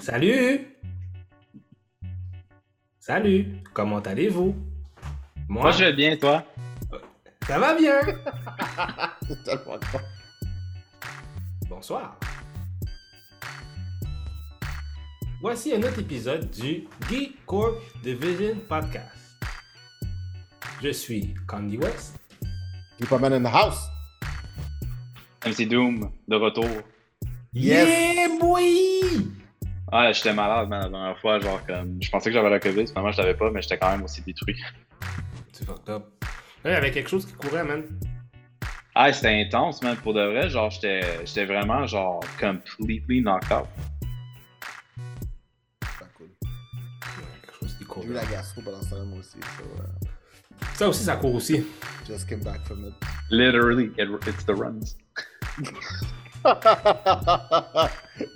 Salut! Salut! Comment allez-vous? Moi, je vais bien, toi? Ça va bien! C'est tellement con. Bonsoir. Voici un autre épisode du Geek Corp Division Podcast. Je suis Candy West. Superman in the house. MC Doom, de retour. Yes. Yeah, boy! Ah, j'étais malade, man, la dernière fois. Genre, comme, je pensais que j'avais la COVID, finalement, je l'avais pas, mais j'étais quand même aussi détruit. C'est fucked up. Ouais, il y avait quelque chose qui courait, man. Ah, c'était intense, man, pour de vrai. Genre, j'étais j'étais vraiment, genre, completely knocked out. Pas cool. Ouais, quelque chose qui J'ai eu courait. la gastro pendant ce temps-là, moi aussi. So, uh, Ça aussi, ça court aussi. just came back from it. Literally, it, it's the runs.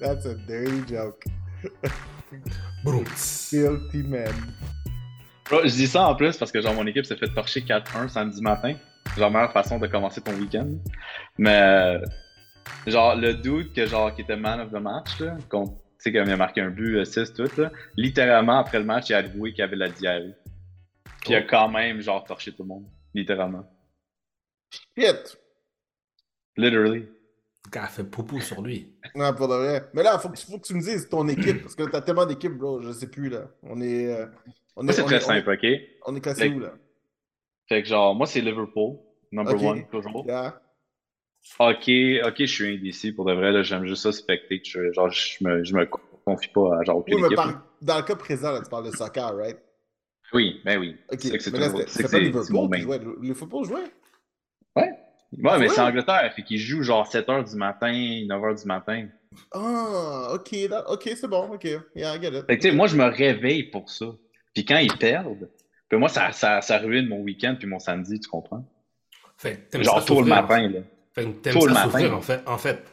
That's a dirty joke. Filthy man. Bro, je dis ça en plus parce que, genre, mon équipe s'est fait torcher 4-1 samedi matin. Genre, meilleure façon de commencer ton week-end. Mais, euh, genre, le dude que, genre, qui était man of the match, là, tu sais, comme il a marqué un but, 6, tout, là, littéralement, après le match, il a avoué qu'il avait la diarrhée. Puis il a Oh. quand même, genre, torché tout le monde. Littéralement. Shit. Literally. A fait poupou sur lui. Non, pour de vrai. Mais là, faut que, faut que tu me dises ton équipe, parce que t'as tellement d'équipes, bro. Je sais plus, là. On est. euh, on Moi, c'est très on simple, ok? On est classé Like- où, là? Fait que, genre, moi, c'est Liverpool. Number Ok. one, toujours. Yeah. Ok, ok, je suis indécis. Pour de vrai, là, j'aime juste ça, specter. Je, genre, je me, je me confie pas à, genre, aucune Oui, mais équipe. par- dans le cas présent, là, tu parles de soccer, right? Oui, ben oui. Ok. C'est que c'est c'est pas Liverpool qui jouait. Football jouait? Ouais. Ouais, mais Ouais. c'est Angleterre, fait qu'ils jouent genre 7h du matin, 9h du matin. Ah, ok, là- ok, c'est bon, ok. Yeah, I get it. Fait que, tu sais, moi, je me réveille pour ça. Puis quand ils perdent, puis moi, ça, ça, ça ruine mon week-end puis mon samedi, tu comprends? Fait que t'aimes Genre tôt le matin, là. Fait que t'aimes Tôt le ça matin. souffrir, en fait. En fait.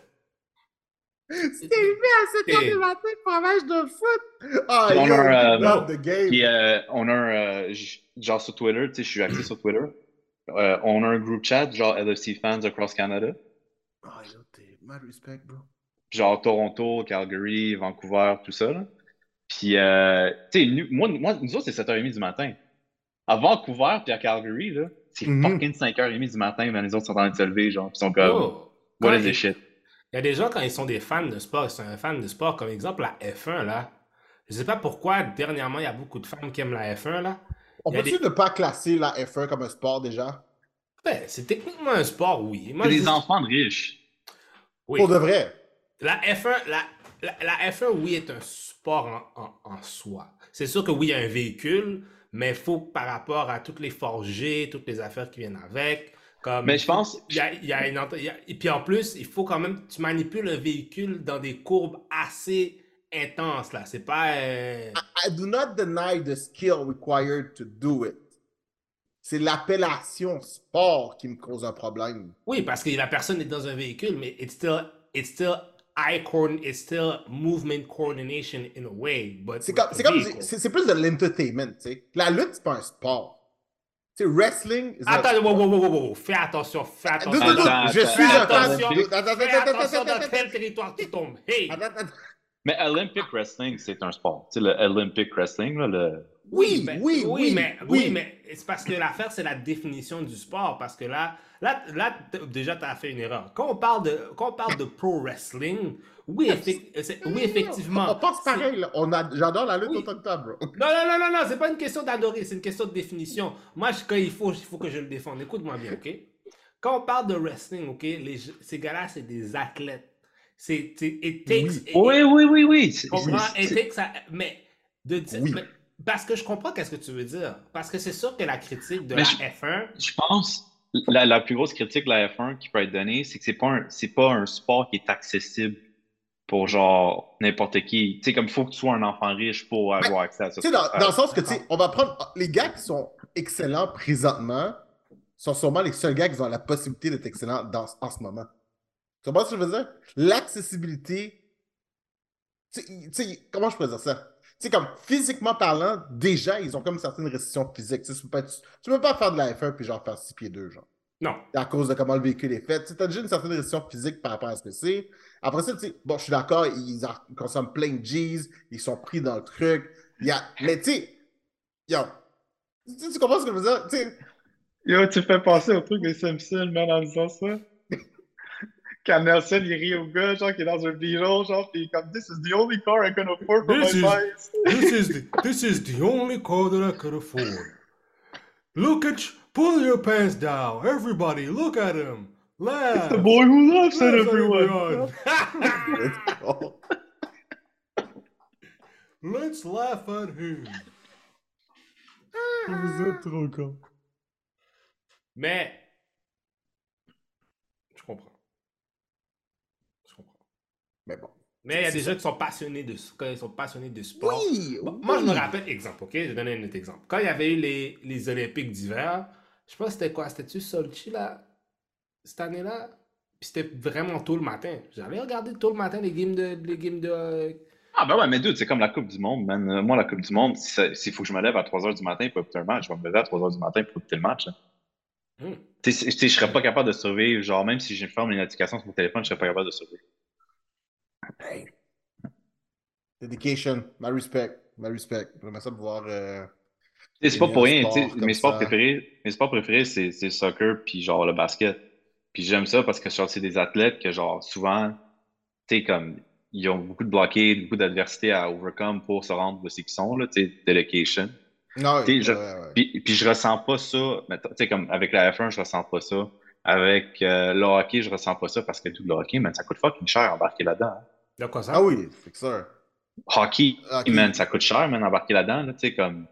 C'était levé à 7 h Et- du matin pour un match de foot! Ah, Puis on yo, a euh, love the game! Puis euh, on a un, euh, genre sur Twitter, tu sais, je suis actif sur Twitter. Euh, on a un group chat, genre LFC fans across Canada. Ah, yo, t'es mad respect, bro. genre Toronto, Calgary, Vancouver, tout ça. Là. Puis, euh, tu sais, nous, moi, moi, nous autres, c'est 7h30 du matin. À Vancouver puis à Calgary, là, c'est Mhm. fucking 5h30 du matin, mais les autres sont en train de se lever, genre, puis ils sont comme, Oh. what Quand is il- this shit? Il y a des gens, quand ils sont des fans de sport, ils sont un fan de sport, comme exemple la F1, là. Je sais pas pourquoi, dernièrement, il y a beaucoup de fans qui aiment la F1, là. On peut-tu ne pas classer la F1 comme un sport déjà? Ben, c'est techniquement un sport, oui. Moi, C'est je des enfants de riches. Oui. Pour de vrai. La F1, la, la, la F1, oui, est un sport en, en- en soi. C'est sûr que oui, il y a un véhicule, mais il faut par rapport à toutes les forgés, toutes les affaires qui viennent avec. Comme, Mais je pense, Il y a, il y a une ent- il y a- et puis en plus, il faut quand même, tu manipules le véhicule dans des courbes assez intenses, là. C'est pas... euh, I do not deny the skill required to do it. C'est l'appellation sport qui me cause un problème. Oui, parce que la personne est dans un véhicule, mais it's still, it's still eye coordin- it's still movement coordination in a way, but C'est comme, c'est comme, plus de l'entertainment, tu sais. La lutte, c'est pas un sport. Tu sais, wrestling Attends, wow, wow, wow, wow, fais attention, fais attention. je suis attention. Fais attention dans quel territoire tu tombes. Hey! attends, attends. Mais Olympic Wrestling, c'est un sport. Tu sais, le Olympic Wrestling, là, le... Oui, mais- oui, oui, mais, oui. oui, mais c'est parce que l'affaire, c'est la définition du sport. Parce que là, là, là déjà, tu as fait une erreur. Quand on parle de, quand on parle de pro wrestling, oui, effe- c'est- oui effectivement. On pense pareil, là. On a, j'adore la lutte Oui. autant que toi, bro. Non, non, non, non, non, c'est pas une question d'adorer, c'est une question de définition. Moi, je- quand il faut, il faut que je le défende. Écoute-moi bien, OK? Quand on parle de wrestling, OK, les, ces gars-là, c'est des athlètes. C'est, c'est- it takes... Oui. it- Oui, oui, oui, oui. c'est- Je comprends, c'est- it takes a- mais de dire... Oui. mais- parce que je comprends qu'est-ce que tu veux dire. Parce que c'est sûr que la critique de Mais la je- F1... Je pense la, la plus grosse critique de la F1 qui peut être donnée, c'est que c'est pas un c'est pas un sport qui est accessible pour genre n'importe qui. Tu sais, comme il faut que tu sois un enfant riche pour avoir accès à ça. Tu sais, dans, dans le sens que, tu sais, on va prendre les gars qui sont excellents présentement sont sûrement les seuls gars qui ont la possibilité d'être excellents dans, en ce moment. Tu comprends ce que je veux dire? L'accessibilité. Comment je pourrais dire ça? Tu sais, comme physiquement parlant, déjà, ils ont comme certaines restrictions physiques. Tu peux pas, tu peux pas faire de la F1 puis genre faire 6 pieds 2, genre. Non. à cause de comment le véhicule est fait. Tu as déjà une certaine réstriction physique par rapport à ce que c'est. Après ça, tu sais, bon, je suis d'accord, ils, en- ils consomment plein de G's, ils sont pris dans le truc. Il y a... Mais tu sais, yo, tu, comprends ce que je veux dire? Tu sais, Yo, tu fais penser au truc des Simpsons, man, en disant ça? Quand Nelson, il rit au gars, genre, qui est dans un Beetle, genre, pis comme, This is the only car I can afford for This my is- This is the, this is the only car that I could afford. Look at you. Pull your pants down. Everybody, look at him. Laugh. It's The boy who laughs at at everyone. everyone. Let's laugh at him. vous êtes trop con. Mais, Mais il y a des ça. gens qui sont passionnés de, quand ils sont passionnés de sport. Oui! Bon, Moi, je me rappelle, exemple, ok? Je vais donner un autre exemple. Quand il y avait eu les, les Olympiques d'hiver, je sais pas c'était quoi, c'était-tu Sochi, là, cette année-là? Puis c'était vraiment tôt le matin. J'avais regardé tôt le matin les games de... Les games de euh, Ah, ben ouais, mais dude, c'est comme la Coupe du Monde, man. Euh, Moi, la Coupe du Monde, si s'il faut que je me lève à 3h du matin pour écouter un match, je vais me lever à 3h du matin pour écouter le match. hein. tu sais, je serais pas capable de survivre, genre, même si je ferme les notifications sur mon téléphone, je serais pas capable de survivre. Hey. Dedication, my respect, my respect. J'aimerais ça de voir. euh, C'est pas pour rien, mes sports préférés, mes sports préférés, c'est le soccer puis genre le basket. Puis j'aime ça parce que c'est des athlètes que genre souvent, tu sais, comme ils ont beaucoup de bloqués, beaucoup d'adversité à overcome pour se rendre où c'est qu'ils sont, là, tu sais, dedication. Non, Tu sais, je- ouais, ouais. Puis, puis je ressens pas ça, tu sais, comme avec la F1, je ressens pas ça. Avec euh, le hockey, je ressens pas ça parce que tout le hockey, man, ça coûte fucking cher embarquer là-dedans. hein. De quoi ça? Ah oui, c'est sûr. Hockey, Hockey. man, ça coûte cher, man, embarquer là-dedans, là, tu sais, comme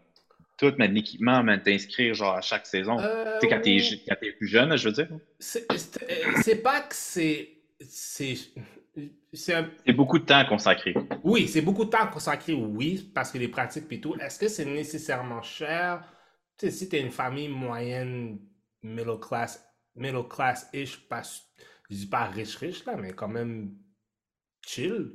tout, man, l'équipement, man, t'inscrire genre à chaque saison. Euh, Tu sais, quand t'es oui. quand t'es plus jeune, je veux dire. C'est pas que c'est... C'est... c'est un- beaucoup de temps consacré. Oui, c'est beaucoup de temps consacré, oui, parce que les pratiques et tout. Est-ce que c'est nécessairement cher? Tu sais, si t'es une famille moyenne, middle class, middle class-ish, pas, je dis pas riche-riche, là, mais quand même chill.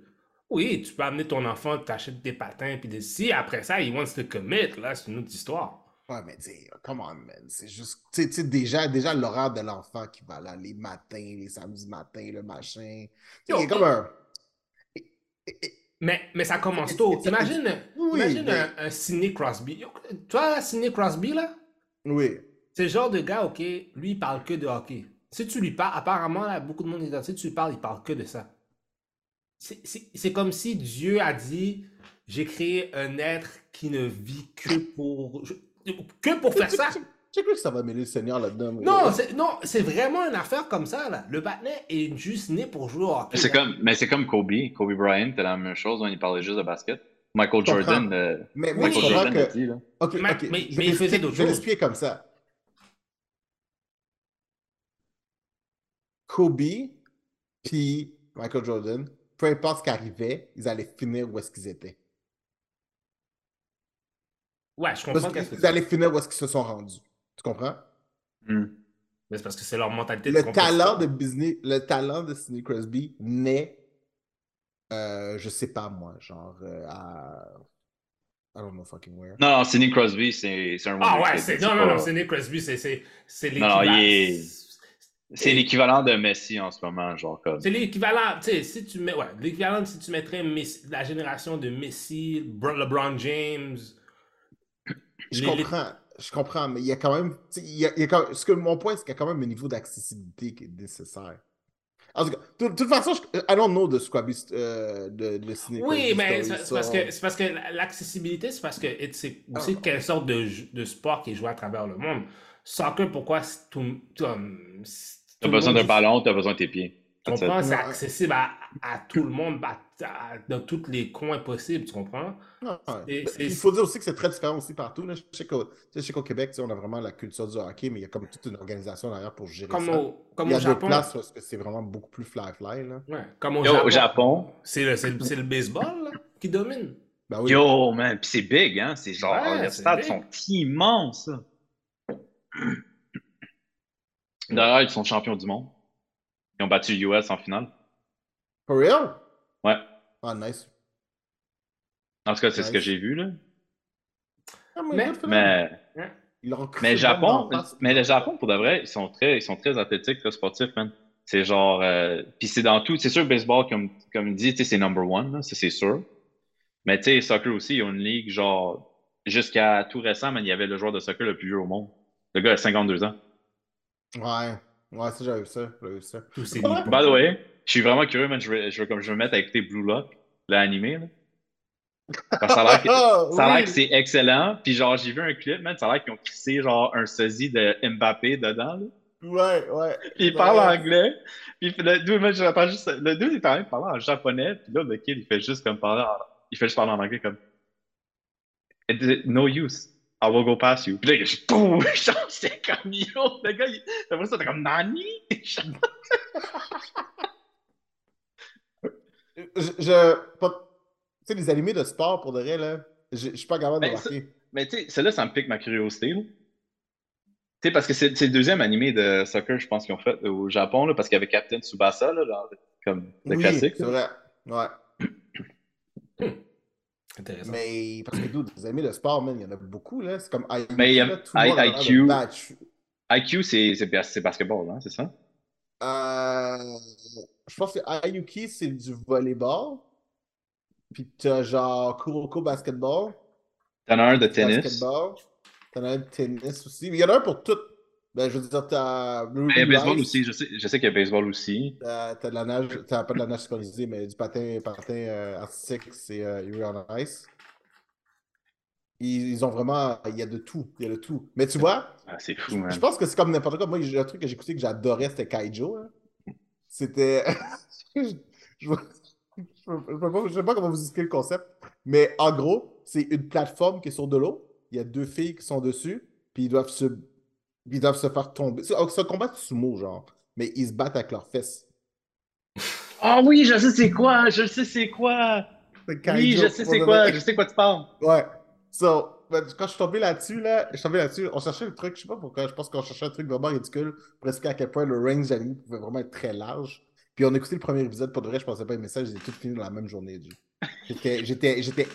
Oui, tu peux amener ton enfant, t'achètes des patins, puis des... Si après ça, il wants to commit, là, c'est une autre histoire. Ouais, mais tu come on, man. C'est juste, tu sais- déjà, déjà l'horaire de l'enfant qui va là, les matins, les samedis matins, le machin. Tu sais, Il y a comme un. Mais, mais ça commence tôt. Imagine, Oui, imagine mais- un, un Sidney Crosby. Yo, Toi, Sidney Crosby, là, Oui. C'est le genre de gars, ok, lui, il parle que de hockey. Si tu lui parles, apparemment, là, beaucoup de monde est dans- si tu lui parles, il parle que de ça. C'est- comme si Dieu a dit, j'ai créé un être qui ne vit que pour, que pour faire ça. Tu sais que ça va mêler le Seigneur là-dedans. Non, c'est non, c'est vraiment une affaire comme ça, là. Le Batman est juste né pour jouer au hockey. C'est comme, mais c'est comme Kobe. Kobe Bryant, c'était la même chose, hein, il parlait juste de basket. Michael. Jordan, euh, Mais, mais Michael Jordan que. dit, là. Ok, Mais- ok. mais- je vais mais il faisait d'autres Je vais choses. l'expliquer comme ça. Kobe puis Michael Jordan, peu importe ce qui arrivait, ils allaient finir où est-ce qu'ils étaient. Ouais, je Parce comprends que qu'ils c'est. allaient finir où est-ce qu'ils se sont rendus. Tu comprends? Hmm. Mais c'est parce que c'est leur mentalité Le talent de Disney, le talent de Sidney Crosby naît, euh, je sais pas moi, genre euh, à. I don't know fucking where. Non, non, Sidney Crosby, c'est un Ah ouais, non, non, non, Nick Crosby, c'est c'est c'est Non, il est- C'est l'équivalent de Messi en ce moment, genre comme. C'est l'équivalent, tu sais, si tu mets, ouais, l'équivalent si tu mettrais Messi- la génération de Messi, Bro- LeBron James. Je les- les- comprends, je comprends, mais il y a quand même. tu sais, il y a- il y a quand- ce que mon point, c'est qu'il y a quand même un niveau d'accessibilité qui est nécessaire. En tout cas, de de toute façon, je, I don't know de Squabby euh, de, de Sidney Oui, mais story, c'est parce que c'est parce que l'accessibilité, c'est parce que c'est aussi Ah. quelle sorte de, de sport qui est joué à travers le monde. Soccer, pourquoi tout, T'as tout le besoin d'un ballon, t'as besoin de tes pieds. Tu comprends? C'est accessible à, à tout le monde, à- à- dans tous les coins possibles, tu comprends? Ah, ouais. Il faut dire aussi que c'est très différent aussi partout. là. Je sais qu'au tu Québec, tu on a vraiment la culture du hockey, mais il y a comme toute une organisation derrière pour gérer Comme ça. au, comme il y au a Japon. places parce que c'est vraiment beaucoup plus fly-fly. Ouais, comme au Yo, Japon. C'est le, baseball là, qui domine. Ben oui. Yo, man, pis c'est big, hein? C'est genre, Ouais, les stades big. sont immenses. là. D'ailleurs, ils sont champions du monde. Ils ont battu US en finale. For real? Ouais. Ah, nice. En tout cas, c'est ce que j'ai vu, là. Ah, Mais-. Mais, Mais Japon, mais le Japon, pour de vrai, ils sont très, ils sont très athlétiques, très sportifs, man. C'est genre, euh, puis c'est dans tout. C'est sûr, le baseball, comme, comme il dit, tu sais, c'est number one, là, ça c'est sûr. Mais tu sais, soccer aussi, ils ont une ligue, genre, jusqu'à tout récent, man, il y avait le joueur de soccer le plus vieux au monde. Le gars a 52 ans. Ouais, ouais, ça, j'avais vu ça. J'avais vu ça. Ouais. By the way, je suis vraiment curieux, man. Je veux, je veux, comme je veux me mettre à écouter Blue Lock, l'animé, là. Parce que ça a l'air que, Ah, ça a l'air oui. que c'est excellent. Puis genre, j'ai vu un clip, man, ça a l'air qu'ils ont crissé genre un sosie de Mbappé dedans, là. Ouais, ouais. Puis il parle anglais. Puis le dude, moi, j'entends juste. Le dude, il est en train de parler en japonais. Puis là, le kid, il fait juste comme parler en, il fait juste parler en anglais comme. No use? I will go past you. Puis là, je boum! Genre, c'est comme yo. Le gars, il, après ça, t'es comme Nani? Je. Tu sais, les animés de sport, pour de vrai, là, je je suis pas capable de Ben, marquer. Mais tu sais, celle-là, ça me pique ma curiosité. là. Tu sais, parce que c'est le deuxième animé de soccer, je pense, qu'ils ont fait au Japon, là, parce qu'il y avait Captain Tsubasa, là, dans- comme le Oui, classique. c'est vrai. Ouais. Intéressant. Mais parce que les animés de sport, man, il y en a beaucoup, là. C'est comme IQ. Mais il y a là, tout le monde a l'air de IQ. IQ, c'est c'est bas- c'est basketball, hein, c'est ça? Euh, je pense que Ayuki, c'est du volleyball. Puis t'as genre Kuroko basketball. T'en as un de tennis. Basketball. T'en as un de tennis aussi. Mais il y en a un pour tout. Ben, je veux dire, t'as. Mais il y a baseball aussi, je sais, je sais qu'il y a baseball aussi. T'as t'as de la nage, t'as pas de la nage synchronisée, mais du patin, patin euh, artistique, c'est euh, Yuri on Ice. Ils, ils ont vraiment. Il y a de tout. Il y a de tout. Mais tu vois, Ah, c'est fou, je man. je pense que c'est comme n'importe quoi. Moi, un truc que j'ai écouté que j'adorais, c'était Kaijo. hein. C'était. je je sais pas comment vous expliquer le concept, mais en gros, c'est une plateforme qui est sur de l'eau. Il y a deux filles qui sont dessus, puis ils doivent se, ils doivent se faire tomber. C'est c'est un combat de sumo, genre, mais ils se battent avec leurs fesses. Ah oui, je sais c'est quoi, je sais c'est quoi. Oui, je sais c'est quoi, je sais quoi tu parles. Ouais. So, ben, quand je suis tombé là-dessus, là, je suis tombé là-dessus, on cherchait le truc, je sais pas pourquoi, je pense qu'on cherchait un truc vraiment ridicule, presque à quel point le range d'anime pouvait vraiment être très large. Puis on a écouté le premier épisode, pour de vrai, je pensais pas aimer ça, j'ai tout fini dans la même journée. J'étais,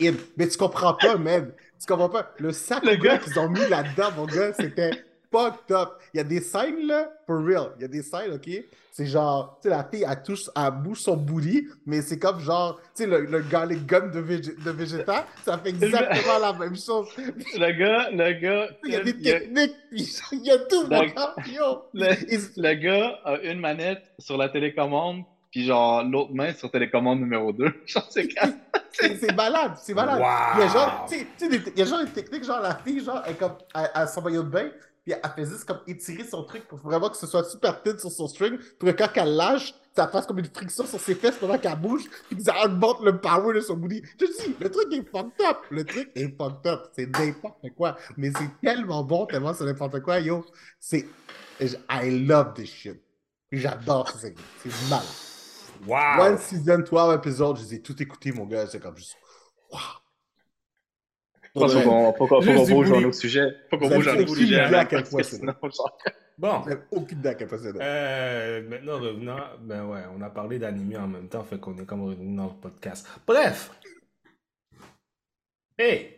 in. Mais tu comprends pas, man. Tu comprends pas. Le sac Le gars- qu'ils ont mis là-dedans, mon gars, c'était fucked up. Il y a des scènes, là, for real. Il y a des scènes, OK? C'est genre, tu sais, la fille, elle touche, elle bouge son booty, mais c'est comme genre, tu sais, le, le garlic gun de, Vég- de Vegeta, ça fait exactement la même chose. Le gars, le gars, Il y a des techniques, il y a tout, gars. Le, Ils- le gars a une manette sur la télécommande, puis genre l'autre main sur télécommande numéro 2. Genre, c'est C'est c'est malade, c'est malade. Wow. Il y a genre, tu sais- il y a genre des techniques, genre la fille, genre, elle, comme, elle, elle s'en va au bain, puis elle fait juste comme étirer son truc pour vraiment que ce soit super thin sur son string, pour que quand elle lâche, ça fasse comme une friction sur ses fesses pendant qu'elle bouge, puis que ça augmente le power de son booty. Je dis, le truc est fucked up. Le truc est fucked up. C'est n'importe quoi. Mais c'est tellement bon, tellement c'est n'importe quoi, yo. C'est. I love this shit. J'adore ça. C'est c'est malade. Wow! One season, 12 épisodes, je les ai tout écoutés, mon gars. C'est comme juste. Wow. Je pense Ouais. qu'on faut qu'on bouge bruit. un autre sujet. Faut qu'on bouge aucune idée Bon, aucune idée à quel euh, maintenant revenant, ben ouais, on a parlé d'anime en même temps, fait qu'on est comme revenu dans le podcast. Bref! Hey!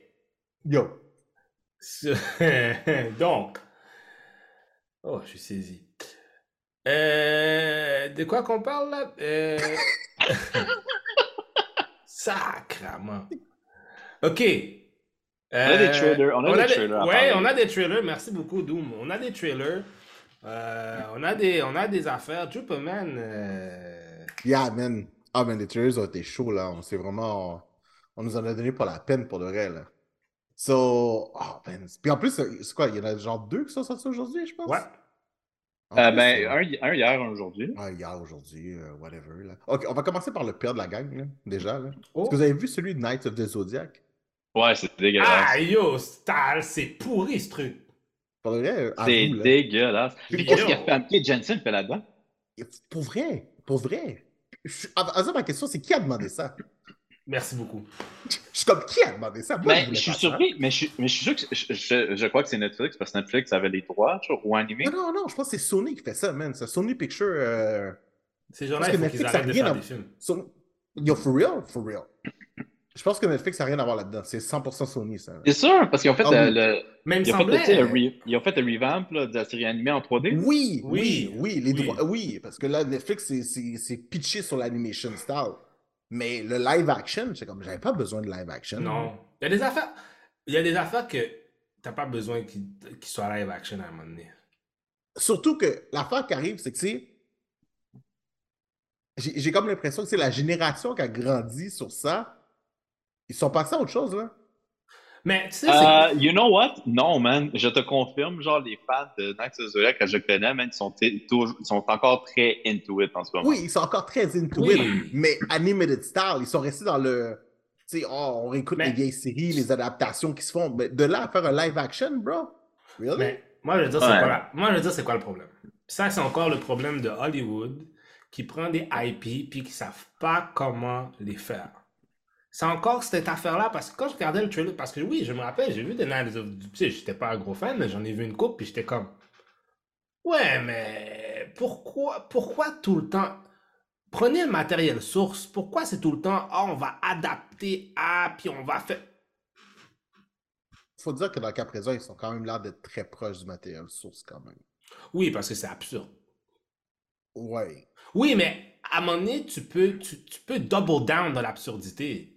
Yo. Donc, oh, je suis saisi. Euh, de quoi qu'on parle là? Euh... Sacrement. Ok. On a des Euh, trailers, on a des trailers Ouais, on a des trailers. Merci beaucoup, Doom. On a des trailers. Euh, on, a des, on a des affaires. Superman. euh, Yeah, man. Ah, man, les trailers ont été chauds, là. On s'est vraiment. On, on nous en a donné pour la peine, pour le vrai, là. So. Oh, man. Puis en plus, c'est quoi? Il y en a genre deux qui sont sortis aujourd'hui, je pense? Ouais. Euh, plus, ben, un, un hier, un aujourd'hui. Ah, hier, aujourd'hui, euh, whatever, là. Ok, on va commencer par le pire de la gang, là, déjà, là. Oh. Est-ce que vous avez vu celui de Night of the Zodiac? Ouais, c'est dégueulasse. Ah, yo, Stal, c'est pourri ce truc. Pour le vrai, à c'est dégueulasse. Puis qu'est-ce qu'il a fait? Kate Jensen fait là-dedans? Pour vrai, pour vrai. Je- Avant ça, ma question, c'est qui a demandé ça? Merci beaucoup. Je suis comme, qui a demandé ça? Moi, Mais je suis ça. surpris, mais je, suis- mais je suis sûr que je, crois que c'est Netflix parce que Netflix avait les droits, tu vois, ou animé. Non, non, non, je pense que c'est Sony qui fait ça, man. C'est Sony Picture. Euh... Ces gens-là, Parce il que faut qu'ils Netflix a arrêtent de faire à- des films. Son- Yo, for real? For real. Je pense que Netflix n'a rien à voir là-dedans. C'est 100% Sony, ça. C'est sûr, parce qu'ils ont fait Ah le, oui. le- Mais il me ils, ont fait, le- re- ils ont fait le revamp là, de la série animée en 3D. Oui, oui, Oui, oui, les oui. droits, oui, parce que là, Netflix, c'est- c'est c'est pitché sur l'animation style. Mais le live action, c'est comme, j'avais pas besoin de live action. Non. Il y a des affaires. Il y a des affaires que t'as pas besoin qu'ils soient live action à un moment donné. Surtout que l'affaire qui arrive, c'est que c'est. J'ai j'ai comme l'impression que c'est la génération qui a grandi sur ça. Ils sont passés à autre chose, là. Mais tu sais, c'est. Euh, you know what? Non, man. Je te confirme, genre, les fans de Night Zodiac que je connais, man, ils sont, t- toujours- ils sont encore très into it en ce moment. Oui, ils sont encore très into Oui. it, mais animated style, ils sont restés dans le. Tu sais, oh, on réécoute Mais- les vieilles séries, les adaptations qui se font. Mais de là à faire un live action, bro? Really? Mais moi, je veux dire, c'est Ouais. quoi, la- moi, je veux dire, c'est quoi le problème? Ça, c'est encore le problème de Hollywood qui prend des IP puis qui savent pas comment les faire. C'est encore cette affaire-là parce que quand je regardais le trailer, parce que oui, je me rappelle, j'ai vu The Night of Tu sais, j'étais pas un gros fan, mais j'en ai vu une coupe puis j'étais comme. Ouais, mais pourquoi, pourquoi tout le temps. Prenez le matériel source. Pourquoi c'est tout le temps, ah, on va adapter à, puis on va faire. faut dire que dans le cas présent, ils sont quand même l'air d'être très proches du matériel source, quand même. Oui, parce que c'est absurde. Ouais. Oui, mais à un moment donné, tu peux, tu, tu peux double down dans l'absurdité.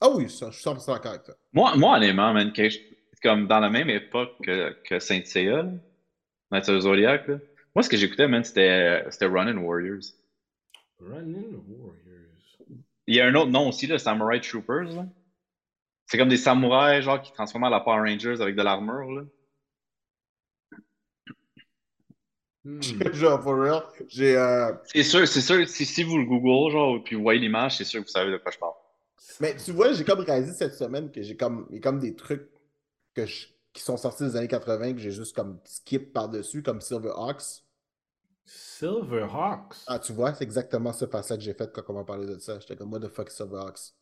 Ah oui, ça, je suis 100% d'accord avec toi. Moi, moi, honnêtement, man, que je- comme dans la même époque que, que Saint Seiya, là, Night of the Zodiac, là, moi, ce que j'écoutais, man, c'était c'était Running Warriors. Running Warriors. Il y a un autre nom aussi, là, Samurai Troopers. là. C'est comme des samouraïs, genre, qui transforment en la Power Rangers avec de l'armure, là. Hmm. Genre, for real, j'ai. euh, C'est sûr, c'est sûr, si, si vous le googlez, genre, puis vous voyez l'image, c'est sûr que vous savez de quoi je parle. Mais tu vois, j'ai comme réalisé cette semaine que j'ai comme. Il y a comme des trucs que je- qui sont sortis des années 80 que j'ai juste comme skip par-dessus, comme Silverhawks. Silverhawks? Ah, tu vois, c'est exactement ce passage que j'ai fait quand on m'a parlé de ça. J'étais comme, what the fuck, Silverhawks?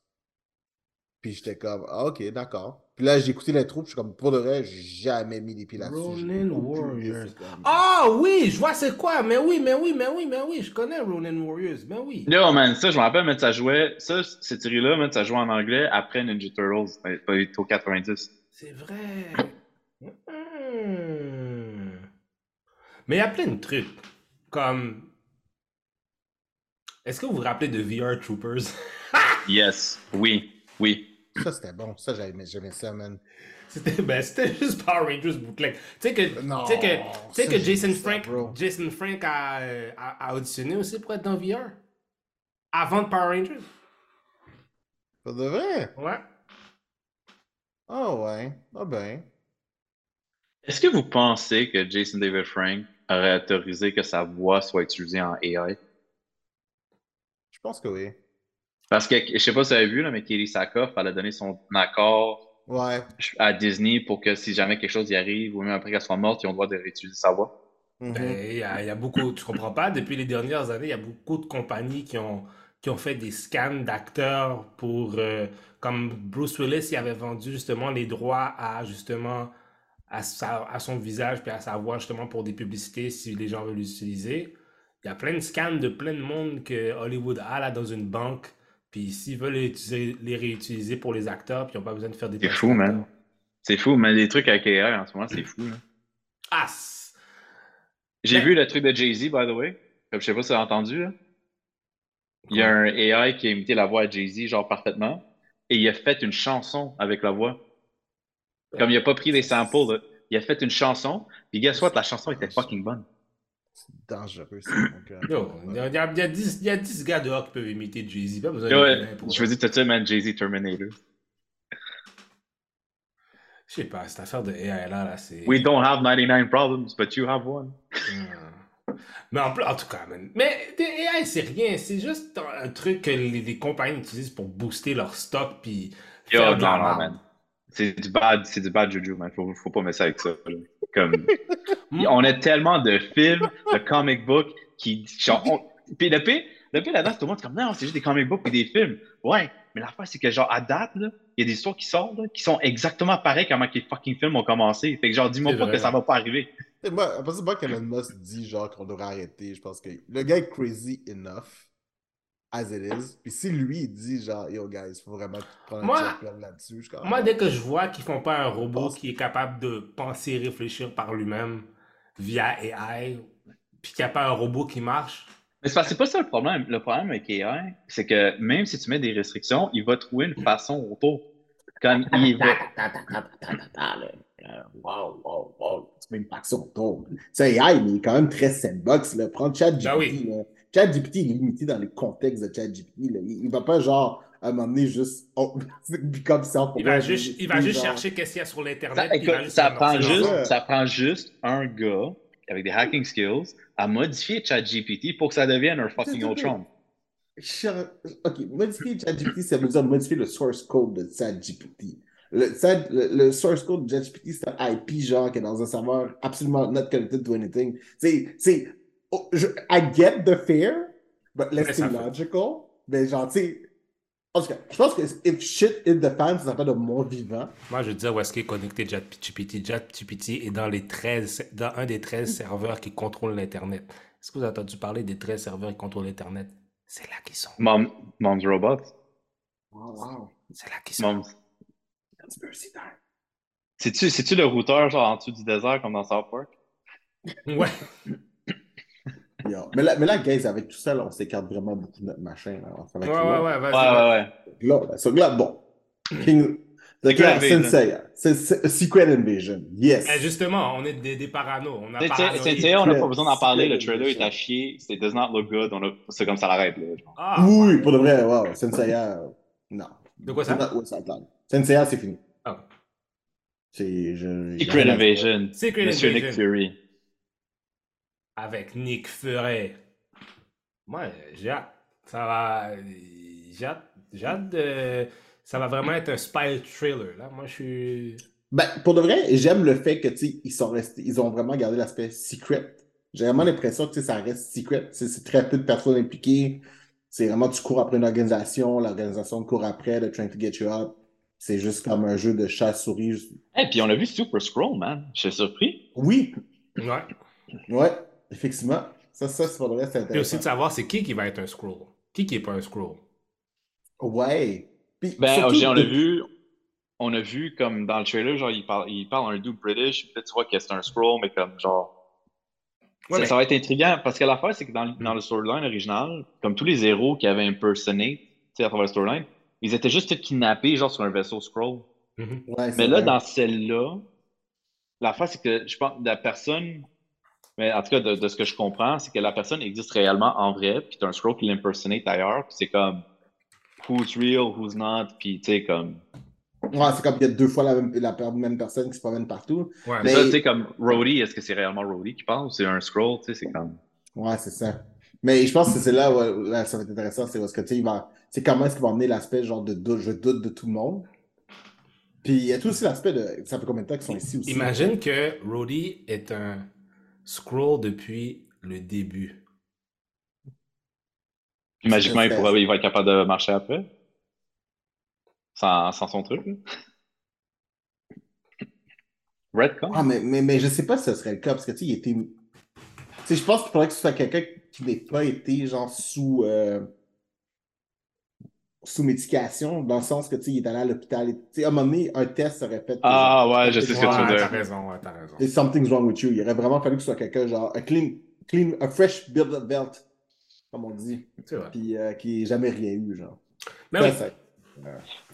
Puis j'étais comme, ah, ok, d'accord. Puis là, j'ai écouté l'intro, je suis comme, pour de vrai, j'ai jamais mis les pieds là-dessus. Warriors. Ah oui, je vois c'est quoi. Mais oui, mais oui, mais oui, mais oui, je connais Ronin Warriors. Mais oui. Yo, man, ça, je me rappelle, mais ça jouait, ça, cette série-là, man, ça jouait en anglais après Ninja Turtles, ben, pas au 90. C'est vrai. Hmm. Mais il y a plein de trucs. Comme. Est-ce que vous vous rappelez de VR Troopers? Yes, oui, oui. Ça, c'était bon. Ça, j'aimais ça, man. C'était ben, c'était juste Power Rangers bootleg. Tu sais que, Non, tu sais que, ça, Jason ça, Frank. Jason Frank a, euh, a, a auditionné aussi pour être dans VR. Avant de Power Rangers? Pour de vrai? Ouais. Ah ouais. Ah ben. Est-ce que vous pensez que Jason David Frank aurait autorisé que sa voix soit utilisée en AI? Je pense que oui. Parce que, je sais pas si vous avez vu, là, mais Kelly Sakoff, elle a donné son accord Ouais. à Disney pour que si jamais quelque chose y arrive, ou même après qu'elle soit morte, ils ont le droit de réutiliser sa voix. Mhm. Ben, il y, a il y a beaucoup, tu comprends pas, depuis les dernières années, il y a beaucoup de compagnies qui ont, qui ont fait des scans d'acteurs pour, euh, comme Bruce Willis, il avait vendu justement les droits à, justement, à, sa- à son visage puis à sa voix, justement, pour des publicités, si les gens veulent l'utiliser. Il y a plein de scans de plein de monde que Hollywood a là dans une banque, puis s'ils veulent les, utiliser- les réutiliser pour les acteurs, puis ils n'ont pas besoin de faire des C'est fou, man. C'est fou, mais les trucs avec AI en ce moment, c'est fou. là. Ah! J'ai Ben- vu le truc de Jay-Z, by the way. Comme je sais pas si vous avez entendu. Là. Il y a un AI qui a imité la voix à Jay-Z, genre parfaitement. Et il a fait une chanson avec la voix. Comme il a pas pris des samples, là. il a fait une chanson. Puis guess what, la chanson était fucking bonne. C'est dangereux, ça. donc, euh, Yo, il y a, il y a- il y a 10, il y a 10 gars dehors qui peuvent imiter Jay-Z. Pas besoin Yo, de ouais, je veux dire tout ça, man, Jay-Z Terminator? Je sais pas, cette affaire de AI là, là c'est. We don't have 99 problems, but you have one. Hmm. Mais en, tout cas, man. Mais AI, c'est rien. C'est juste un truc que les, les compagnies utilisent pour booster leur stock. Puis. Yo, faire de la non, non, merde. man. C'est du bad, c'est du bad juju, man. Faut, faut pas mettre ça avec ça. là. Comme, on a tellement de films, de comic books qui, genre, on- puis le pire, le pire là-dedans, tout le monde est comme, non, c'est juste des comic books et des films. Ouais, mais l'affaire, c'est que, genre, à date, là, il y a des histoires qui sortent, là, qui sont exactement pareilles comment que les fucking films ont commencé. Fait que, genre, dis-moi C'est pas vrai. que ça va pas arriver. Et moi, après c'est moi qu'Elon Musk dit genre qu'on devrait arrêter. Je pense que le gars est crazy enough as it is. Puis si lui, il dit genre, yo guys, faut vraiment prendre Moi- un là-dessus. Moi, dès que je vois qu'ils font pas un robot pense- qui est capable de penser et réfléchir par lui-même via AI, puis qu'il n'y a pas un robot qui marche, Mais c'est parce que c'est pas ça le problème. Le problème avec AI, c'est que même si tu mets des restrictions, il va trouver une façon autour. Comme il va. Wow, wow, wow. C'est même pas que ça, on tombe. C'est AI, mais il est quand même très sandbox. Là. Prends ChatGPT. Ben oui. là. ChatGPT, est limité dans les contextes de ChatGPT. Il, il va pas genre à un moment donné juste. Oh, comme ça. il va juste, il va juste genre- chercher qu'est-ce qu'il y a sur l'Internet. Ça, écoute, prend juste, Ouais. ça prend juste un gars avec des hacking skills à modifier ChatGPT pour que ça devienne un fucking. Ultron. Cher- Ok, modifier ChatGPT, ça veut dire modifier le source code de ChatGPT. Le, Chat- le, le source code de ChatGPT, c'est un IP genre qui est dans un serveur absolument not connected to anything. C'est. Oh, je- I get the fear, but let's Mais be logical. Mais genre, tu sais. En tout cas, je pense que if shit hit the fan, ça s'appelle de mon vivant. Moi, je veux dire où est-ce qu'il est connecté ChatGPT. ChatGPT est dans, les 13, dans un des 13 serveurs qui contrôlent l'Internet. Est-ce que vous avez entendu parler des 13 serveurs qui contrôlent l'Internet? C'est là qu'ils sont. Mom, Mom's Robot. Wow, wow. C'est là qu'ils sont. Mom's. C'est-tu, c'est-tu le routeur genre en dessous du désert comme dans South Park? Ouais. Yo. Mais là, mais là, guys, avec tout ça, là, on s'écarte vraiment beaucoup de notre machin. Là. Ouais, fait avec ouais, ouais, là. vas-y. Ouais, ouais, ouais. Là, là, so, là, bon. King... The Secret Claire Invasion. Sensei. C'est- c'est- Secret Invasion. Yes. Eh, justement, on est des, des paranos. On a on n'a pas besoin d'en parler. Le trailer est à chier. C'est does not look good. On a... C'est comme ça l'arrête. là. Ah, oui, pour de vrai, wow. Sensei, euh, non. De quoi C'est ça? Sensei, c'est fini. Ah. C'est. Je... Secret Invasion. Secret Monsieur Invasion. Nick Fury. Avec Nick Fury. Moi, j'ai hâte. Ça va. J'ai hâte. J'ai hâte de. Ça va vraiment être un spy thriller, là. Moi, je suis. Ben, pour de vrai, j'aime le fait que, tu sais, ils sont restés, ils ont vraiment gardé l'aspect secret. J'ai vraiment l'impression que, tu sais, ça reste secret. C'est c'est très peu de personnes impliquées. C'est vraiment, tu cours après une organisation, l'organisation te court après, they're trying to get you up. C'est juste comme un jeu de chat-souris. Et puis on a vu Super Scroll, man. Je suis surpris. Oui, Ouais. ouais, effectivement. Ça, ça, c'est pour de vrai, c'est Puis aussi de intéressant. savoir c'est qui qui va être un scroll. Qui qui est pas un scroll? Ouais. Puis, Ben, surtout, on a de- vu, on a vu comme dans le trailer, genre, il parle, il parle un dude British, peut-être tu vois que c'est un scroll, mais comme genre. Ouais, ça, mais- ça va être intriguant parce que l'affaire, c'est que dans, dans le storyline original, comme tous les héros qui avaient sais, à travers le storyline, ils étaient juste kidnappés, genre, sur un vaisseau scroll. Mhm. Ouais, c'est Mais là, vrai. dans celle-là, l'affaire, c'est que je pense que la personne, mais en tout cas, de, de ce que je comprends, c'est que la personne existe réellement en vrai, puis t'as un scroll qui l'impersonate ailleurs, puis c'est comme who's real, who's not, puis tu sais, comme. Ouais, c'est comme qu'il y a deux fois la même, la même personne qui se promène partout. Ouais. Mais- Ça, tu sais, comme Rhodey, est-ce que c'est réellement Rhodey qui parle ou c'est un scroll, tu sais, c'est comme. Ouais, c'est ça. Mais je pense que c'est là où là, ça va être intéressant, c'est parce que tu sais, il va. C'est comment est-ce qu'il va emmener l'aspect genre de doute, je doute de tout le monde. Puis il y a tout aussi l'aspect de. Ça fait combien de temps qu'ils sont ici aussi? Imagine que Rhodey est un scroll depuis le début. Puis magiquement, il, pourra, il va être capable de marcher après. Sans, sans son truc. Redcon? Ah, mais, mais, mais je sais pas si ce serait le cas, parce que tu sais, il était. Tu sais, je pense qu'il faudrait que ce soit quelqu'un qui n'ait pas été genre sous. euh, sous médication, dans le sens que tu sais, il est allé à l'hôpital. et- Tu sais, à un moment donné, un test aurait fait. Ah genre, ouais, je sais ce que tu veux Ouais, dire. t'as raison, ouais, t'as raison. There's something's wrong with you. Il aurait vraiment fallu que ce soit quelqu'un, genre, un clean, clean, un fresh build up belt, comme on dit, C'est vrai. puis euh, qui n'ait jamais rien eu, genre. Mais Ça, ça-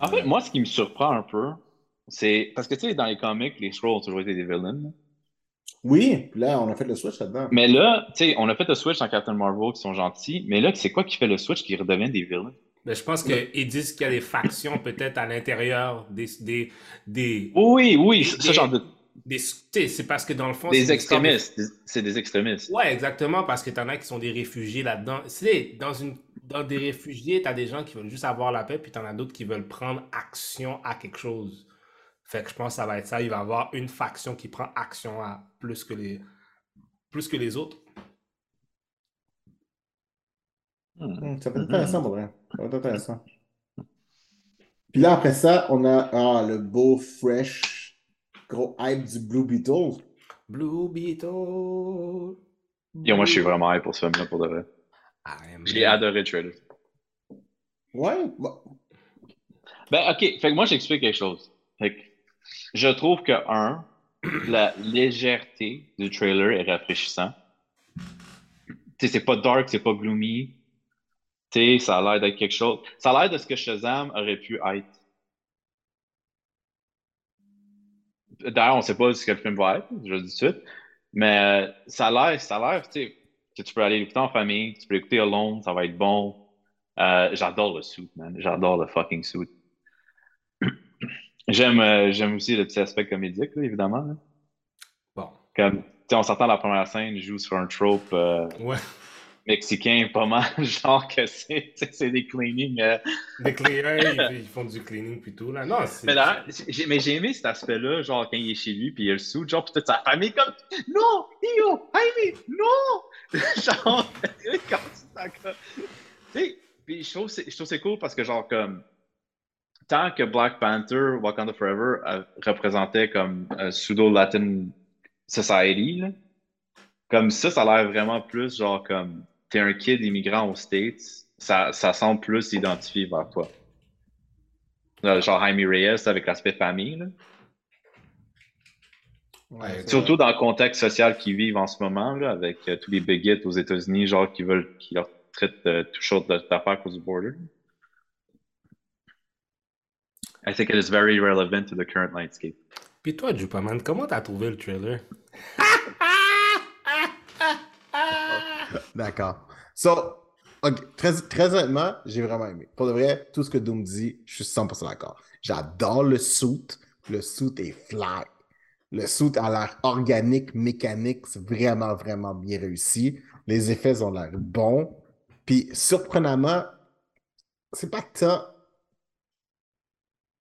En fait, moi, ce qui me surprend un peu, c'est. Parce que tu sais, dans les comics, les Scrolls ont toujours été des villains. Oui, puis là, on a fait le switch là-dedans. Mais là, tu sais, on a fait le switch en Captain Marvel qui sont gentils, mais là, c'est quoi qui fait le switch qui redeviennent des villains? Mais je pense qu'ils disent qu'il y a des factions peut-être à l'intérieur des. des, des, Oui, oui, Des- ça, genre de- c'est parce que dans le fond. des extrémistes. Des- C'est des extrémistes. Ouais, exactement, parce que t'en as qui sont des réfugiés là-dedans. C'est dans une dans des réfugiés, t'as des gens qui veulent juste avoir la paix, puis t'en as d'autres qui veulent prendre action à quelque chose. Fait que je pense que ça va être ça. Il va y avoir une faction qui prend action à plus que les plus que les autres. Hmm. Hum, Ça va être intéressant, pour vrai. Ça va être intéressant. Puis là, après ça, on a ah, le beau, fresh, gros hype du Blue Beetle. Blue Beetle. Yo, moi, je suis vraiment hype pour ce film-là, pour de vrai. J'ai adoré le trailer. Ouais. bon. Ben, ok, fait que moi, j'explique quelque chose. Fait que je trouve que, un, la légèreté du trailer est rafraîchissant. Tu sais, c'est pas dark, c'est pas gloomy. Tu sais, ça a l'air d'être quelque chose. Ça a l'air de ce que Shazam aurait pu être. D'ailleurs, on sait pas ce que le film va être, je le dis tout de suite. Mais euh, ça a l'air, ça a l'air, tu sais, que tu peux aller l'écouter en famille, tu peux l'écouter alone, ça va être bon. Euh, j'adore le suit, man. J'adore le fucking suit. J'aime euh, j'aime aussi le petit aspect comédique, là, évidemment. Bon. Comme, tu sais, on s'entend la première scène, il joue sur un trope euh, Ouais. Mexicain, pas mal, genre que c'est c'est des cleanings. euh. Les clients, ils, ils font du cleaning puis tout, là. Non, c'est. Mais d'ailleurs, j'ai mais j'ai aimé cet aspect-là, genre quand il est chez lui, puis il y a le sou, genre, puis toute sa famille comme Non, Io, Jaime, non! genre, quand Tu sais, puis je trouve c'est je trouve c'est cool parce que, genre, comme, tant que Black Panther, Wakanda Forever euh, représentait comme un pseudo-Latin society, là, comme ça, ça a l'air vraiment plus, genre, comme, t'es un kid immigrant aux States, ça, ça semble plus identifié vers toi. Euh, Genre Jaime Reyes avec l'aspect famille. là. Ouais, c'est Surtout dans le contexte social qu'ils vivent en ce moment, là, avec euh, tous les bigots aux États-Unis, genre qui veulent qui leur traitent euh, tout de- d'affaires cause du border. I think it is very relevant to the current landscape. Puis toi, Jupaman, comment t'as trouvé le trailer? D'accord. So, très, très honnêtement, j'ai vraiment aimé. Pour de vrai, tout ce que Doom dit, je suis 100% d'accord. J'adore le suit. Le suit est fly. Le suit a l'air organique, mécanique. C'est vraiment, vraiment bien réussi. Les effets ont l'air bons. Puis, surprenamment, c'est pas tant.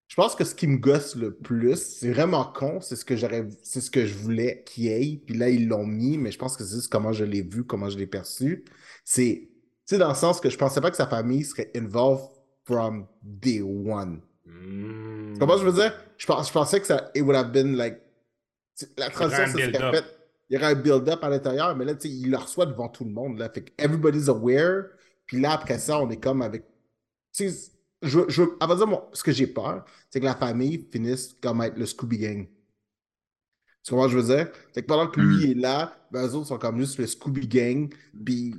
Je pense que ce qui me gosse le plus, c'est vraiment con, c'est ce que j'aurais, c'est ce que je voulais qu'il ait, puis là ils l'ont mis, mais je pense que c'est juste comment je l'ai vu, comment je l'ai perçu. C'est, tu sais, dans le sens que je pensais pas que sa famille serait involved from day one. Que je veux dire? Je, pense, je pensais que ça, it would have been like, la transition, build-up. faite, il y aurait un build-up à l'intérieur, mais là, tu sais, il le reçoit devant tout le monde, là, fait que everybody's aware, puis là, après ça, on est comme avec, tu sais, je, je, à vrai dire, moi, ce que j'ai peur, c'est que la famille finisse comme être le Scooby Gang. Tu comprends ce que je veux dire? C'est que pendant que lui est là, ben, eux autres sont comme juste le Scooby Gang, puis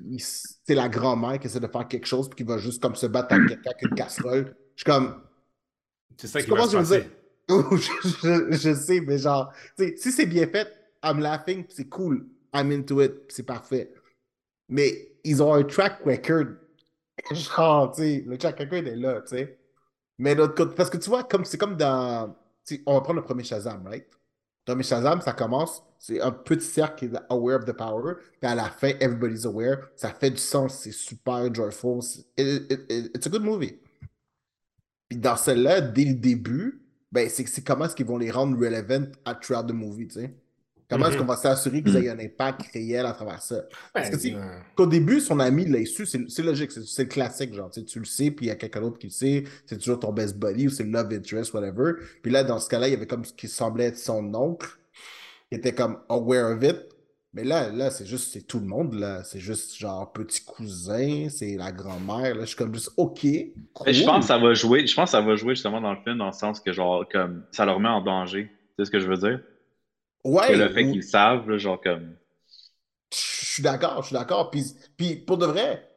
c'est la grand-mère qui essaie de faire quelque chose, puis qui va juste comme se battre avec quelqu'un avec une casserole. Je suis comme, C'est ça tu qui va se ce que je veux passer. dire? je, je- je sais, mais genre, si c'est bien fait, I'm laughing, c'est cool. I'm into it, c'est parfait. Mais ils ont un track record. Genre, tu sais, le track record est là, tu sais. Mais d'autre côté, parce que tu vois, comme c'est comme dans. on va prendre le premier Shazam, right? Le premier Shazam, ça commence, c'est un petit cercle qui est aware of the power, puis à la fin, everybody's aware. Ça fait du sens, c'est super joyful. it- it- it- it's a good movie. Puis dans celle-là, dès le début, ben, c'est comment est-ce qu'ils vont les rendre relevant à throughout the movie, tu sais. Comment est-ce Mhm. qu'on va s'assurer qu'ils aient un impact réel à travers ça? Parce que, Ouais, tu euh, Qu'au début, son ami l'a su, c'est logique, c'est le classique, genre, tu sais, tu le sais, puis il y a quelqu'un d'autre qui le sait, c'est toujours ton best buddy ou c'est le love interest, whatever. Puis là, dans ce cas-là, il y avait comme ce qui semblait être son oncle, qui était comme aware of it. Mais là, là, c'est juste, c'est tout le monde, là. C'est juste, genre, petit cousin, c'est la grand-mère, là. Je suis comme juste, OK, je pense que ça va jouer, je pense que ça va jouer justement dans le film, dans le sens que genre comme ça leur met en danger. Tu sais ce que je veux dire? Ouais, Que le fait ou- qu'ils savent, là, genre comme. Je suis d'accord, je suis d'accord. Puis, puis pour de vrai,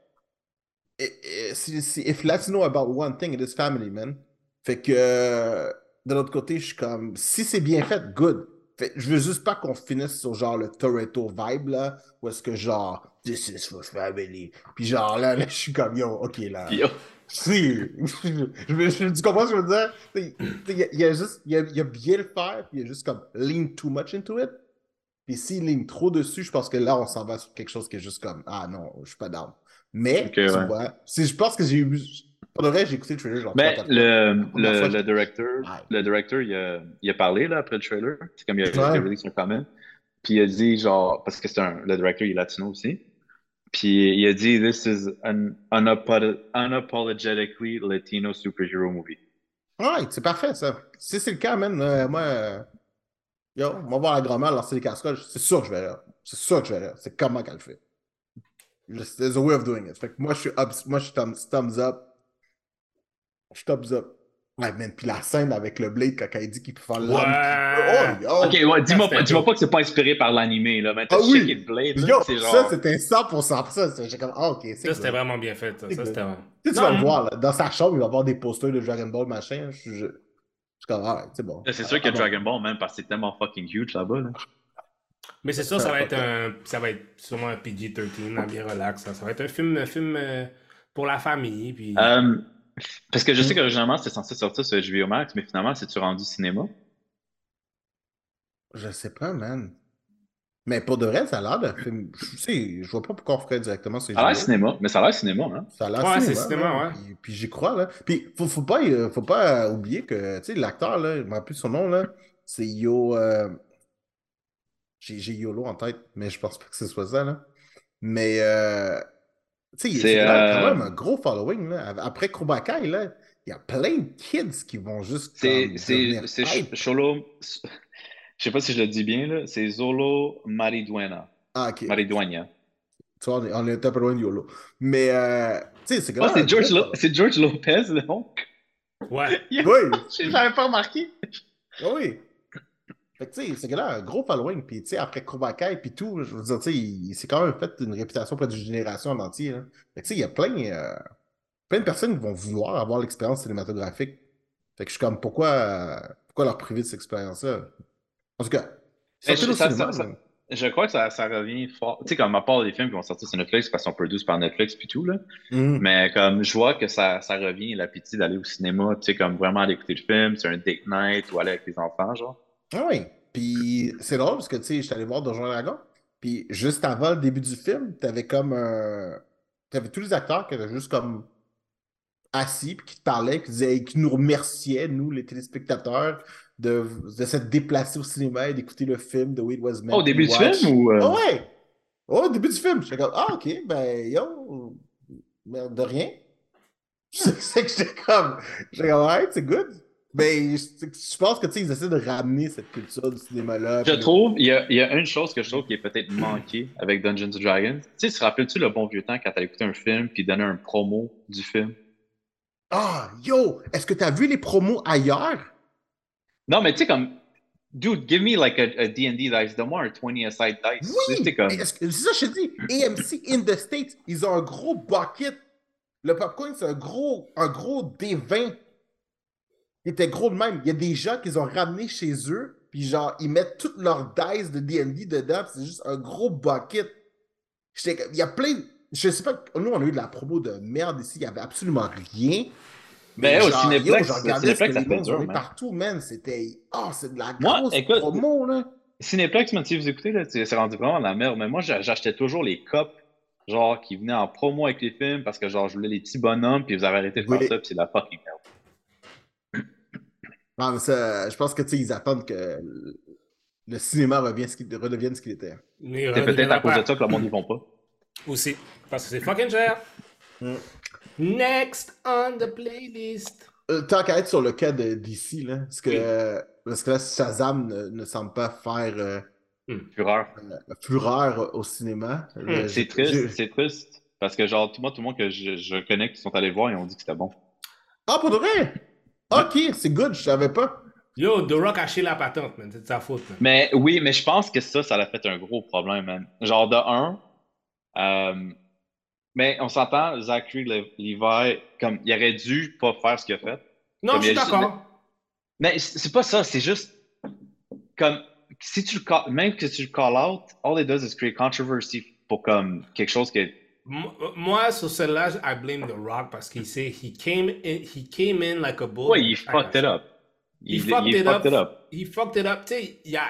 si- if let's know about one thing, it is family, man. Fait que euh, de l'autre côté, je suis comme, si c'est bien fait, good. Fait, je veux juste pas qu'on finisse sur genre le Toretto vibe, là, où est-ce que genre, this is for family. Puis genre là, là je suis comme, yo, ok, là. Yo. Si, je, veux- je- tu comprends ce que je veux dire? Il y, a- il a juste, il y a, il y a bien le faire, puis il y a juste comme lean too much into it. Puis s'il ligne trop dessus, je pense que là, on s'en va sur quelque chose qui est juste comme Ah non, je suis pas down. Mais, tu ouais. vois, si je pense que j'ai eu. Pour de vrai, j'ai écouté le trailer genre Mais 3-4 fois. le, le, fois, le directeur, Ouais. le directeur, il a, il a parlé là, après le trailer. C'est comme il a, il Ouais. a release son comment. Puis il a dit, genre, parce que c'est un, le directeur, il est latino aussi. Puis il a dit, This is an unapo- unapologetically Latino superhero movie. Ouais, c'est parfait, ça. Si c'est le cas, man, euh, moi, euh, yo, on va voir la grand-mère lancer les casseroles. C'est sûr que je verrai. C'est sûr que je verrai. C'est comment qu'elle le fait. There's a way of doing it. Fait que moi, je suis moi, je suis thumbs, up. Je thumbs up. Ouais, man, puis la scène avec le Blade quand il dit qu'il peut faire Ouais. l'âme. Oh, yo! Ok, ouais, dis-moi pas, dis-moi dope. pas que c'est pas inspiré par l'animé, là. Mais t'as Ah oui. checké le Blade, là, Yo, c'est ça, genre. c'était 100% ça. J'étais comme, ah, ok, c'est Ça, c'était vraiment bien fait. Ça, Ça, c'était vraiment. Tu sais, tu Non, vas le voir, là, dans sa chambre, il va avoir des posters de Dragon Ball, machin. Je je- je suis comme, ah, ouais, c'est bon. C'est sûr que Ah. Dragon Ball, même, parce que c'est tellement fucking huge là-bas, là. Mais c'est sûr, Ça ça va va être un, ça va être sûrement un PG-13, un bien relax. Ça. va être un film, un film euh, pour la famille. Puis... Parce que je Mm. sais qu'originalement, c'était censé sortir sur HBO Max, mais finalement, c'est-tu rendu cinéma? Je sais pas, man. Mais pour de vrai, ça a l'air d'un film. Je sais, je vois pas pourquoi on ferait directement sur Ça a l'air cinéma, mais ça a l'air cinéma, hein. Ça a l'air Ouais, cinéma, c'est cinéma, ouais. Puis, puis j'y crois, là. Puis faut, faut pas, euh, faut pas euh, oublier que, tu sais, l'acteur, là, je me rappelle plus son nom, là, c'est Yo. euh, J'ai j'ai YOLO en tête, mais je pense pas que ce soit ça, là. Mais, euh, tu sais, il- C'est, c'est quand euh, même un gros following, là. Après Kubakai, là, il y a plein de kids qui vont juste C'est, Cholo, je sais pas si je le dis bien, là, c'est Zolo Mariduena. Ah, ok. Mariduena. Tu vois, on est, on est un peu loin de YOLO. Mais, euh, tu sais, c'est quand Oh, c'est George, Lo- George Lopez, donc. Ouais. Oui, J'avais pas remarqué. Oui. Fait que, tu sais, ce gars-là a un gros following. Puis, tu sais, après Kubakai puis tout, je veux dire, tu sais, il, il s'est quand même fait une réputation auprès d'une génération en entier. Là. Fait que, tu sais, il y a plein, euh, plein de personnes qui vont vouloir avoir l'expérience cinématographique. Fait que je suis comme, pourquoi, euh, pourquoi leur priver de cette expérience-là? En tout cas, je- ça- cinéma, ça- mais- Je crois que ça, ça revient fort. Tu sais, comme à part les films qui vont sortir sur Netflix parce qu'ils sont produits par Netflix puis tout, là. Mhm. Mais comme je vois que ça, ça revient l'appétit d'aller au cinéma, tu sais, comme vraiment aller écouter le film, c'est un date night ou aller avec les enfants, genre. Ah oui. Puis c'est drôle parce que, tu sais, j'étais allé voir Donjons et Dragons. Puis juste avant le début du film, t'avais comme un... T'avais tous les acteurs qui étaient juste comme assis, puis qui te parlaient, qui disaient, qui nous remerciaient, nous, les téléspectateurs, de, de s'être déplacés au cinéma et d'écouter le film de It Was Meant Oh, au début du film ou. euh, Ah ouais! Oh, au début du film. J'étais comme, ah, ok, ben, yo, merde de rien. C'est que j'étais comme, j'étais comme, ouais, c'est good. Ben, je, je pense que, tu sais, ils essaient de ramener cette culture du cinéma-là. Je trouve, il y a, il y a une chose que je trouve qui est peut-être manquée avec Dungeons and Dragons. Tu sais, te rappelles-tu le bon vieux temps quand t'as écouté un film puis donner un promo du film? Ah, yo, est-ce que tu as vu les promos ailleurs? Non, mais tu sais, comme, dude, give me like a, a D&D dice, donne-moi un 20 aside dice. Oui! comme, C'est ça, que je te dis. AMC in the States, ils ont un gros bucket. Le popcorn, c'est un gros, un gros D20. Il était gros de même. Il y a des gens qu'ils ont ramené chez eux, puis genre, ils mettent toutes leurs dice de D&D dedans, c'est juste un gros bucket. J'étais Il y a plein... Je sais pas, nous, on a eu de la promo de merde ici, il y avait absolument rien. Ben, au genre, Cinéplex, yo, ce que Cinéplex, ça fait dur, man. partout, man. C'était... Ah, c'est de la Moi, grosse écoute, promo, là. Cinéplex, même si vous écoutez, là, c'est rendu vraiment de la merde. Mais moi, j'a- j'achetais toujours les copes, genre, qui venaient en promo avec les films parce que, genre, je voulais les petits bonhommes, puis vous avez arrêté de faire Oui. ça, puis c'est la fucking merde. Non, ça, je pense que, tu sais, ils attendent que le- cinéma revienne ce qu'il- redevienne ce qu'il était. Mais, C'est peut-être à cause de ça que le monde n'y vont pas. Aussi. Parce que c'est fucking cher. Mm. Next on the playlist. Euh, tant qu'à être sur le cas de DC, là, parce que, parce que là, Shazam ne, ne semble pas faire euh, Fureur. euh, fureur au cinéma. Euh, C'est triste, c'est triste. Parce que, genre, tout, moi, tout le monde que je, je connais qui sont allés voir, ils ont dit que c'était bon. Ah, pour de vrai? Ok, c'est good, je savais pas. Yo, The Rock a la patente, man. C'est de sa faute, man. Mais oui, mais je pense que ça, ça a fait un gros problème, man. Genre, de un, euh, mais on s'entend, Zachary Le- Levi, comme, il aurait dû pas faire ce qu'il a fait. Non, Comme je suis d'accord. Mais c'est pas ça, c'est juste comme si tu le call- même que tu le call out, all it does is create controversy pour comme quelque chose que Mo- Moi, sur celle-là, I blame The Rock parce qu'il sait, he came in, he came in like a bull. ouais, il fucked it up. He Il, fucked il it fucked up. it up. He fucked it up. Tu sais, il a,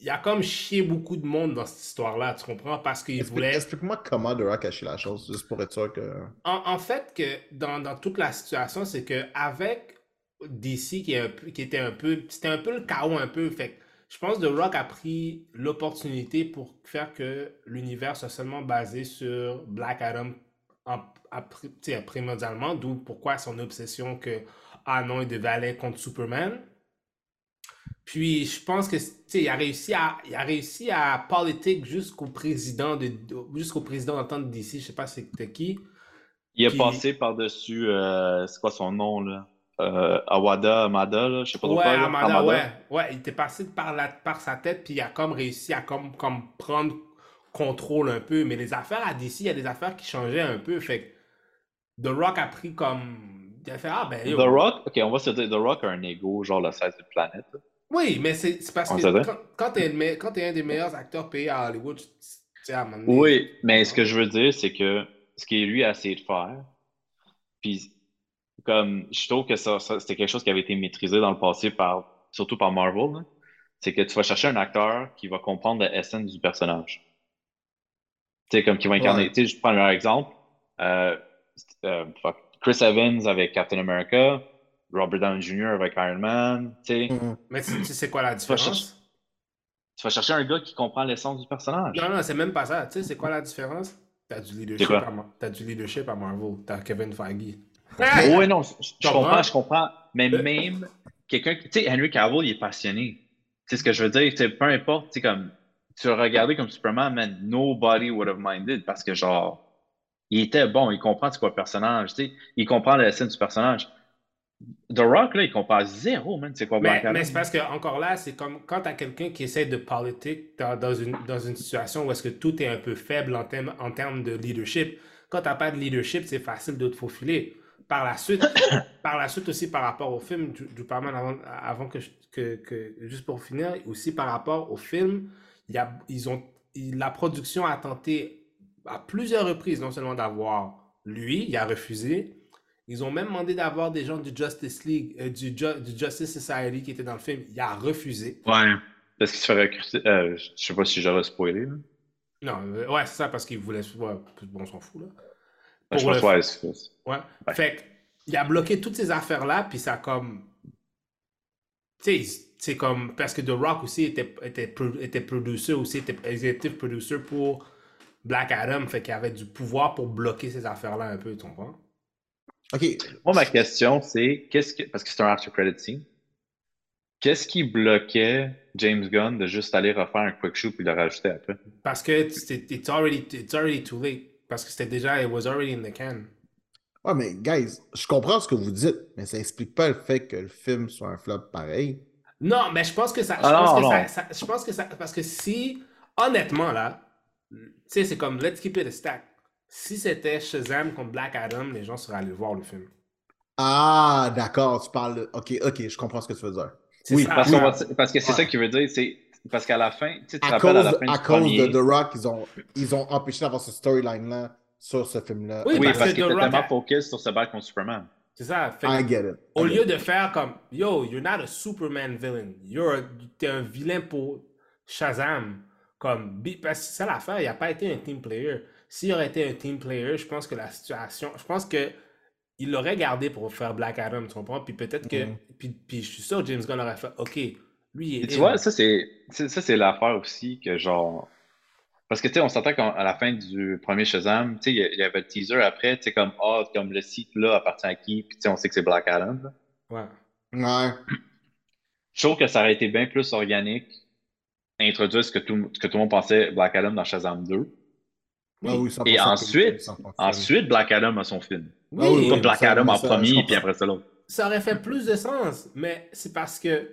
il a comme chié beaucoup de monde dans cette histoire-là, tu comprends? Parce qu'il Explique- voulait. Explique-moi comment The Rock a caché la chose, juste pour être sûr que. En, en fait, que dans, dans toute la situation, c'est que avec DC qui, est un qui était un peu. C'était un peu le chaos, un peu. Fait que je pense que The Rock a pris l'opportunité pour faire que l'univers soit seulement basé sur Black Adam en, à- primordialement, d'où pourquoi son obsession que ah non, il devait aller contre Superman. Puis je pense que il a réussi à il a réussi à politique jusqu'au président de jusqu'au président d'entente d'ici, je sais pas c'était qui. Il est passé par-dessus, euh, c'est quoi son nom, là? Euh, Awada, Amada, là, je sais pas trop Ouais, quoi. là. Amanda, ouais. Ouais, il était passé par, la, par sa tête, puis il a comme réussi à comme, comme prendre contrôle un peu. Mais les affaires à DC, il y a des affaires qui changeaient un peu. Fait que The Rock a pris comme. Il a fait Ah, ben. yo. The Rock, ok, on va se dire, The Rock a un ego, genre la size d'une planète. Oui, mais c'est parce On que quand, quand t'es le me- un des meilleurs acteurs payés à Hollywood, tu sais, à un moment donné- Oui, mais ce que je veux dire, c'est que ce que lui a essayé de faire, puis comme je trouve que ça, ça- c'était quelque chose qui avait été maîtrisé dans le passé par, surtout par Marvel, c'est que tu vas chercher un acteur qui va comprendre l'essence du personnage. Tu sais, comme qui va incarner. Ouais. Tu sais, je prends un exemple. euh, euh, fuck, Chris Evans avec Captain America, Robert Downey Jr. avec Iron Man. Tu sais, Mhm. Mais tu sais quoi la différence? tu vas chercher un gars qui comprend l'essence du personnage. Non, non, c'est même pas ça. Tu sais, c'est quoi la différence? T'as du leadership à, t'as du leadership à Marvel. T'as Kevin Feige. Oui, non, je, je comprends? je comprends. Mais Euh. même quelqu'un, qui- tu sais, Henry Cavill, il est passionné. Tu sais ce que je veux dire? Peu importe, tu comme, tu le regardais comme Superman, man, nobody would have minded parce que, genre, il était bon, il comprend c'est quoi le personnage, tu sais, il comprend la scène du personnage. The Rock, là, il comprend zéro, man, c'est quoi Mais, mais c'est parce que, encore là, c'est comme quand t'as quelqu'un qui essaie de politique dans, dans une, dans une situation où est-ce que tout est un peu faible en, termes- en de leadership. Quand t'as pas de leadership, c'est facile de te faufiler. Par la suite, par la suite aussi par rapport au film, du, du Superman avant, avant que, que, que- juste pour finir, aussi par rapport au film, il y a, ils ont, la production a tenté à plusieurs reprises non seulement d'avoir lui, il a refusé, ils ont même demandé d'avoir des gens du Justice League, euh, du, Ju- du Justice Society qui étaient dans le film. Il a refusé. Ouais. Parce qu'il se fait recruter. euh, je sais pas si j'aurais spoilé, là. Non, euh, ouais, c'est ça parce qu'il voulait. ouais, bon, on s'en fout là. Ben, pense le- ouais, Ouais. Ouais. Fait que, il a bloqué toutes ces affaires-là, puis ça a comme. Tu sais, c'est comme. Parce que The Rock aussi était, était, pro- était producer aussi, était executive producer pour Black Adam, fait qu'il avait du pouvoir pour bloquer ces affaires-là un peu, tu comprends? Ok, Moi, ma question, c'est qu'est-ce que. Parce que c'est un after credit scene. Qu'est-ce qui bloquait James Gunn de juste aller refaire un quick shoot puis de le rajouter après? Parce que c'est it's already, it's already too late. Parce que c'était déjà, it was already in the can. Ouais, mais guys, je comprends ce que vous dites, mais ça explique pas le fait que le film soit un flop pareil. Non, mais je pense que ça. Je Ah, pense non, que non. ça, ça- Je pense que ça. Parce que si, honnêtement, là, tu sais, c'est comme let's keep it a stack. Si c'était Shazam contre Black Adam, les gens seraient allés voir le film. Ah, d'accord, tu parles. de- Ok, ok, je comprends ce que tu veux dire. Oui, ça, Parce, va- que c'est Ouais. ça qui veut dire, c'est. Parce qu'à la fin, tu sais, tu te À rappelles à cause, la fin à du cause premier. de The Rock, ils ont, ils ont empêché d'avoir ce storyline-là sur ce film-là. Oui, Oui, parce parce que qu'il The était Rock tellement a- focus sur se battre contre Superman. C'est ça. Fait I get it. au get lieu it. de faire comme Yo, you're not a Superman villain. You're a- T'es un vilain pour Shazam. Comme, parce que c'est ça l'affaire, il n'a pas été un team player. S'il aurait été un team player, je pense que la situation. Je pense que il l'aurait gardé pour faire Black Adam, tu comprends? Puis peut-être que. Mhm. Puis, puis je suis sûr que James Gunn aurait fait OK, lui, il est. Et tu vois, ça, c'est c'est- ça, c'est l'affaire aussi que genre. Parce que tu sais, on s'entend qu'à la fin du premier Shazam, tu sais, il y avait le teaser après, tu sais, comme Ah, comme le site là appartient à qui, puis tu sais, on sait que c'est Black Adam. là. Ouais. Ouais. Je trouve que ça aurait été bien plus organique introduire ce que tout, ce que tout le monde pensait Black Adam dans Shazam 2. Ah oui, 100% Et ensuite, ensuite, Black Adam a son film. Oui, Ah oui, Pas Black ça, Adam en premier, puis après ça l'autre. ça aurait fait plus de sens, mais c'est parce que.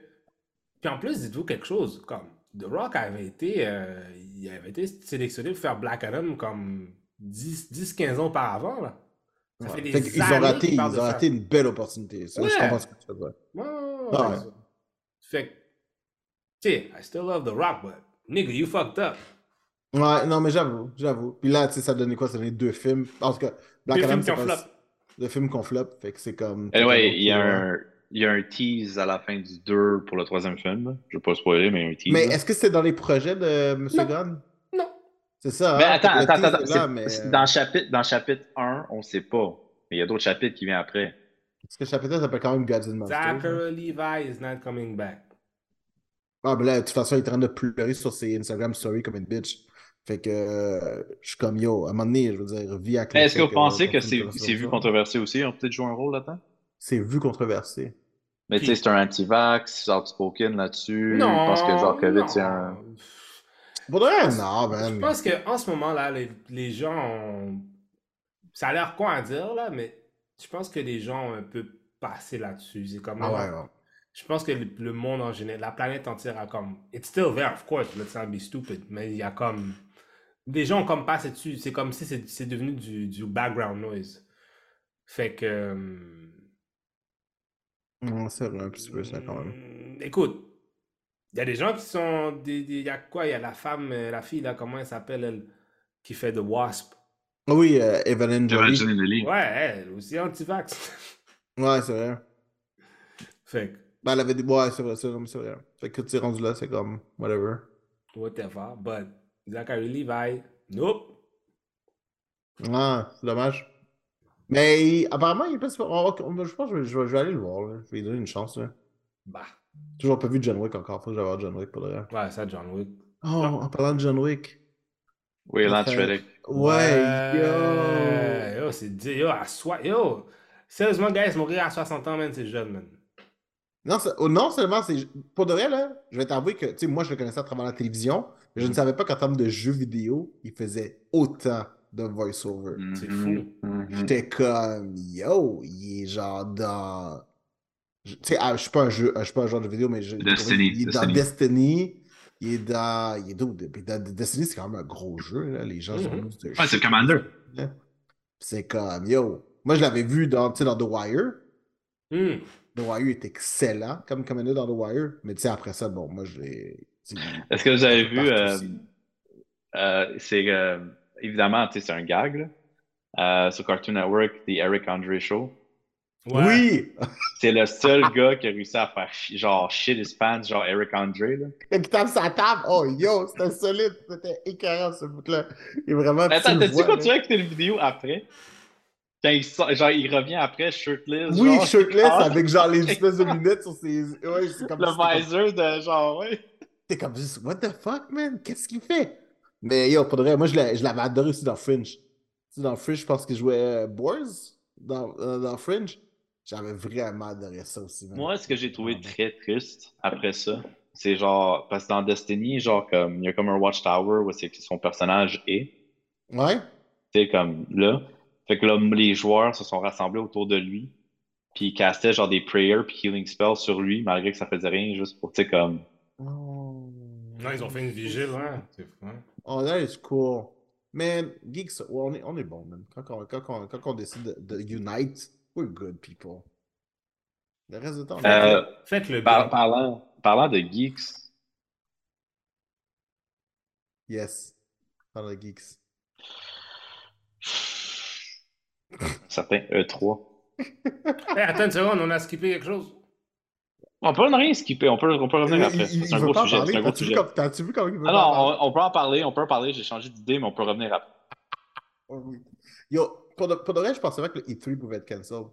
Puis en plus, dites-vous quelque chose, comme The Rock avait été, euh, il avait été sélectionné pour faire Black Adam comme 10-15 ans auparavant. Là. Ça Ouais. fait des Fait qu'ils ont raté, ils ont raté une belle opportunité. Ça, Je Ouais. comprends ce que tu veux dire. Ouais, ouais, ouais, ouais, ouais. ça. Fait que, tu sais, I still love The Rock, but nigga, you fucked up. Ouais, non, mais j'avoue, j'avoue. Puis là, tu sais, ça donnait quoi? Ça donnait deux films. En tout cas, Black Deux Adam, films qui c'est ont pas... flop. Deux films qu'on flop, fait que c'est comme... Anyway, t'es il y, a un, il y a un tease à la fin du 2 pour le troisième film. Je vais pas spoiler, mais il y a un tease. Mais est-ce que c'est dans les projets de M. Non. Gunn? Non. C'est ça, Mais hein? attends, Le attends, attends. là, mais, euh, Dans, le chapitre, dans chapitre 1, on sait pas. Mais il y a d'autres chapitres qui viennent après. Parce que le chapitre s'appelle quand même Gods and Monsters. hein. Zachary Levi is not coming back. Ah, ben là, de toute façon, il est en train de pleurer sur ses Instagram stories comme une bitch. Fait que euh, je suis comme yo, à un moment donné, je veux dire, vie Mais est-ce que vous pensez que c'est vu controversé aussi? Ils ont peut-être joué un rôle là-dedans? C'est vu controversé. Mais tu sais, c'est un anti-vax, outspoken là-dessus. Non. Je pense que genre COVID, c'est un. Vrai, non, Je man. pense qu'en ce moment-là, les, les gens ont. ça a l'air con à dire, là, mais je pense que les gens ont un peu passé là-dessus. C'est comme. Ah ouais, ouais. Je pense que le, le monde en général, la planète entière a comme. It's still there, of course, let's not be stupid, mais il y a comme. Les gens ont comme passé dessus. C'est comme si c'est c'est devenu du, du background noise. Fait que. Non, c'est vrai, un petit peu ça quand même. Mm, Écoute, il y a des gens qui sont. Il y a quoi Il y a la femme, euh, la fille, là, comment elle s'appelle, elle, qui fait The Wasp? Ah Oui, euh, Evelyn Jolie. Ouais, elle aussi anti-vax. Ouais, c'est vrai. fait que, Ben, elle avait des. Ouais, c'est vrai, c'est vrai, c'est vrai. Fait que tu es rendu là, c'est comme, whatever. whatever. But Zachary Levi, nope. Ah, c'est dommage. Mais apparemment, il est pas super. Je pense que je vais, je aller le voir. Là. Je vais lui donner une chance. Là. Bah, Toujours pas vu John Wick encore. Faut que j'aille voir John Wick pour le vrai. ouais, ça, John Wick. Oh, en parlant de John Wick. Oui, Lance Reddick. Ouais, yo. Yo, c'est dit, yo, à soi, yo. Sérieusement, guys, mourir à 60 ans, man, c'est jeune, man. Non, oh, non seulement, c'est. Pour de vrai, là, je vais t'avouer que, tu sais, moi, je le connaissais à travers la télévision, mais je ne savais pas qu'en termes de jeux vidéo, il faisait autant de voice-over. C'est Mhm, fou. mhm. J'étais comme, yo, il est genre dans. je- Tu sais, ah, je suis pas un jeu, je suis pas un joueur de vidéo, mais je. Destiny, Il est dans Destiny. Destiny. Il est dans. Il est dans- Destiny, c'est quand même un gros jeu, là. Les gens sont Mhm. juste de Ouais, c'est Commander. C'est comme, yo. Moi, je l'avais vu dans, tu sais, dans The Wire. Hmm. The Wire est excellent comme commander dans The Wire. Mais tu sais, après ça, bon, moi, je l'ai. Est-ce que vous avez vu, euh, euh, c'est euh, évidemment, tu sais, c'est un gag, là. Euh, sur Cartoon Network, The Eric Andre Show. Ouais. Oui! C'est le seul gars qui a réussi à faire genre shit his pants, genre Eric Andre, là. Il tape sa table. Oh, yo, c'était solide. C'était écœurant, ce bout-là. Il est vraiment. Mais Attends, t'as-tu vois, continué à écouter la vidéo après? Quand il sort, genre, il revient après, shirtless. Oui, genre, shirtless ah, avec genre les espèces de lunettes sur ses. Ouais, c'est comme. Le comme- visor de genre, ouais. T'es comme juste, what the fuck, man? Qu'est-ce qu'il fait? Mais yo, pour de vrai, moi, je l'ai- je l'avais adoré aussi dans Fringe. Tu sais, dans Fringe, je pense qu'il jouait euh, Boars dans, euh, dans Fringe. J'avais vraiment adoré ça aussi. Moi, ce que j'ai trouvé très triste après ça, c'est genre, parce que dans Destiny, genre, comme, il y a comme un Watchtower où c'est que son personnage est. Ouais? Tu sais, comme là. Fait que là, les joueurs se sont rassemblés autour de lui. Puis ils castaient genre des prayers puis healing spells sur lui, malgré que ça faisait rien, juste pour, tu sais, comme. Oh. Non, ils ont fait une vigile, hein. C'est fou, hein. Oh, that is cool. Man, Geeks, on, est, on est bon, man. Quand on, quand on, quand on décide de, de unite, we're good people. Le reste du temps, on est Euh, Faites le par- bien. parlant, parlant de geeks, Yes. Dans le Geeks. certains E3. Hey, attends une seconde, on a skippé quelque chose? On peut rien skipper, on peut, on peut revenir après. C'est un gros sujet. parler. C'est un gros T'as-tu vu, sujet. comme- t'as-tu vu comment il veut Ah non, parler? on, on peut en parler, on peut en parler. J'ai changé d'idée, mais on peut revenir après. Oh. Yo, pour de, pour de vrai, je pensais pas que le E3 pouvait être cancel.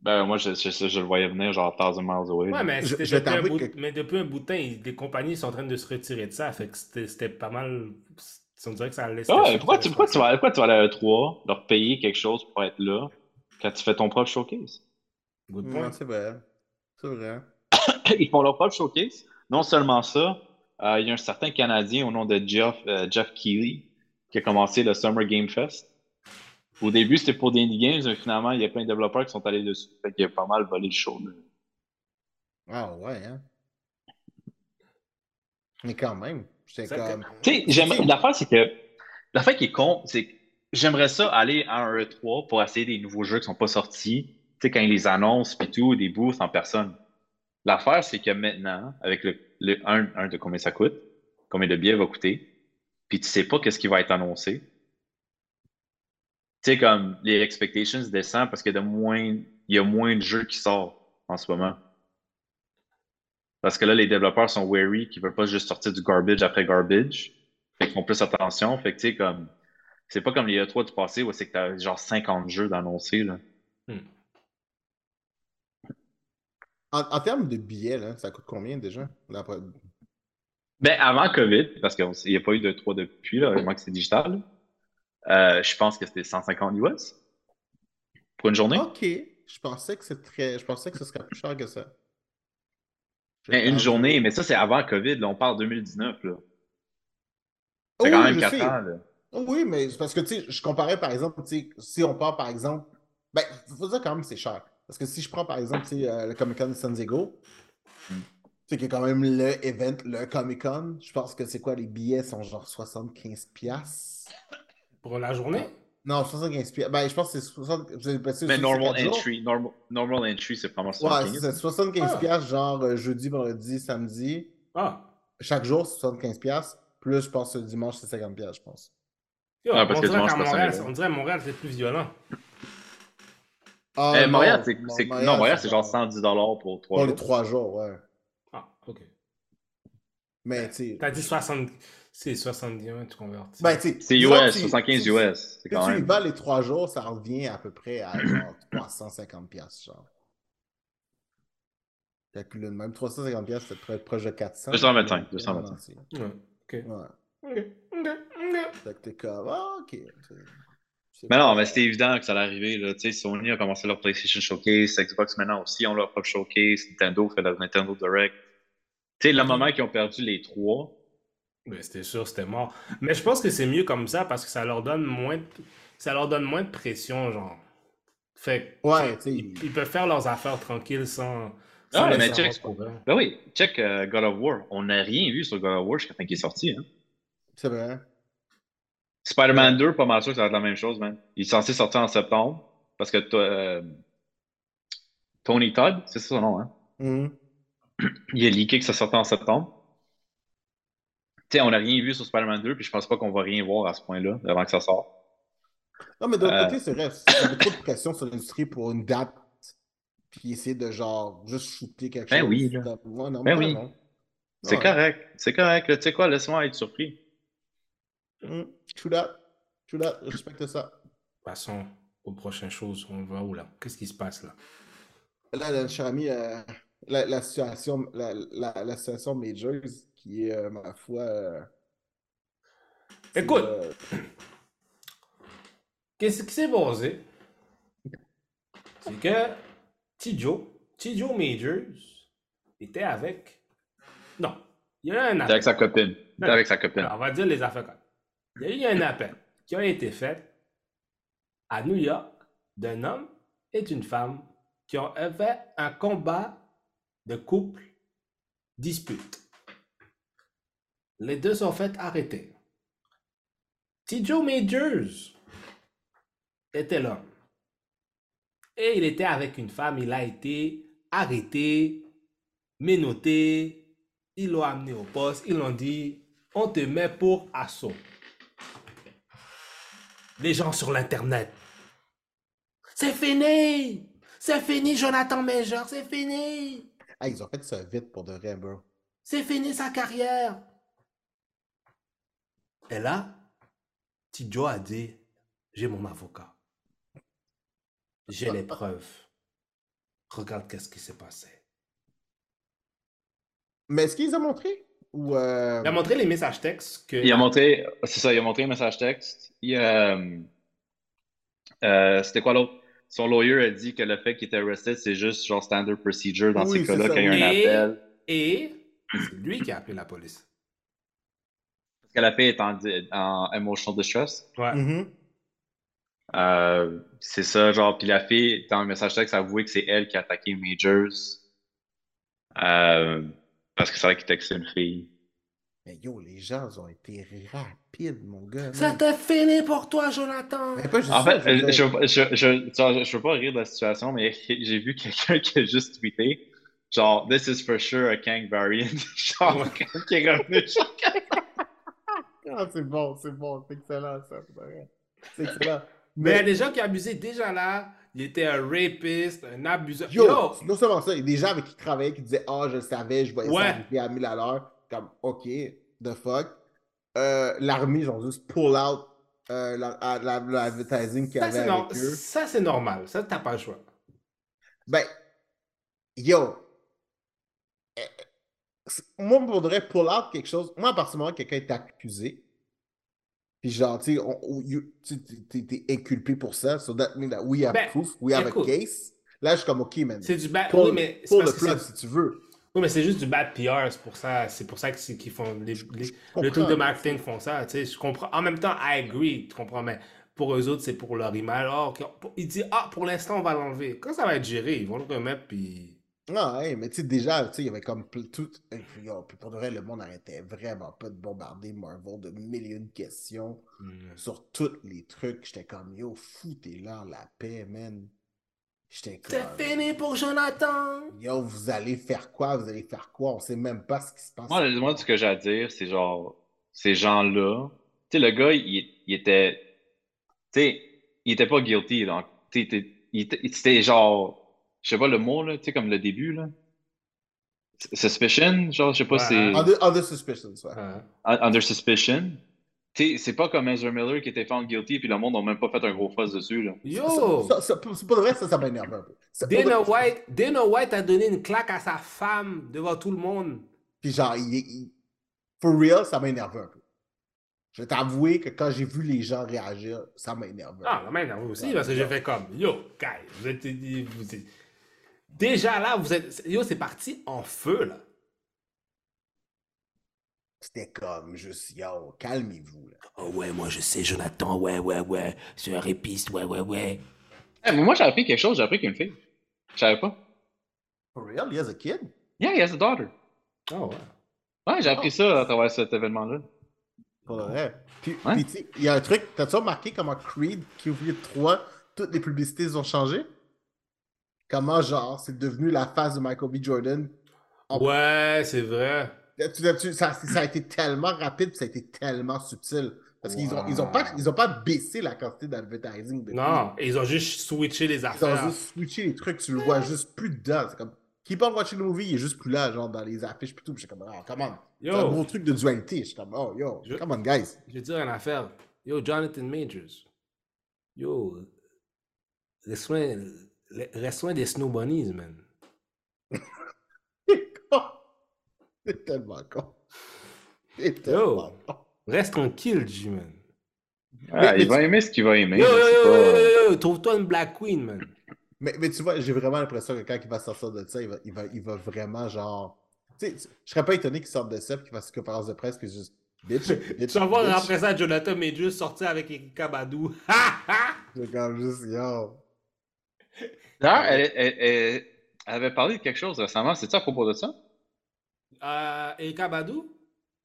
Ben, moi, je, je, je le voyais venir genre 1000 miles away. Ouais, mais, Je- depuis un bout, que- mais depuis un bout de temps, ils- les compagnies sont en train de se retirer de ça. Fait que c'était c'était pas mal. On dirait que ça allait. Ouais, pourquoi, tu, pourquoi, tu vas, pourquoi tu vas aller à E3, leur payer quelque chose pour être là, quand tu fais ton propre showcase? Good Ouais, c'est vrai. C'est vrai. Ils font leur propre showcase. Non seulement ça, euh, il y a un certain Canadien au nom de Jeff, euh, Jeff Keighley qui a commencé le Summer Game Fest. Au début, c'était pour des indie games, mais finalement, il y a plein de développeurs qui sont allés dessus. Fait qu'il a pas mal volé le show. Ah ouais, hein. Mais quand même, Ça, comme. Tu sais, l'affaire, c'est que. L'affaire qui est con, c'est que j'aimerais ça aller à un E3 pour essayer des nouveaux jeux qui sont pas sortis. Tu sais, quand ils les annoncent pis tout, des booths en personne. L'affaire, c'est que maintenant, avec le, le un, un de combien ça coûte, combien de billets va coûter, puis tu sais pas qu'est-ce qui va être annoncé. Tu sais, comme les expectations descendent parce qu'il y a moins, de jeux qui sortent en ce moment. Parce que là, les développeurs sont wary, qui veulent pas juste sortir du garbage après garbage. Fait qu'ils font plus attention. Fait que, tu sais, comme, c'est pas comme les E3 du passé où c'est que t'as genre 50 jeux d'annoncés, là. En, en termes de billets, là, ça coûte combien déjà? Là, Ben, avant COVID, parce qu'il n'y a pas eu de 3 depuis, là, vraiment que c'est digital, euh, je pense que c'était 150 US pour une journée. Ok. Je pensais que très. Je pensais que ce serait plus cher que ça. Ben, une journée, mais ça, c'est avant COVID, là, on parle 2019, là. Oh C'est quand oui, même je 4 sais. ans, là. Oui, mais parce que, je comparais, par exemple, si on part, par exemple, ben, faut dire quand même que c'est cher. Parce que si je prends, par exemple, tu sais, euh, le Comic-Con de San Diego, Mm. tu sais, qui est quand même le event, le Comic-Con, je pense que c'est quoi, les billets sont genre 75 piastres? Pour la journée? Non, 75 piastres. Ben, je pense que c'est 60... j'ai passé Mais sur normal entry, normal, normal entry, c'est vraiment Ouais, 75. c'est ça, 75 Ah. piastres, genre euh, jeudi, vendredi, samedi. Ah. Chaque jour, c'est 75 piastres. Plus, je pense, le dimanche, c'est 50 piastres, je pense. Yo, Ah, parce on que dirait dimanche, Montréal, on dirait à Montréal, c'est plus violent. Ah, Eh, non, Montréal, c'est, Mo- c'est- non, Montréal, c'est genre 110 pour 3 Pour les jours. 3 jours, ouais. Ah, ok. Mais, tu sais. T'as dit 60. C'est 70, tu convertis. Ben. C'est US, tu- 75 tu- US. C'est quand tu y même. vas les 3 jours, ça revient à peu près à genre 350 piastres, genre. Calcule de même. 350 piastres, c'est près- proche de 400. 225, 225. Ouais, c'est- Ouais, ok. Ouais. Ok, ok, ok. Fait que t'es comme, ah, ok. Mais non, mais c'était évident que ça allait arriver. Là. Tu sais, Sony a commencé leur PlayStation Showcase, Xbox maintenant aussi ont leur propre Showcase, Nintendo fait leur Nintendo Direct. Tu sais, le moment qu'ils ont perdu les trois, Ben, c'était sûr, c'était mort. Mais je pense que c'est mieux comme ça parce que ça leur donne moins de, ça leur donne moins de pression, genre. Fait que, Ouais, tu sais. ils, ils peuvent faire leurs affaires tranquilles sans. Ah, sans mais nécessairement check. ben oui, check euh, God of War. On n'a rien vu sur God of War jusqu'à fin qu'il est sorti. Hein. C'est vrai. Spider-Man 2, pas mal sûr que ça va être la même chose, man. Il est censé sortir en septembre parce que euh, Tony Todd, c'est ça son nom, hein? Mhm. Il a leaké que ça sortait en septembre. Tu sais, on n'a rien vu sur Spider-Man 2, puis je pense pas qu'on va rien voir à ce point-là avant que ça sorte. Non, mais l'autre Euh. côté, c'est vrai. Il y avait trop de pression sur l'industrie pour une date. Puis essayer de, genre, juste shooter quelque Ben chose. oui, là. Ouais, non, Ben oui. C'est Ouais. correct. C'est correct. Tu sais quoi, laisse-moi être surpris. True that. True that. Je respecte ça. Passons aux prochaines choses. On va où là? Qu'est-ce qui se passe là? Là, là, cher ami, euh, la, la situation, la, la, la situation Majors, qui est, euh, ma foi. euh, Écoute. euh, Qu'est-ce qui s'est passé? C'est que Tijo, Tijo Majors, était avec. Non, il y a un avec sa copine. Avec sa copine. On va dire les affaires. Il y a eu un appel qui a été fait à New York d'un homme et d'une femme qui ont fait un combat de couple dispute. Les deux sont fait arrêter. Tijo Majors était l'homme. Et il était avec une femme, il a été arrêté, menotté, ils l'ont amené au poste, ils l'ont dit, on te met pour assaut. Les gens sur l'internet. C'est fini! C'est fini, Jonathan Major, c'est fini! Ah, ils ont fait ça vite pour de vrai, bro. C'est fini sa carrière. Et là, Tidjo a dit, j'ai mon avocat. J'ai les preuves. Regarde qu'est-ce qui s'est passé. Mais est-ce qu'ils ont montré? Ou. euh, Il a montré les messages textes que... Il a montré, c'est ça, il a montré un message texte. Il a, euh, euh, c'était quoi l'autre? Son lawyer a dit que le fait qu'il était arrested, c'est juste genre standard procedure dans Oui, ces cas-là, qu'il y a un appel. Et c'est lui qui a appelé la police. Parce que la fille est en, en emotional distress. Ouais. mhm. Euh, c'est ça, genre, puis la fille, dans le message texte, a avoué que c'est elle qui a attaqué Majors. Euh, parce que c'est vrai qu'il textait une fille. Mais yo, les gens ont été rapides, mon gars. man. C'était fini pour toi, Jonathan. Mais pas juste En ça, fait, je veux je, je, je, veux pas rire de la situation, mais j'ai vu quelqu'un qui a juste tweeté, genre, This is for sure a Kang variant. genre, qui est revenu. genre, Ah, c'est bon, c'est bon, c'est excellent ça. C'est excellent. Mais il y a Mais des gens qui abusaient déjà là. Il était un rapiste, un abuseur. yo, Yo, non seulement ça, il y a des gens avec qui il travaillait qui disaient Ah, je le savais, je voyais Ouais. ça arriver à 1000 à l'heure. Comme, ok, the fuck. Euh, L'armée, ils ont juste pull out euh, la- la- qu'il y avait avec eux. ça, c'est normal. Ça, t'as pas le choix. Ben, yo. euh, c'est- Moi, on voudrais pull out quelque chose. Moi, à partir du moment où quelqu'un est accusé, puis genre, tu t'es- inculpé pour ça, so that means that we have Ben, proof, we have écoute. a case. Là, je suis comme, ok, man. C'est du bad. Pull, Oui, mais plug c'est- si tu veux. Oui, mais c'est juste du bad PR, c'est pour ça, c'est pour ça qu'ils font les, les- le truc de marketing font ça, tu sais, je comprends. En même temps, I agree, tu comprends, mais pour eux autres, c'est pour leur image. Ah, ok, ils disent, ah, pour l'instant, on va l'enlever. Quand ça va être géré, ils vont le remettre, puis... Ah, ouais, mais tu sais, déjà, tu sais, il y avait comme tout. et puis, puis pour de vrai, le monde arrêtait vraiment pas de bombarder Marvel de millions de questions Hmm. sur tous les trucs. J'étais comme, yo, foutez-leur la paix, man. J'étais comme, C'est fini pour Jonathan! yo, vous allez faire quoi? Vous allez faire quoi? On sait même pas ce qui se passe. Moi, le- moi, ce que j'ai à dire, c'est genre, ces gens-là, tu sais, le gars, il, il était, tu sais, il était pas guilty, donc, tu sais, il était- genre, je sais pas le mot, là, tu sais, comme le début, là. Suspicion, genre, je sais pas, Ouais. c'est Other, other suspicions, ouais. Un- under suspicion? Tu sais, c'est pas comme Ezra Miller qui était found guilty, puis le monde n'a même pas fait un gros fuss dessus, là. Yo! Ça, ça, ça, c'est pas vrai, ça, ça m'énerve un peu. Dana. White, Dana White a donné une claque à sa femme devant tout le monde. Puis genre, il, il- for real, ça m'a énervé un peu. Je vais t'avouer que quand j'ai vu les gens réagir, ça m'a énervé. Ah, la main énervé aussi, parce que j'ai fait comme, yo, guys, vous êtes, vous êtes- Déjà là, vous êtes. Yo, c'est parti en feu, là. C'était comme juste, yo, calmez-vous. là. Oh ouais, moi je sais, Jonathan, ouais, ouais, ouais. C'est un répiste, ouais, ouais, ouais. Eh, mais moi, j'ai appris quelque chose, j'ai appris qu'il y a une fille. Je savais pas. For real, he has a kid? Yeah, he has a daughter. Oh ouais. Ouais, j'ai appris ça à travers cet événement-là. Pour vrai. Puis, Ouais. puis tu sais, il y a un truc, t'as-tu remarqué comment Creed, qui ouvrait 3, toutes les publicités ont changé? Comment, genre, c'est devenu la face de Michael B. Jordan? En- Ouais, c'est vrai. Ça, ça a été tellement rapide, puis ça a été tellement subtil. Parce qu'ils ont, ils ont, pas, ils ont pas baissé la quantité d'advertising. Non, et ils ont juste switché les Ils ont affaires. juste switché les trucs, tu le vois juste plus dedans. C'est comme, Keep on watching the movie, il est juste plus là, genre, dans les affiches. Puis j'étais comme, oh, come on. C'est un gros truc de dualité. Je suis comme, oh, yo, Je- come on, guys. je vais dire une affaire. Yo, Jonathan Majors. Yo, reste loin, reste loin des Snow Bunnies, man. C'est tellement con. C'est tellement con. Reste tranquille, G, man. Ah, mais il va aimer ce qu'il va aimer. Yo, yo, pas- yo, yo, yo, trouve-toi une Black Queen, man. Mais, mais tu vois, j'ai vraiment l'impression que quand il va sortir de ça, il va, il va, il va vraiment genre. Tu sais, je serais pas étonné qu'il sorte de ça et qu'il fasse une conférence de presse puis juste. Bitch, bitch. Tu vas voir après ça Jonathan Majors sortir avec Erika Badou. Ha, ha! C'est comme juste, yo. D'ailleurs, elle, elle- elle- elle avait parlé de quelque chose récemment. C'est ça à propos de ça? Euh, Erika Badou?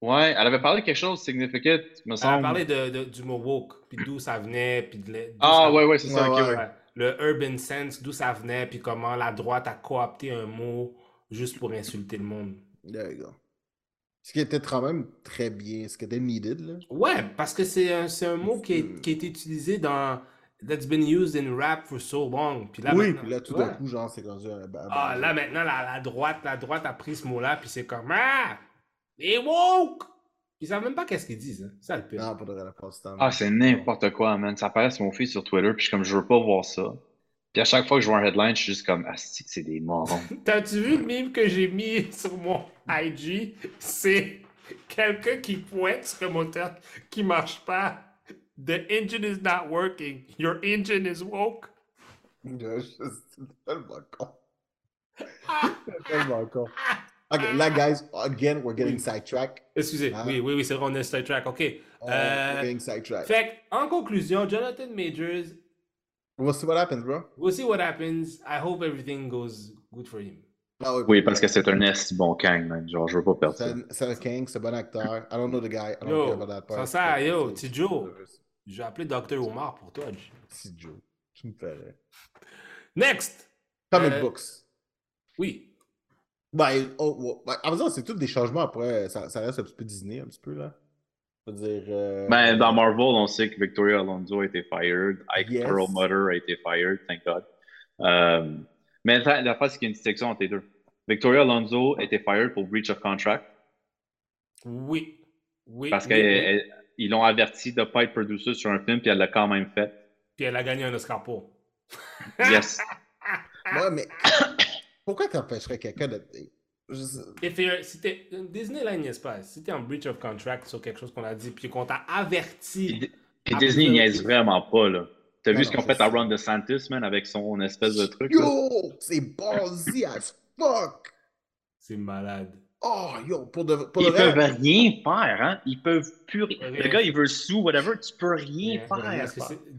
Ouais, elle avait parlé de quelque chose de significant, me Elle a semble. parlé de, de- du mot woke, puis d'où ça venait, puis de, Ah, ça- ouais, ouais, c'est ça. Ouais, ok, ouais. ouais. Ouais. Le urban sense, d'où ça venait, puis comment la droite a coopté un mot juste pour insulter le monde. There you go. Ce qui était quand même très bien, ce qui était needed, là. Ouais, parce que c'est un, c'est un mot qui, est- qui a été utilisé dans. That's been used in rap for so long. Puis là, oui, puis là, tout d'un coup, genre, c'est un. un- Ah, là, maintenant, la, la droite, la droite a pris ce mot-là, puis c'est comme Ah! Les woke! Ils savent même pas qu'est-ce qu'ils disent. Hein. Ça le pire. Non, de la. Ah, c'est n'importe quoi, man. Ça apparaît sur mon fils sur Twitter, puis je suis comme, je veux pas voir ça. Puis à chaque fois que je vois un headline, je suis juste comme, ah, c'est c'est des morons. T'as-tu vu le meme que j'ai mis sur mon IG? C'est quelqu'un qui pointe sur un moteur qui marche pas. The engine is not working. Your engine is woke. Je- je- C'est tellement con. C'est tellement. Ok, là, guys, again, we're getting sidetracked. Excusez, Ah. oui, oui, oui, c'est vrai, on est Star Trek. OK. Uh, Euh, we're getting sidetracked. Fait en conclusion, Jonathan Majors, We'll see what happens, bro. we'll see what happens. I hope everything goes good for him. Ah Oui, parce que c'est un esti bon Kang, man. Genre, je veux pas perdre C'est un, c'est un king, c'est un bon acteur. I don't know the guy. I don't Yo, care about that part. sans ça, yo, C'est- vais appeler Dr. Omar pour toi. Petit Joe. Tu me fais rire. Next! Comic Euh, books. Oui. Ben, oh, oh, en faisant, c'est tous des changements après. Ça, ça reste un petit peu Disney, un petit peu, là. Je veux dire. euh, Ben, dans Marvel, on sait que Victoria Alonso a été fired, Ike Yes. Perlmutter a été fired, thank God. Euh, mais la, la face, c'est qu'il y a une distinction entre les deux. Victoria Alonso a été fired pour breach of contract Oui. Oui. parce oui, oui. Qu'ils l'ont averti de ne pas être producer sur un film, puis elle l'a quand même fait. Puis elle a gagné un Oscar pour. Yes. Ouais, mais. Pourquoi t'empêcherais quelqu'un de. Je si t'es- Disney, là, il niaise pas? Si t'es en breach of contract sur quelque chose qu'on a dit, puis qu'on t'a averti. Puis, puis Ah, Disney niaise vraiment pas, là. T'as vu ce non, qu'ils ont je fait à. Ron DeSantis, man, avec son espèce de truc? Yo! C'est ballsy as fuck! C'est malade. Oh, yo, pour de, pour Ils de vrai? peuvent rien faire, hein? Ils peuvent plus rien. Le gars, il veut sous, whatever, tu peux rien faire.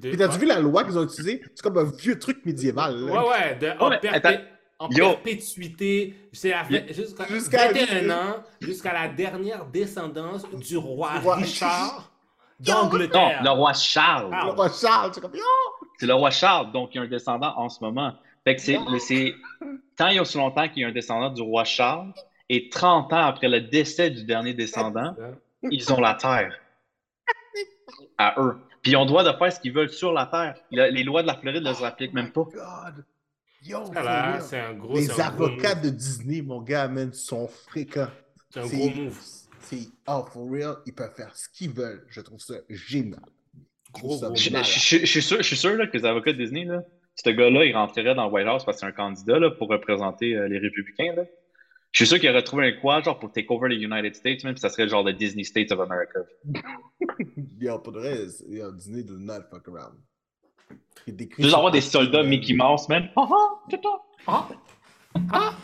Puis t'as-tu vu la loi qu'ils ont utilisée? C'est comme un vieux truc médiéval. là. Ouais, ouais, de, en, mais perpé- attends. en Yo. perpétuité, jusqu'à Jusqu'à- 21 ans, jusqu'à la dernière descendance du roi Du roi- Richard Non, d'Angleterre. le roi Charles. Ah. Le roi Charles, c'est comme, yo! C'est le roi Charles, donc il y a un descendant en ce moment. Fait que c'est, c'est tant il y a aussi longtemps qu'il y a un descendant du roi Charles, et 30 ans après le décès du dernier descendant, ils ont la terre. À eux. Puis ils ont le droit de faire ce qu'ils veulent sur la terre. Le- les lois de la Floride ne les appliquent même pas. Oh là, real. c'est un gros. Les avocats de Disney, mon gars, man, sont fréquents. C'est un gros move. C'est, oh, for real, ils peuvent faire ce qu'ils veulent. Je trouve ça génial. Gros, Je, suis sûr, je suis sûr là, que les avocats de Disney, là, ce gars-là, il rentrerait dans le White House parce que c'est un candidat là, pour représenter euh, les républicains. Là. Je suis sûr qu'il aurait trouvé un quoi, genre pour take over les United States, même, puis ça serait genre le Disney States of America. Yo, pour de vrai, yo, Disney do not fuck around. Juste avoir des soldats. Mickey Mouse, man. Ah ah. Ah! Ah!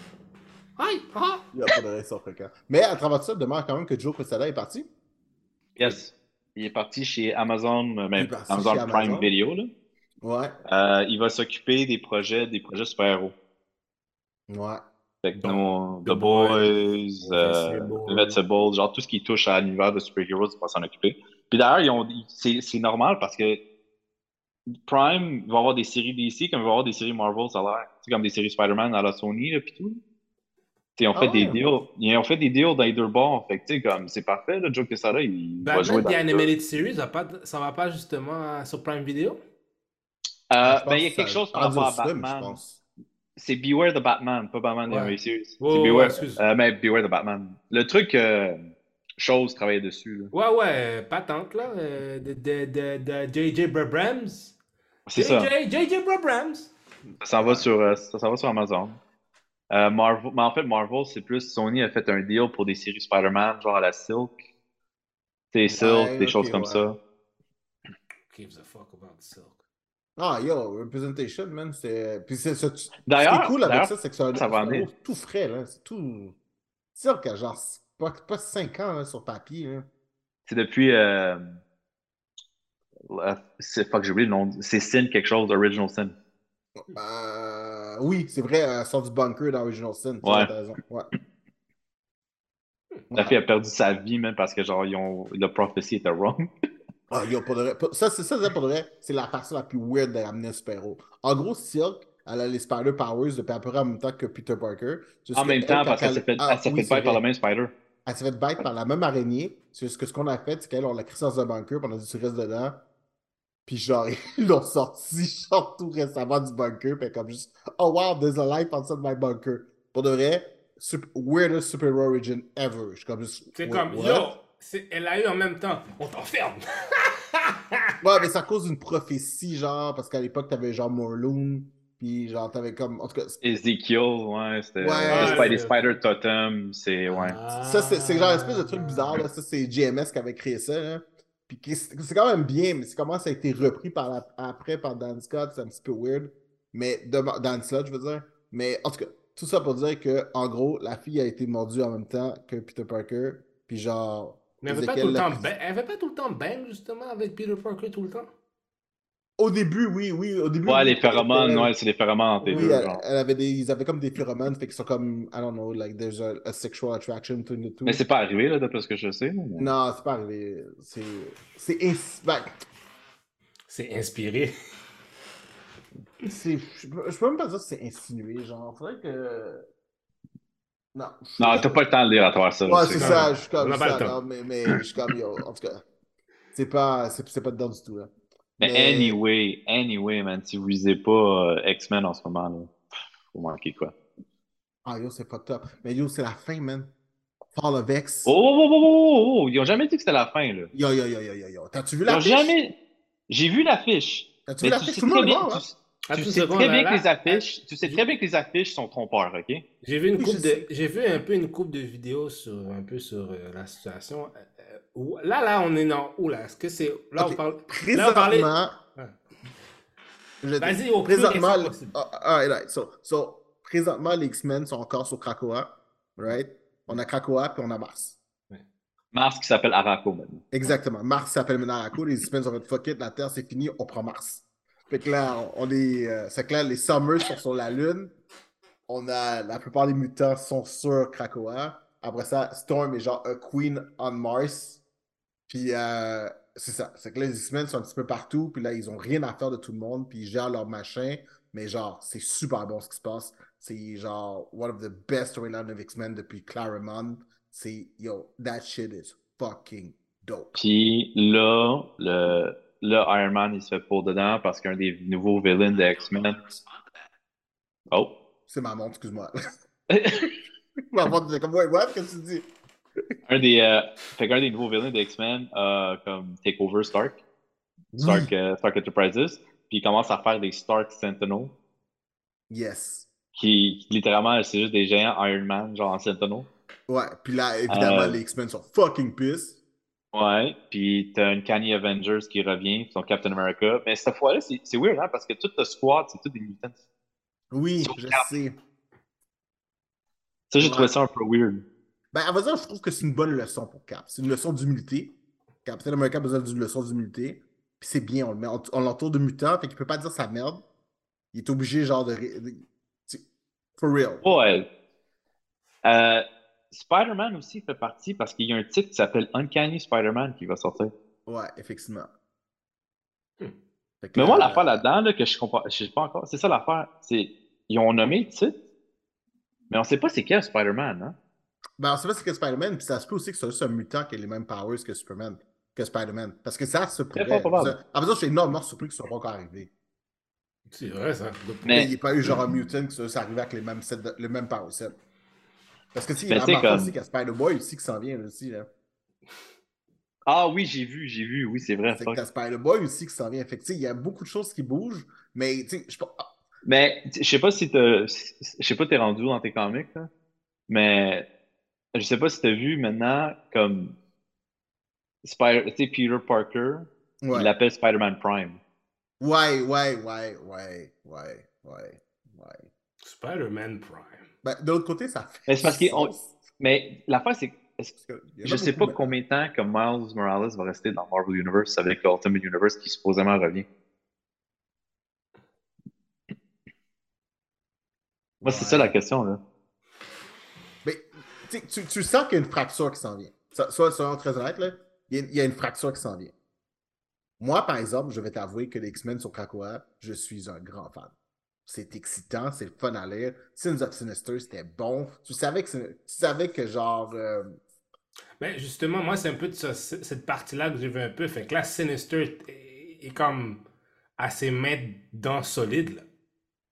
Aïe! Ah! Yo, pour de vrai, ils sont fréquents. Mais à travers ça, demeure quand même que Joe Quesada est parti. Yes. Il est parti chez Amazon, euh, Il ben, Amazon chez Prime Amazon. Video. Là. Ouais. Euh, il va s'occuper des projets, des projets super-héros. Ouais. Nous, The The Boys, Boys, euh, Invincible. Genre tout ce qui touche à l'univers de super-héros, il va s'en occuper. Puis d'ailleurs, ils ont- c'est c'est normal parce que Prime va avoir des séries DC comme il va avoir des séries Marvel, ça a l'air. Tu sais, comme des séries Spider-Man à la Sony, là, pis tout. Tu sais, ils ont Ah fait ouais? des deals. Ils ont fait des deals dans les deux bords. Fait que, tu sais, comme, c'est parfait, là, Joe Quesada, il va jouer dans The les deux. Animated Series, va pas, ça va pas justement sur Prime Video? Euh, ben, il y a que quelque ça- chose par rapport à Batman. C'est Beware the Batman, pas Batman Ouais. The c'est Beware, euh, mais Beware the Batman. Le truc, euh, chose travaillait dessus. là. Ouais, ouais, patente là, euh, de, de, de, J.J. Abrams. C'est ça. JJ J.J. Abrams. Ça s'en va sur, ça va sur Amazon. Marvel, mais en fait, Marvel, c'est plus Sony a fait un deal pour des séries Spider-Man, genre à la Silk. Des Silk, Ouais, des choses comme ça. Gives a fuck about Silk? Ah, yo, Representation, man, c'est. Puis c'est. Ce qui D'ailleurs, est cool avec ça, c'est que c'est un, ça va un tout frais, là. C'est tout. C'est sûr a genre pas, pas 5 ans là, sur papier. Là. c'est depuis. Euh, c'est fuck, j'ai oublié le nom. C'est Sin quelque chose, Original Sin. Euh, oui, c'est vrai, elle sort du bunker dans Original Sin. Ouais. Ouais. La fille a perdu sa vie, même parce que genre, ils ont, le prophecy était wrong. Ah, yo, pour de vrai. pour- Ça, c'est ça, ça, pour de vrai, c'est la façon la plus weird de ramener un super-héros. En gros, Silk, elle a les Spider Powers depuis à peu près en même temps que Peter Parker. En même elle, temps, parce qu'elle s'est fait, Ah, elle s'est oui, fait bite par le même Spider. Elle s'est fait bite par la même araignée. C'est juste que ce qu'on a fait, c'est qu'elle, on l'a crissé dans un bunker, puis on a dit tu restes dedans. Puis genre, ils l'ont sorti, genre tout récemment du bunker, puis comme juste, oh wow, there's a life outside my bunker. Pour de vrai, super, weirdest superhero origin ever. Je suis comme juste. C'est comme, what? yo, elle a eu en même temps, on t'enferme. Ouais, mais c'est à cause d'une prophétie, genre, parce qu'à l'époque, t'avais genre Morloon, puis genre, t'avais comme. En tout cas, Ezekiel, ouais, c'était. Ouais, le Spider. Spider Totem, c'est. Ouais. Ça, c'est genre une espèce de truc bizarre. Là. Ça, c'est GMS qui avait créé ça. Là. Puis c'est c'est quand même bien, mais c'est comment ça a été repris par la- après par Dan Scott. C'est un petit peu weird. Mais de, Dan Slott, je veux dire. Mais en tout cas, tout ça pour dire que, en gros, la fille a été mordue en même temps que Peter Parker. Puis genre. Mais elle avait, pas Ezekiel tout le l'a temps pris- bang, elle avait pas tout le temps bang, justement, avec Peter Parker tout le temps? Au début, oui, oui. Au début. Ouais, les phéromones, ouais, c'est des phéromones entre les Oui, deux. elle, genre. elle avait des, ils avaient comme des phéromones, fait qu'ils sont comme, I don't know, like there's a, a sexual attraction between the two. Mais c'est pas arrivé, là, d'après ce que je sais. mais- Non, c'est pas arrivé. C'est. C'est. ins- ben, C'est inspiré. C'est, je, peux- je peux même pas dire que c'est insinué, genre, faudrait que... Non. Non, t'as pas le temps de lire à travers ça. Ouais, c'est ça, je suis comme pas ça, non, mais, mais je suis comme, yo, en tout cas, c'est pas, pas dedans du tout, là. Mais, anyway, anyway, man, si vous lisez pas euh, X-Men en ce moment, là, vous manquez quoi. Ah, yo, c'est fucked up. Mais yo, c'est la fin, man. Fall of X. Oh, oh, oh, oh, oh, oh, ils ont jamais dit que c'était la fin, là. Yo, yo, yo, yo, yo, yo. T'as-tu vu Ils ont la fiche? jamais. J'ai vu l'affiche. T'as-tu vu Mais la tu fiche? sais Tout le très monde le bien, voit, hein? tu, Attends tu sais très bien là, que les affiches, tu sais très bien que les affiches sont trompeurs, ok? J'ai vu une coupe de, j'ai vu un peu une coupe de vidéos sur un peu sur euh, la situation. Euh, euh, où- là, là, on est dans où là Est-ce que c'est là on parle Là, on parlait- Présentement... Ouais. Je- Vas-y au plus Présentement, récent le- possible. ah, ah, right, so, so, présentement, les X-Men sont encore sur Krakoa. right? On a Krakoa, puis on a Mars. Mars qui s'appelle Araco maintenant. Exactement. Mars s'appelle maintenant Araco. Les X-Men ont fait fuck it, la Terre c'est fini, on prend Mars. Fait que là, on est. euh, c'est clair, les Summers sont sur la Lune. On a. La plupart des mutants sont sur Krakoa. Après ça, Storm est genre a Queen on Mars. Puis euh, c'est ça. C'est que là, les X-Men sont un petit peu partout. Puis là, ils ont rien à faire de tout le monde. Puis ils gèrent leur machin. Mais genre, c'est super bon ce qui se passe. C'est genre one of the best storylines of X-Men depuis Claremont. C'est yo, that shit is fucking dope. Puis là, le, là, Iron Man, il se fait pour dedans parce qu'un des nouveaux villains de X-Men. Oh! C'est ma montre, excuse-moi. ma montre faisait comme, ouais, what? Qu'est-ce que tu dis? Un des, euh, fait qu'un des nouveaux villains de X-Men a comme take over Stark. Stark, euh, Stark Enterprises. Puis il commence à faire des Stark Sentinels. Yes. Qui, littéralement, c'est juste des géants Iron Man, genre en Sentinel. Ouais, puis là, évidemment, Euh, les X-Men sont fucking pissed. Ouais, puis t'as une Canny Avengers qui revient, son Captain America. Mais cette fois-là, c'est weird, hein, parce que tout le squad, c'est tous des mutants. Oui, je Cap. sais. Ça, j'ai Ouais. trouvé ça un peu weird. Ben, à vrai dire, je trouve que c'est une bonne leçon pour Cap. C'est une leçon d'humilité. Captain America a besoin d'une leçon d'humilité. Puis c'est bien, on le met, on, on l'entoure de mutant, fait qu'il peut pas dire sa merde. Il est obligé, genre, de. de- For real. Ouais. Euh, Spider-Man aussi fait partie parce qu'il y a un titre qui s'appelle Uncanny Spider-Man qui va sortir. Ouais, effectivement. Hmm. Fait Mais moi, l'affaire là-dedans, là, que je comprends, je sais pas encore, c'est ça l'affaire. C'est, ils ont nommé le titre, mais on sait pas c'est quel Spider-Man, hein? Ben, on sait pas c'est que Spider-Man, puis ça se peut aussi que c'est juste un mutant qui a les mêmes powers que Superman, que Spider-Man. Parce que ça se pourrait. fort probable. Vrai dire, je suis énormément surpris qu'ils ne soient pas encore arrivés. C'est vrai, ça. Mais- Il n'y a pas eu genre un mutant qui soit arrivé avec les mêmes, sets de- le même power set. Parce que tu sais, il y a marque comme- aussi qu'il y a Spider-Boy aussi qui s'en vient là, aussi. Là. Ah oui, j'ai vu, j'ai vu, oui, c'est vrai. C'est que Spider-Boy aussi qui s'en vient. Fait que, tu sais, il y a beaucoup de choses qui bougent, mais tu sais, je sais pas. ah, Mais je sais pas si t'as, je sais pas t'es rendu où dans tes comics, là, mais je sais pas si t'as vu maintenant comme Spider, tu sais, Peter Parker, Ouais. il l'appelle Spider-Man Prime. ouais, ouais, ouais, ouais, ouais, ouais, ouais. Spider-Man Prime. Ben, de l'autre côté, ça fait. Mais c'est parce sens. Mais l'affaire, c'est que est-ce- Parce que il y en a je sais beaucoup pas combien de temps que Miles Morales va rester dans Marvel Universe avec Ultimate Universe qui supposément revient. Moi, c'est ça la question, là. Mais tu, sais, tu, sens qu'il y a une fracture qui s'en vient. Soit, soyons très honnêtes, là, il y, a, il y a une fracture qui s'en vient. Moi, par exemple, je vais t'avouer que les X-Men sur Krakoa, je suis un grand fan. C'est excitant, c'est le fun à lire. Sins of Sinister, c'était bon. Tu savais que, c'est- tu savais que genre. euh, Mais justement, moi, c'est un peu de ça- cette partie-là que j'ai vu un peu. Fait que là, Sinister est, est comme à ses mains dans solide. Là.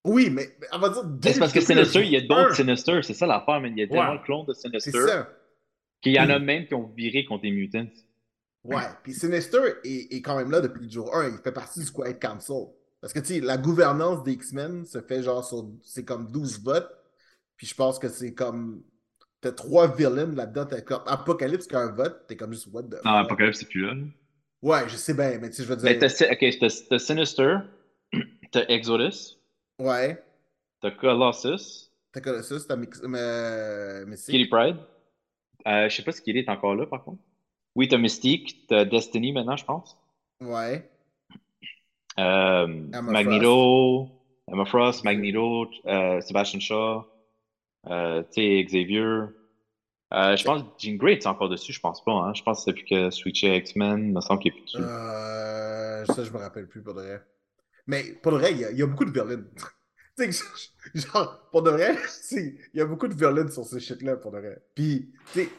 Oui, mais on va dire. C'est parce que Sinister, il y a d'autres Sinister, c'est ça l'affaire, mais il y a tellement de clones de C'est Sinister ça. qu'il y en a même qui ont viré contre les mutants. Ouais, puis Sinister est, est quand même là depuis le jour 1. Il fait partie du Quiet Council. Parce que, tu sais, la gouvernance des X-Men se fait genre sur. C'est comme 12 votes. Puis je pense que c'est comme. T'as trois villains là-dedans. T'as comme Apocalypse qui a un vote. T'es comme juste what the. Non? Apocalypse, c'est plus là. Ouais, je sais bien, mais tu sais, je veux Mais dire. t'as, ok, t'as, t'as Sinister, t'as Exodus, Ouais. t'as Colossus, T'as Colossus, t'as Mix... euh, Mystique. Kitty Pride. Euh, je sais pas si Kitty est encore là, par contre. Oui, t'as Mystique, t'as Destiny maintenant, je pense. Ouais. Euh, Emma Magneto, Emma Frost, Magneto, euh, Sebastian Shaw, euh, Xavier. Euh, je pense que Jean Grey est encore dessus, je pense pas. Hein? Je pense que c'est depuis que switché X-Men, il me semble qu'il est plus dessus. Euh, ça, je me rappelle plus pour de vrai. Mais pour de vrai, il y a, il y a beaucoup de tu sais, genre, pour de vrai, il y a beaucoup de villains sur ce shit-là, pour de vrai. Puis, tu sais,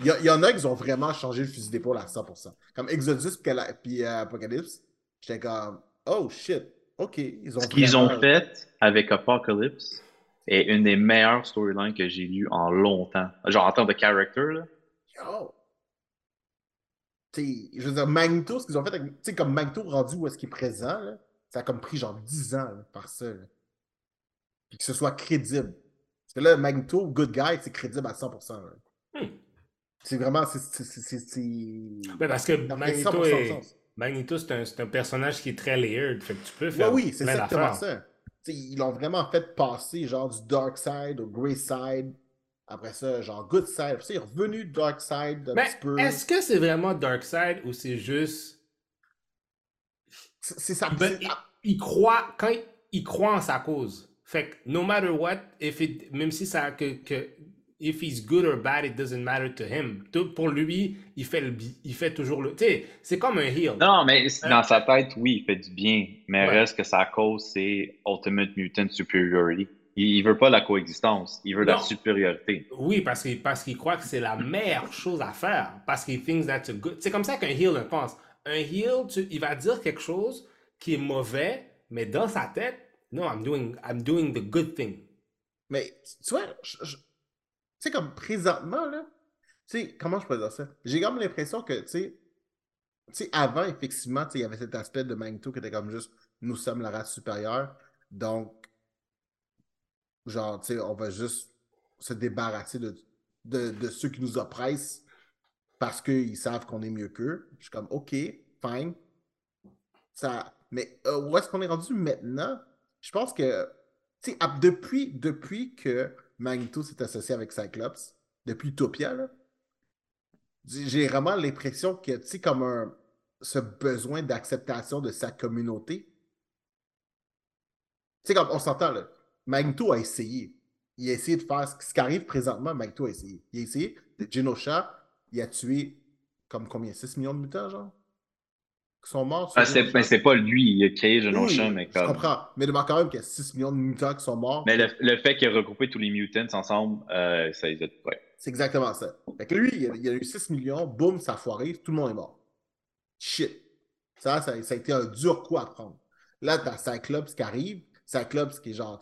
il y, en a qui ont vraiment changé le fusil d'épaule à 100%. Comme Exodus puis euh, Apocalypse, j'étais comme, oh shit, ok. Ils ont Ce qu'ils ont fait avec Apocalypse est une des meilleures storylines que j'ai lues en longtemps. Genre en termes de character, là. Yo! Tu sais, je veux dire, Magneto, ce qu'ils ont fait avec. Tu sais, comme Magneto rendu où est-ce qu'il est présent, là, ça a comme pris genre 10 ans là, par ça. là. Puis que ce soit crédible. Parce que là, Magneto, good guy, c'est crédible à 100%. là. Hmm. C'est vraiment. c'est- Ben, parce que Magneto 100% de est-. Magneto, c'est un, c'est un personnage qui est très layered. Fait que tu peux faire oui, c'est plein exactement ça. Tu sais, ils l'ont vraiment fait passer genre du dark side au grey side. Après ça, genre Good Side. Après ça, il est revenu Dark Side un Mais petit peu. est-ce que c'est vraiment Darkseid ou c'est juste. C'est c'est ça. Ben, c'est- il, il croit, quand il, il croit en sa cause. Fait que no matter what, if it, même si ça, que, que, if he's good or bad, it doesn't matter to him. Pour lui, il fait, le, il fait toujours le. Tu sais, c'est comme un heel. Non, mais Hein? dans sa tête, oui, il fait du bien. Mais Ouais. reste que sa cause, c'est Ultimate Mutant Superiority. Il, il veut pas la coexistence, il veut la supériorité. Oui, parce qu'il parce qu'il croit que c'est la meilleure chose à faire. Parce qu'il thinks that's a good. C'est comme ça qu'un heel le pense. Un heel, tu- il va dire quelque chose qui est mauvais, mais dans sa tête, non, I'm doing, I'm doing the good thing. Mais tu vois, je- sais, comme présentement, là, tu sais, comment je peux dire ça? J'ai comme l'impression que, tu sais, tu sais, avant, effectivement, tu sais, il y avait cet aspect de Magneto qui était comme juste nous sommes la race supérieure. Donc, genre, tu sais, on va juste se débarrasser de, de, ceux qui nous oppressent parce qu'ils savent qu'on est mieux qu'eux. Je suis comme, OK, fine. Ça... Mais euh, où est-ce qu'on est rendu maintenant? Je pense que, tu sais, depuis, depuis que Magneto s'est associé avec Cyclops, depuis Utopia, là, j'ai vraiment l'impression que, tu sais, comme un, ce besoin d'acceptation de sa communauté. Tu sais, comme on s'entend, là, Magneto a essayé. Il a essayé de faire ce qui arrive présentement, Magneto a essayé. Il a essayé Genosha, il a tué comme combien 6 millions de mutants, genre? Qui sont morts Ah, c'est Genosha? ben, c'est pas lui, il a créé Oui, Genosha, mais Je comprends. Mais demande quand même qu'il y a 6 millions de mutants qui sont morts. Mais le, le fait qu'il a regroupé tous les mutants ensemble, euh, ça les a. Ouais. C'est exactement ça. Fait que lui, il a, il a eu 6 millions, boum, ça a foiré, tout le monde est mort. Shit. Ça, ça, ça a été un dur coup à prendre. Là, t'as Cyclops qui arrive. Cyclops qui est genre,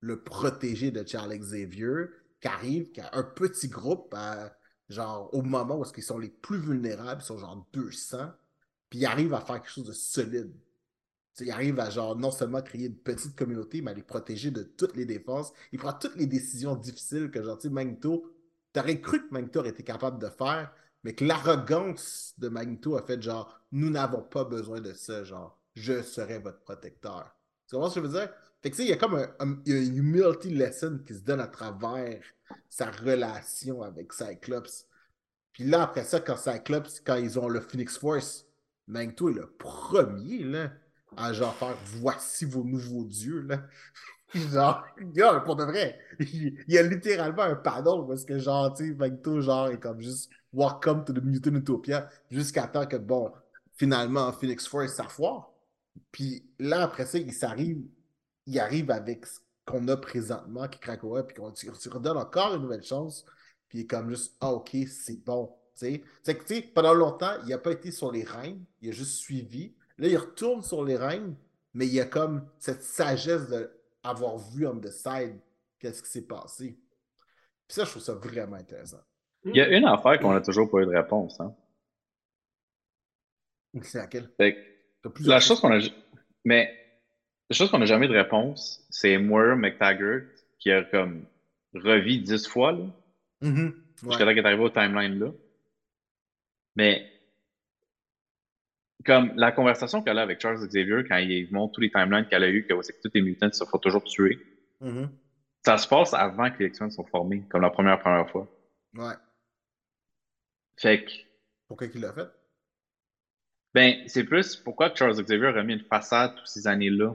le protégé de Charles Xavier, qui arrive, qui a un petit groupe, à, genre, au moment où ils sont les plus vulnérables, ils sont genre 200, puis il arrive à faire quelque chose de solide. Tu sais, il arrive à genre non seulement créer une petite communauté, mais à les protéger de toutes les défenses. Il prend toutes les décisions difficiles que genre, Magneto, t'aurais cru que Magneto aurait été capable de faire, mais que l'arrogance de Magneto a fait genre, nous n'avons pas besoin de ça, genre, je serai votre protecteur. Tu comprends ce que je veux dire? Fait que tu sais, il y a comme un- il y a une humility lesson qui se donne à travers sa relation avec Cyclops. Puis là, après ça, quand Cyclops, quand ils ont le Phoenix Force, Magneto est le premier, là, à genre faire voici vos nouveaux dieux, là. Genre, pour de vrai, il, y a littéralement un panneau parce que genre, tu sais, genre, est comme juste Welcome to the Mutant Utopia jusqu'à temps que, bon, finalement, Phoenix Force, ça foire. Puis là, après ça, il s'arrive, il arrive avec ce qu'on a présentement, qui ouais, puis qu'on tu redonne encore une nouvelle chance, puis il est comme juste, ah, ok, c'est bon. Pendant longtemps, il n'a pas été sur les reins, il a juste suivi. Là, il retourne sur les reins, mais il y a comme cette sagesse d'avoir vu on the side qu'est-ce qui s'est passé. Puis ça, je trouve ça vraiment intéressant. Il y a une affaire qu'on a toujours pas eu de réponse. Hein. C'est laquelle? La chose qu'on a. Mais la chose qu'on n'a jamais de réponse, c'est Moira McTaggart qui a comme revu dix fois là, Mhm. Ouais. jusqu'à temps qu'elle est arrivée au timeline là. Mais comme la conversation qu'elle a avec Charles Xavier quand il montre tous les timelines qu'elle a eu, que c'est que tous les mutants se font toujours tuer, Mhm. ça se passe avant que les X-Men soient formés, comme la première première fois. Ouais. Fait que Pourquoi qu'il l'a fait? Ben, c'est plus pourquoi Charles Xavier a mis une façade toutes ces années-là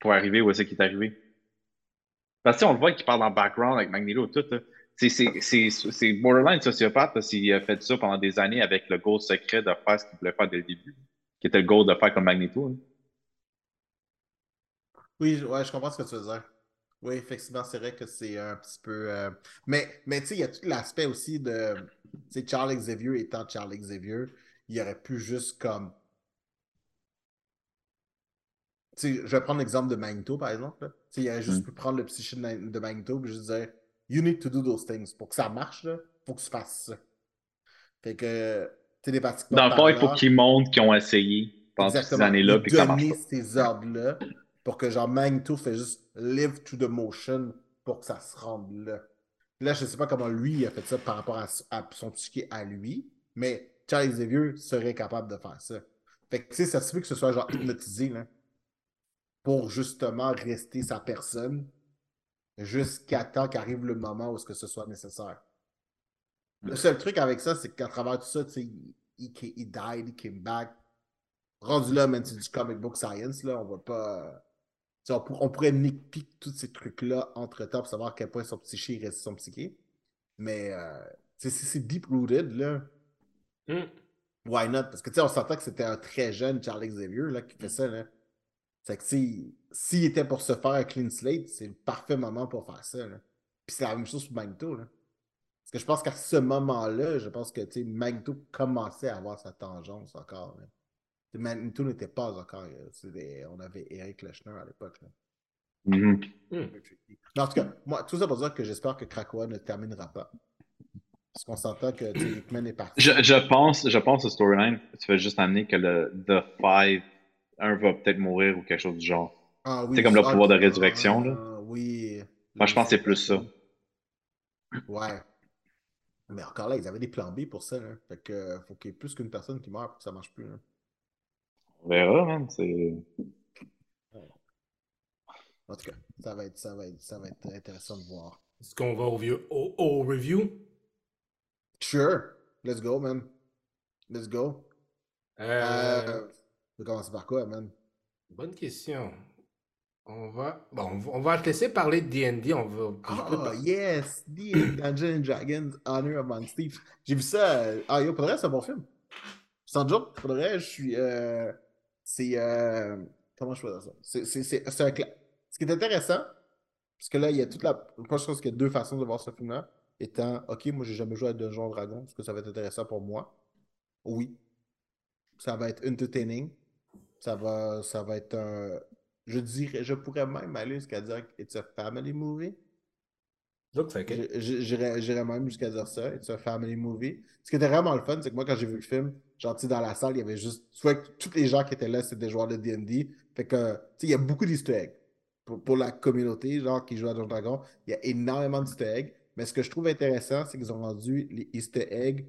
pour arriver où est-ce qu'il est arrivé. Parce que on le voit qu'il parle en background avec Magneto, tout. là. C'est- borderline sociopathe là, s'il a fait ça pendant des années avec le goal secret de faire ce qu'il voulait faire dès le début, qui était le goal de faire comme Magneto. hein. Oui, je- ouais, je comprends ce que tu veux dire. Oui, effectivement, c'est vrai que c'est un petit peu. euh, Mais, mais tu sais, il y a tout l'aspect aussi de. Tu sais, Charles Xavier étant Charles Xavier, il aurait pu juste comme. Tu sais, je vais prendre l'exemple de Magneto, par exemple. Tu sais, il aurait juste Mm. pu prendre le psyché de Magneto et juste dire You need to do those things. Pour que ça marche, là, faut que tu fasses ça. Fait que, télépathiquement. Dans le fond, il faut qu'ils montrent qu'ils ont essayé pendant ces années-là, puis ça marche ces ordres-là pour que genre Magneto fait juste live to the motion pour que ça se rende là. Là, je sais pas comment lui il a fait ça par rapport à, à son psyché à lui, mais Charles Xavier serait capable de faire ça. Fait que tu sais, ça se peut que ce soit genre hypnotisé là, pour justement rester sa personne. Jusqu'à temps qu'arrive le moment où ce que ce soit nécessaire. Le seul truc avec ça, c'est qu'à travers tout ça, tu sais, il, il, il died, he came back. Rendu là, même c'est du comic book science, là, on va pas. tu On, pour- on pourrait nitpick tous ces trucs-là entre temps pour savoir à quel point son psyché reste son psyché. Mais euh, tu c'est deep-rooted, là, Hmm. why not? Parce que tu sais, on s'entend que c'était un très jeune Charles Xavier là, qui fait ça. Là. C'est que si- s'il était pour se faire un clean slate, c'est le parfait moment pour faire ça. Là. Puis c'est la même chose pour Magneto. Là. Parce que je pense qu'à ce moment-là, je pense que Magneto commençait à avoir sa tangence encore. Là. Magneto n'était pas encore. euh, On avait Eric Lechner à l'époque. Mhm. Hmm. En tout cas, moi, tout ça pour dire que j'espère que Krakoa ne terminera pas. Parce qu'on s'entend que Hickman est parti. Je, je pense, je pense au storyline, tu fais juste amener que le The Five, un va peut-être mourir ou quelque chose du genre. Ah oui, C'est comme le ah, pouvoir de ah, résurrection, là. Oui. Moi, je pense que c'est plus ça. Ouais. Mais encore là, ils avaient des plans B pour ça. Là. Fait que faut qu'il y ait plus qu'une personne qui meurt pour que ça marche plus. là. On verra, man. C'est... En tout cas, ça va être, ça va être, ça va être intéressant de voir. Est-ce qu'on va au, vieux- au, au review? Sure. Let's go, man. Let's go. Euh, Euh, on va commencer par quoi, man? Bonne question. On va, bon, on va, te laisser parler de D&D. On va, peux pas- yes! Dungeons Dragons, Honor Among Thieves. J'ai vu ça. euh, Ah, yo, pour c'est un bon film. Sans joke, pour vrai, je suis. euh, C'est. euh, Comment je peux dire ça? C'est- un. cla- Ce qui est intéressant, parce que là, il y a toute la. Moi, je pense qu'il y a deux façons de voir ce film-là. Étant, OK, moi, j'ai jamais joué à Dungeons Dragon. Est-ce que ça va être intéressant pour moi? Oui. Ça va être entertaining. Ça va, ça va être un. Je dirais, je pourrais même aller jusqu'à dire que it's a family movie. J'irais même jusqu'à dire ça. C'est un family movie. Ce qui était vraiment le fun, c'est que moi, quand j'ai vu le film, genre, dans la salle, il y avait juste. Tu vois que tous les gens qui étaient là, c'était des joueurs de DD. Fait que, tu sais, il y a beaucoup d'easter eggs. Pour, pour la communauté, genre, qui joue à Dungeons Dragon, il y a énormément d'easter eggs. Mais ce que je trouve intéressant, c'est qu'ils ont rendu les easter eggs.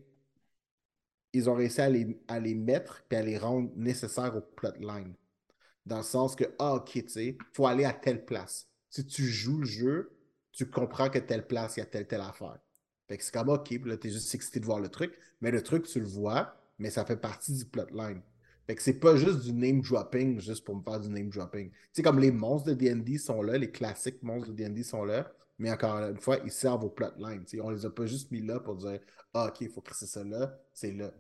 Ils ont réussi à les, à les mettre et à les rendre nécessaires au plotline. Dans le sens que, ah, ok, tu sais, faut aller à telle place. Si tu joues le jeu, tu comprends que telle place, il y a telle, telle affaire. Fait que c'est comme, ok, là, t'es juste excité de voir le truc. Mais le truc, tu le vois, mais ça fait partie du plotline. Fait que c'est pas juste du name dropping, juste pour me faire du name dropping. Tu sais, comme les monstres de D&D sont là, les classiques monstres de D&D sont là, mais encore une fois, ils servent au plotline. On les a pas juste mis là pour dire, ah, ok, il faut que c'est ça là, c'est là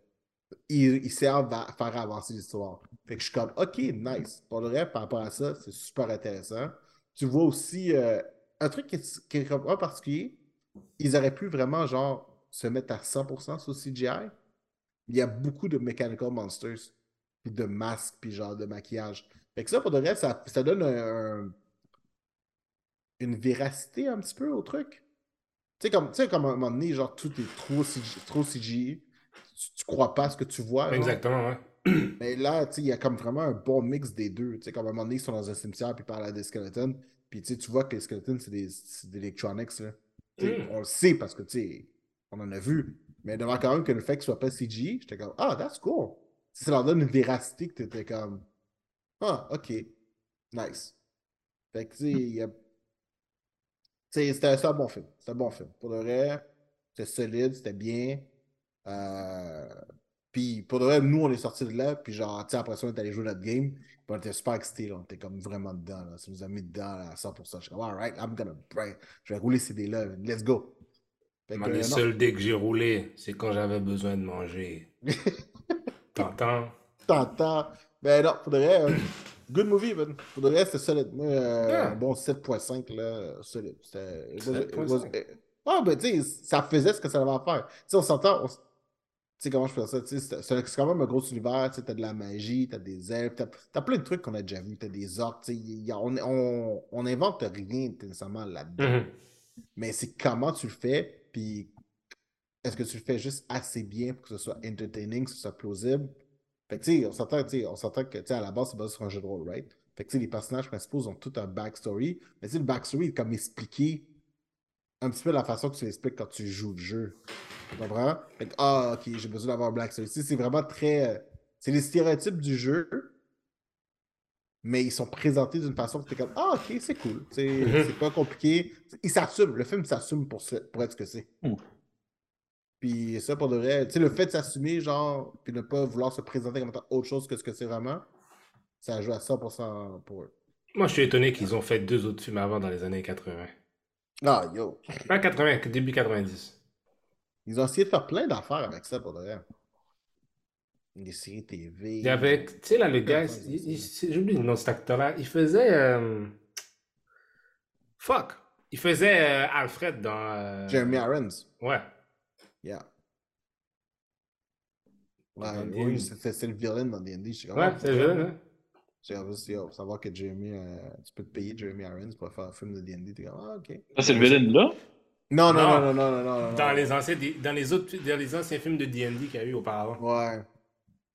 ils, servent à faire avancer l'histoire. Fait que je suis comme, OK, nice. Pour le reste, par rapport à ça, c'est super intéressant. Tu vois aussi euh, un truc qui est, qui particulier, ils auraient pu vraiment, genre, se mettre à 100% sur CGI. Il y a beaucoup de mechanical monsters, puis de masques, puis genre de maquillage. Fait que ça, pour le reste, ça, ça donne un- un- une véracité un petit peu au truc. Tu sais, comme, comme à un moment donné, genre, tout est trop CGI. Tu, crois pas à ce que tu vois. Exactement, ouais. Mais là, il y a comme vraiment un bon mix des deux. Tu sais, comme à un moment donné, ils sont dans un cimetière puis ils parlent à des skeletons. Puis tu vois que les skeletons, c'est des, des electronics. Là. Tu sais, Mm. On le sait parce que, tu sais, on en a vu. Mais devant quand même que le fait que ce soit pas CGI, j'étais comme, ah, that's cool. Ça leur donne une véracité que t'étais comme, ah, ok, nice. Fait que, tu sais, il y a- c'était un bon film. C'était un bon film. Pour le vrai, c'était solide, c'était bien. Euh, Puis pour de vrai, nous, on est sortis de là. Puis genre, tu après ça, on est allé jouer notre game. Puis on était super excités. là. On était comme vraiment dedans. Là. Ça nous a mis dedans là, à 100%. Je suis comme, alright, I'm gonna break. Je vais rouler ces dés-là. Let's go. Moi, les non. seuls dés que j'ai roulés, c'est quand j'avais besoin de manger. T'entends? T'entends. Ben non, pour de vrai, euh, good movie, man. Pour de vrai, c'était solide. Moi, euh, Yeah. bon 7.5, là, solide. C'était. it was- it 7.5. was- eh, Ah, ben, tu sais, ça faisait ce que ça avait à faire. Tu sais, on s'entend. on sais, comment je peux dire ça? Tu c'est quand même un gros univers. Tu sais, t'as de la magie, t'as des elfes, t'as t'as plein de trucs qu'on a déjà vus. T'as des orques. Tu y a- on, on, on invente rien nécessairement là-dedans. Mhm. Mais c'est comment tu le fais, puis est-ce que tu le fais juste assez bien pour que ce soit entertaining, que ce soit plausible? Fait que, tu sais, on s'entend, tu sais, on s'entend que, tu sais, à la base, c'est basé sur un jeu de rôle, right? Fait que, tu sais, les personnages principaux ont tout un backstory, mais tu sais, le backstory est comme expliqué un petit peu la façon que tu l'expliques quand tu joues le jeu. Tu comprends? Fait que, ah, ok, j'ai besoin d'avoir un. Tu sais, c'est vraiment très. euh, C'est les stéréotypes du jeu, mais ils sont présentés d'une façon que t'es comme Ah, ok, c'est cool. C'est Mhm. c'est pas compliqué. Ils s'assument. Le film s'assume pour, ce- pour être ce que c'est. Mm. Puis ça, pour de vrai, tu sais, le fait de s'assumer, genre, puis ne pas vouloir se présenter comme étant autre chose que ce que c'est vraiment, ça joue à 100% pour eux. Moi, je suis étonné qu'ils ont fait deux autres films avant dans les années 80. Ah, yo. Pas 80, que début 90. Ils ont essayé de faire plein d'affaires avec ça, pour de vrai. Des séries TV. Il y avait, tu sais, là, le gars, j'oublie le nom de cet acteur-là. Il faisait. euh, Fuck! Il faisait euh, Alfred dans. euh, Jeremy Irons. Ouais. Yeah. Ouais, oui, D&D. c'est le villain dans D&D. Ouais, c'est le hein. J'ai envie de yo, savoir que Jeremy, euh, tu peux te payer Jeremy Irons pour faire un film de D&D. T'es comme, ah, ok. Ça, c'est le villain là? Non, non, Non. non, non, non, non. Dans les, anciens, dans, les autres, dans les anciens films de D&D qu'il y a eu auparavant. Ouais.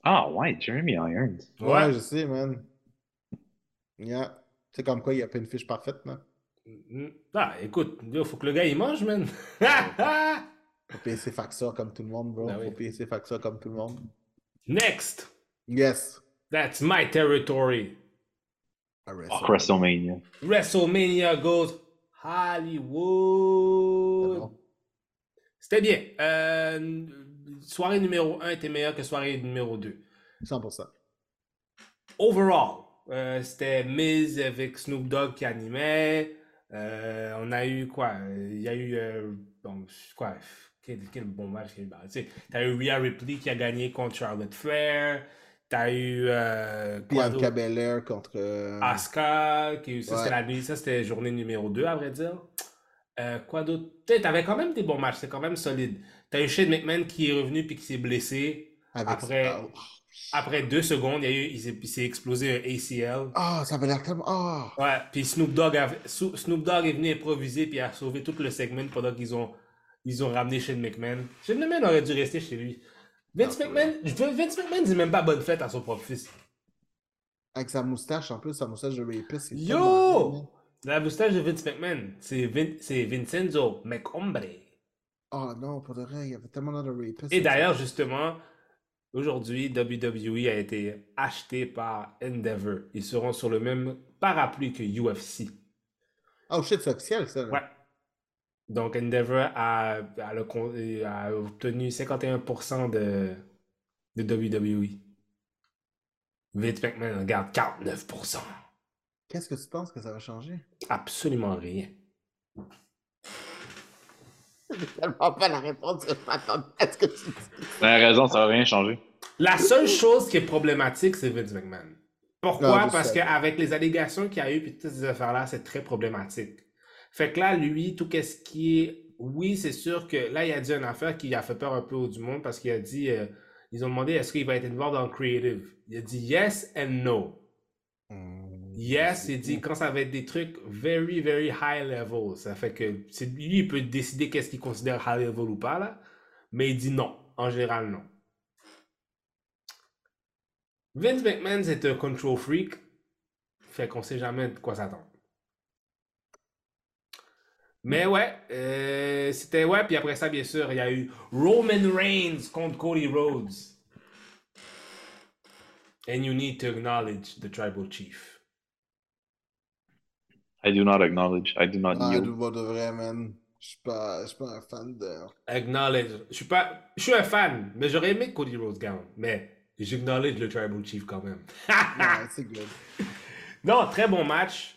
Ah ouais, Jeremy Irons. Ouais, je sais, man. Yeah. C'est comme quoi, il n'y a pas une fiche parfaite, non? Mm. Ah, écoute, il faut que le gars il mange, man. Faut payer ses factures comme tout le monde, bro. Ben oui. Faut payer ses factures comme tout le monde. Next, Yes. That's my territory. WrestleMania. WrestleMania goes Hollywood. C'était bien. Euh, soirée numéro 1 était meilleure que soirée numéro 2. 100%. Overall, euh, c'était Miz avec Snoop Dogg qui animait. Euh, on a eu quoi? Il y a eu. euh, bon, quoi? Quel, quel bon match qu'il y a eu. Ben, tu T'as eu Rhea Ripley qui a gagné contre Charlotte Flair. T'as eu. Euh, Bianca? Belair contre. euh, Asuka, qui, ça, Ouais. c'était la nuit, ça c'était journée numéro 2, à vrai dire. Euh, quoi d'autre? T'avais quand même des bons matchs, c'est quand même solide. T'as eu Shane McMahon qui est revenu puis qui s'est blessé. avec... après- Ah, Après deux secondes, il, y a eu, il s'est- explosé un ACL. Ah, ça avait l'air tellement. Ah! Ouais, puis Snoop Dogg, Sno- Snoop Dogg est venu improviser puis a sauvé tout le segment pendant qu'ils ont, ils ont ramené Shane McMahon. Shane McMahon aurait dû rester chez lui. Vince Ah, McMahon, Vince McMahon dit même pas bonne fête à son propre fils. Avec sa moustache, en plus, sa moustache de rapiste. Yo! bien, La moustache de Vince McMahon, c'est Vin- c'est Vincenzo McHombre. Ah non, pour de vrai, il y avait tellement de rapiste. Et d'ailleurs, justement, aujourd'hui, WWE a été acheté par Endeavor. Ils seront sur le même parapluie que UFC. Oh shit, c'est officiel, ça. là. Ouais. Donc, Endeavor a, a le con- a obtenu 51% de, de WWE. Vince McMahon regarde 49%. Qu'est-ce que tu penses que ça va changer? Absolument rien. C'est tellement pas la réponse que je m'attendais à ce que tu dis. T'as raison, ça va rien changer. La seule chose qui est problématique, c'est Vince McMahon. Pourquoi? Je Parce qu'avec les allégations qu'il y a eu et toutes ces affaires-là, c'est très problématique. Fait que là, lui, tout ce qui est. Oui, c'est sûr que là, il a dit une affaire qui a fait peur un peu au du monde parce qu'il a dit. euh, ils ont demandé est-ce qu'il va être involved dans le creative. Il a dit yes and no. Hmm, Yes, il dit quand ça va être des trucs very, very high level. Ça fait que lui, il peut décider qu'est-ce qu'il considère high level ou pas, là. Mais il dit non. En général, non. Vince McMahon, c'est un control freak. Fait qu'on sait jamais de quoi s'attendre. Mais ouais, euh, c'était ouais, puis après ça, bien sûr, il y a eu Roman Reigns contre Cody Rhodes. And you need to acknowledge the tribal chief. I do not acknowledge. I do not Ah, yield. de vrai, man. Je suis pas, je suis pas un fan de. Acknowledge. Je suis pas. Je suis un fan, mais j'aurais aimé que Cody Rhodes gagne. Mais j'acknowledge le tribal chief quand même. Ouais, c'est good. non, très bon match.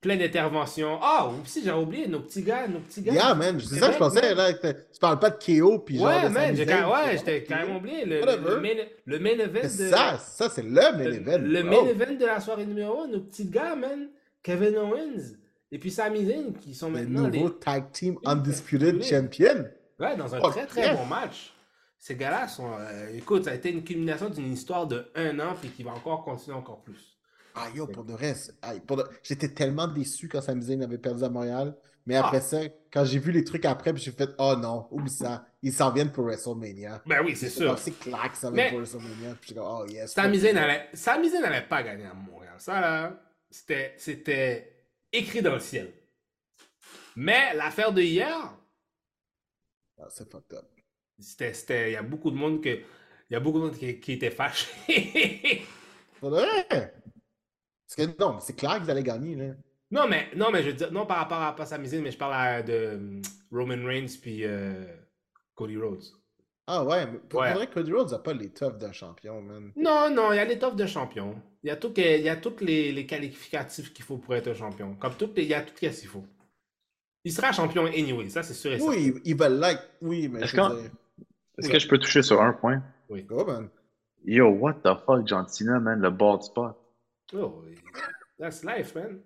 Plein d'interventions. Ah, aussi, j'ai oublié nos petits gars, nos petits gars. Yeah, man, c'est ça que je pensais. Là, tu parles pas de KO, puis genre. Ouais, de man, quand- ouais, j'étais genre, quand même oublié. Le, le, main, le main event de. ça, ça, c'est le main le, event. le bro. main event de la soirée numéro 1, nos petits gars, man. Kevin Owens et puis Sami Zayn qui sont Le maintenant les. nouveau tag team undisputed champion. Ouais, dans un Oh, très très bon match. Ces gars-là sont. euh, écoute, ça a été une culmination d'une histoire de un an, puis qui va encore continuer encore plus. Ah yo, pour aïe, pour de- j'étais tellement déçu quand Sami Zayn avait perdu à Montréal. Mais Ah. après ça, quand j'ai vu les trucs après, j'ai fait Oh non, oublie ça. Ils s'en viennent pour WrestleMania. Ben oui, c'est sûr. C'est clair que ça va Mais- être pour WrestleMania. Puis comme Oh yes. Sami fuck Zayn yeah. n'allait pas gagner à Montréal. Ça, là, c'était, écrit dans le ciel. Mais l'affaire de hier, Ah, c'est fucked up. c'était, il y a beaucoup de monde que, il y a beaucoup de monde qui, qui était fâché. Vrai? Parce que non, c'est clair qu'ils allaient gagner, là. Non, mais, non, mais je veux dire, non par rapport à pas Sami mais je parle à- de euh, Roman Reigns puis euh, Cody Rhodes. Ah ouais, mais pour Ouais. vrai, Cody Rhodes n'a pas les toughs d'un champion, man. Non, non, il y a l'étoffe de champion. Il y a tout que- il y a tous les, les qualificatifs qu'il faut pour être un champion. Comme tout, il y a tout ce qu'il faut. Il sera champion anyway, ça c'est sûr et certain. Oui, ils veulent like, oui, mais Est-ce je veux qu'on- dire, Est-ce que je peux toucher sur un point? go, man. Yo, what the fuck, John Cena, man, le bald spot. Oh, that's life, man.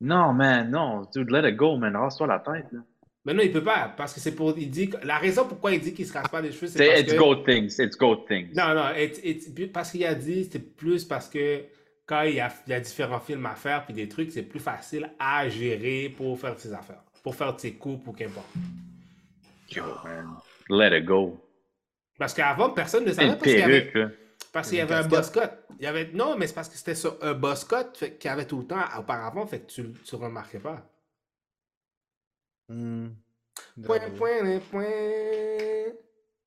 Non, man, non. Dude, let it go, man. Rase-toi la tête, là. Mais non, il peut pas, parce que c'est pour. Il dit la raison pourquoi il dit qu'il se rase pas les cheveux, c'est parce it's que. goat things. It's goat things. Non, non, it's- it's- parce qu'il a dit, c'est plus parce que quand il y, a, il y a différents films à faire puis des trucs, c'est plus facile à gérer pour faire ses affaires, pour faire ses coupes ou qu'importe. Yo, man. Let it go. Parce qu'avant, personne ne savait une y avait, perruque, là. Parce qu'il y avait un cut. Il y avait, non, mais c'est parce que c'était sur un boss cut fait qu'il y avait tout le temps auparavant, fait que tu ne remarquais pas. Hmm. Point, point, point.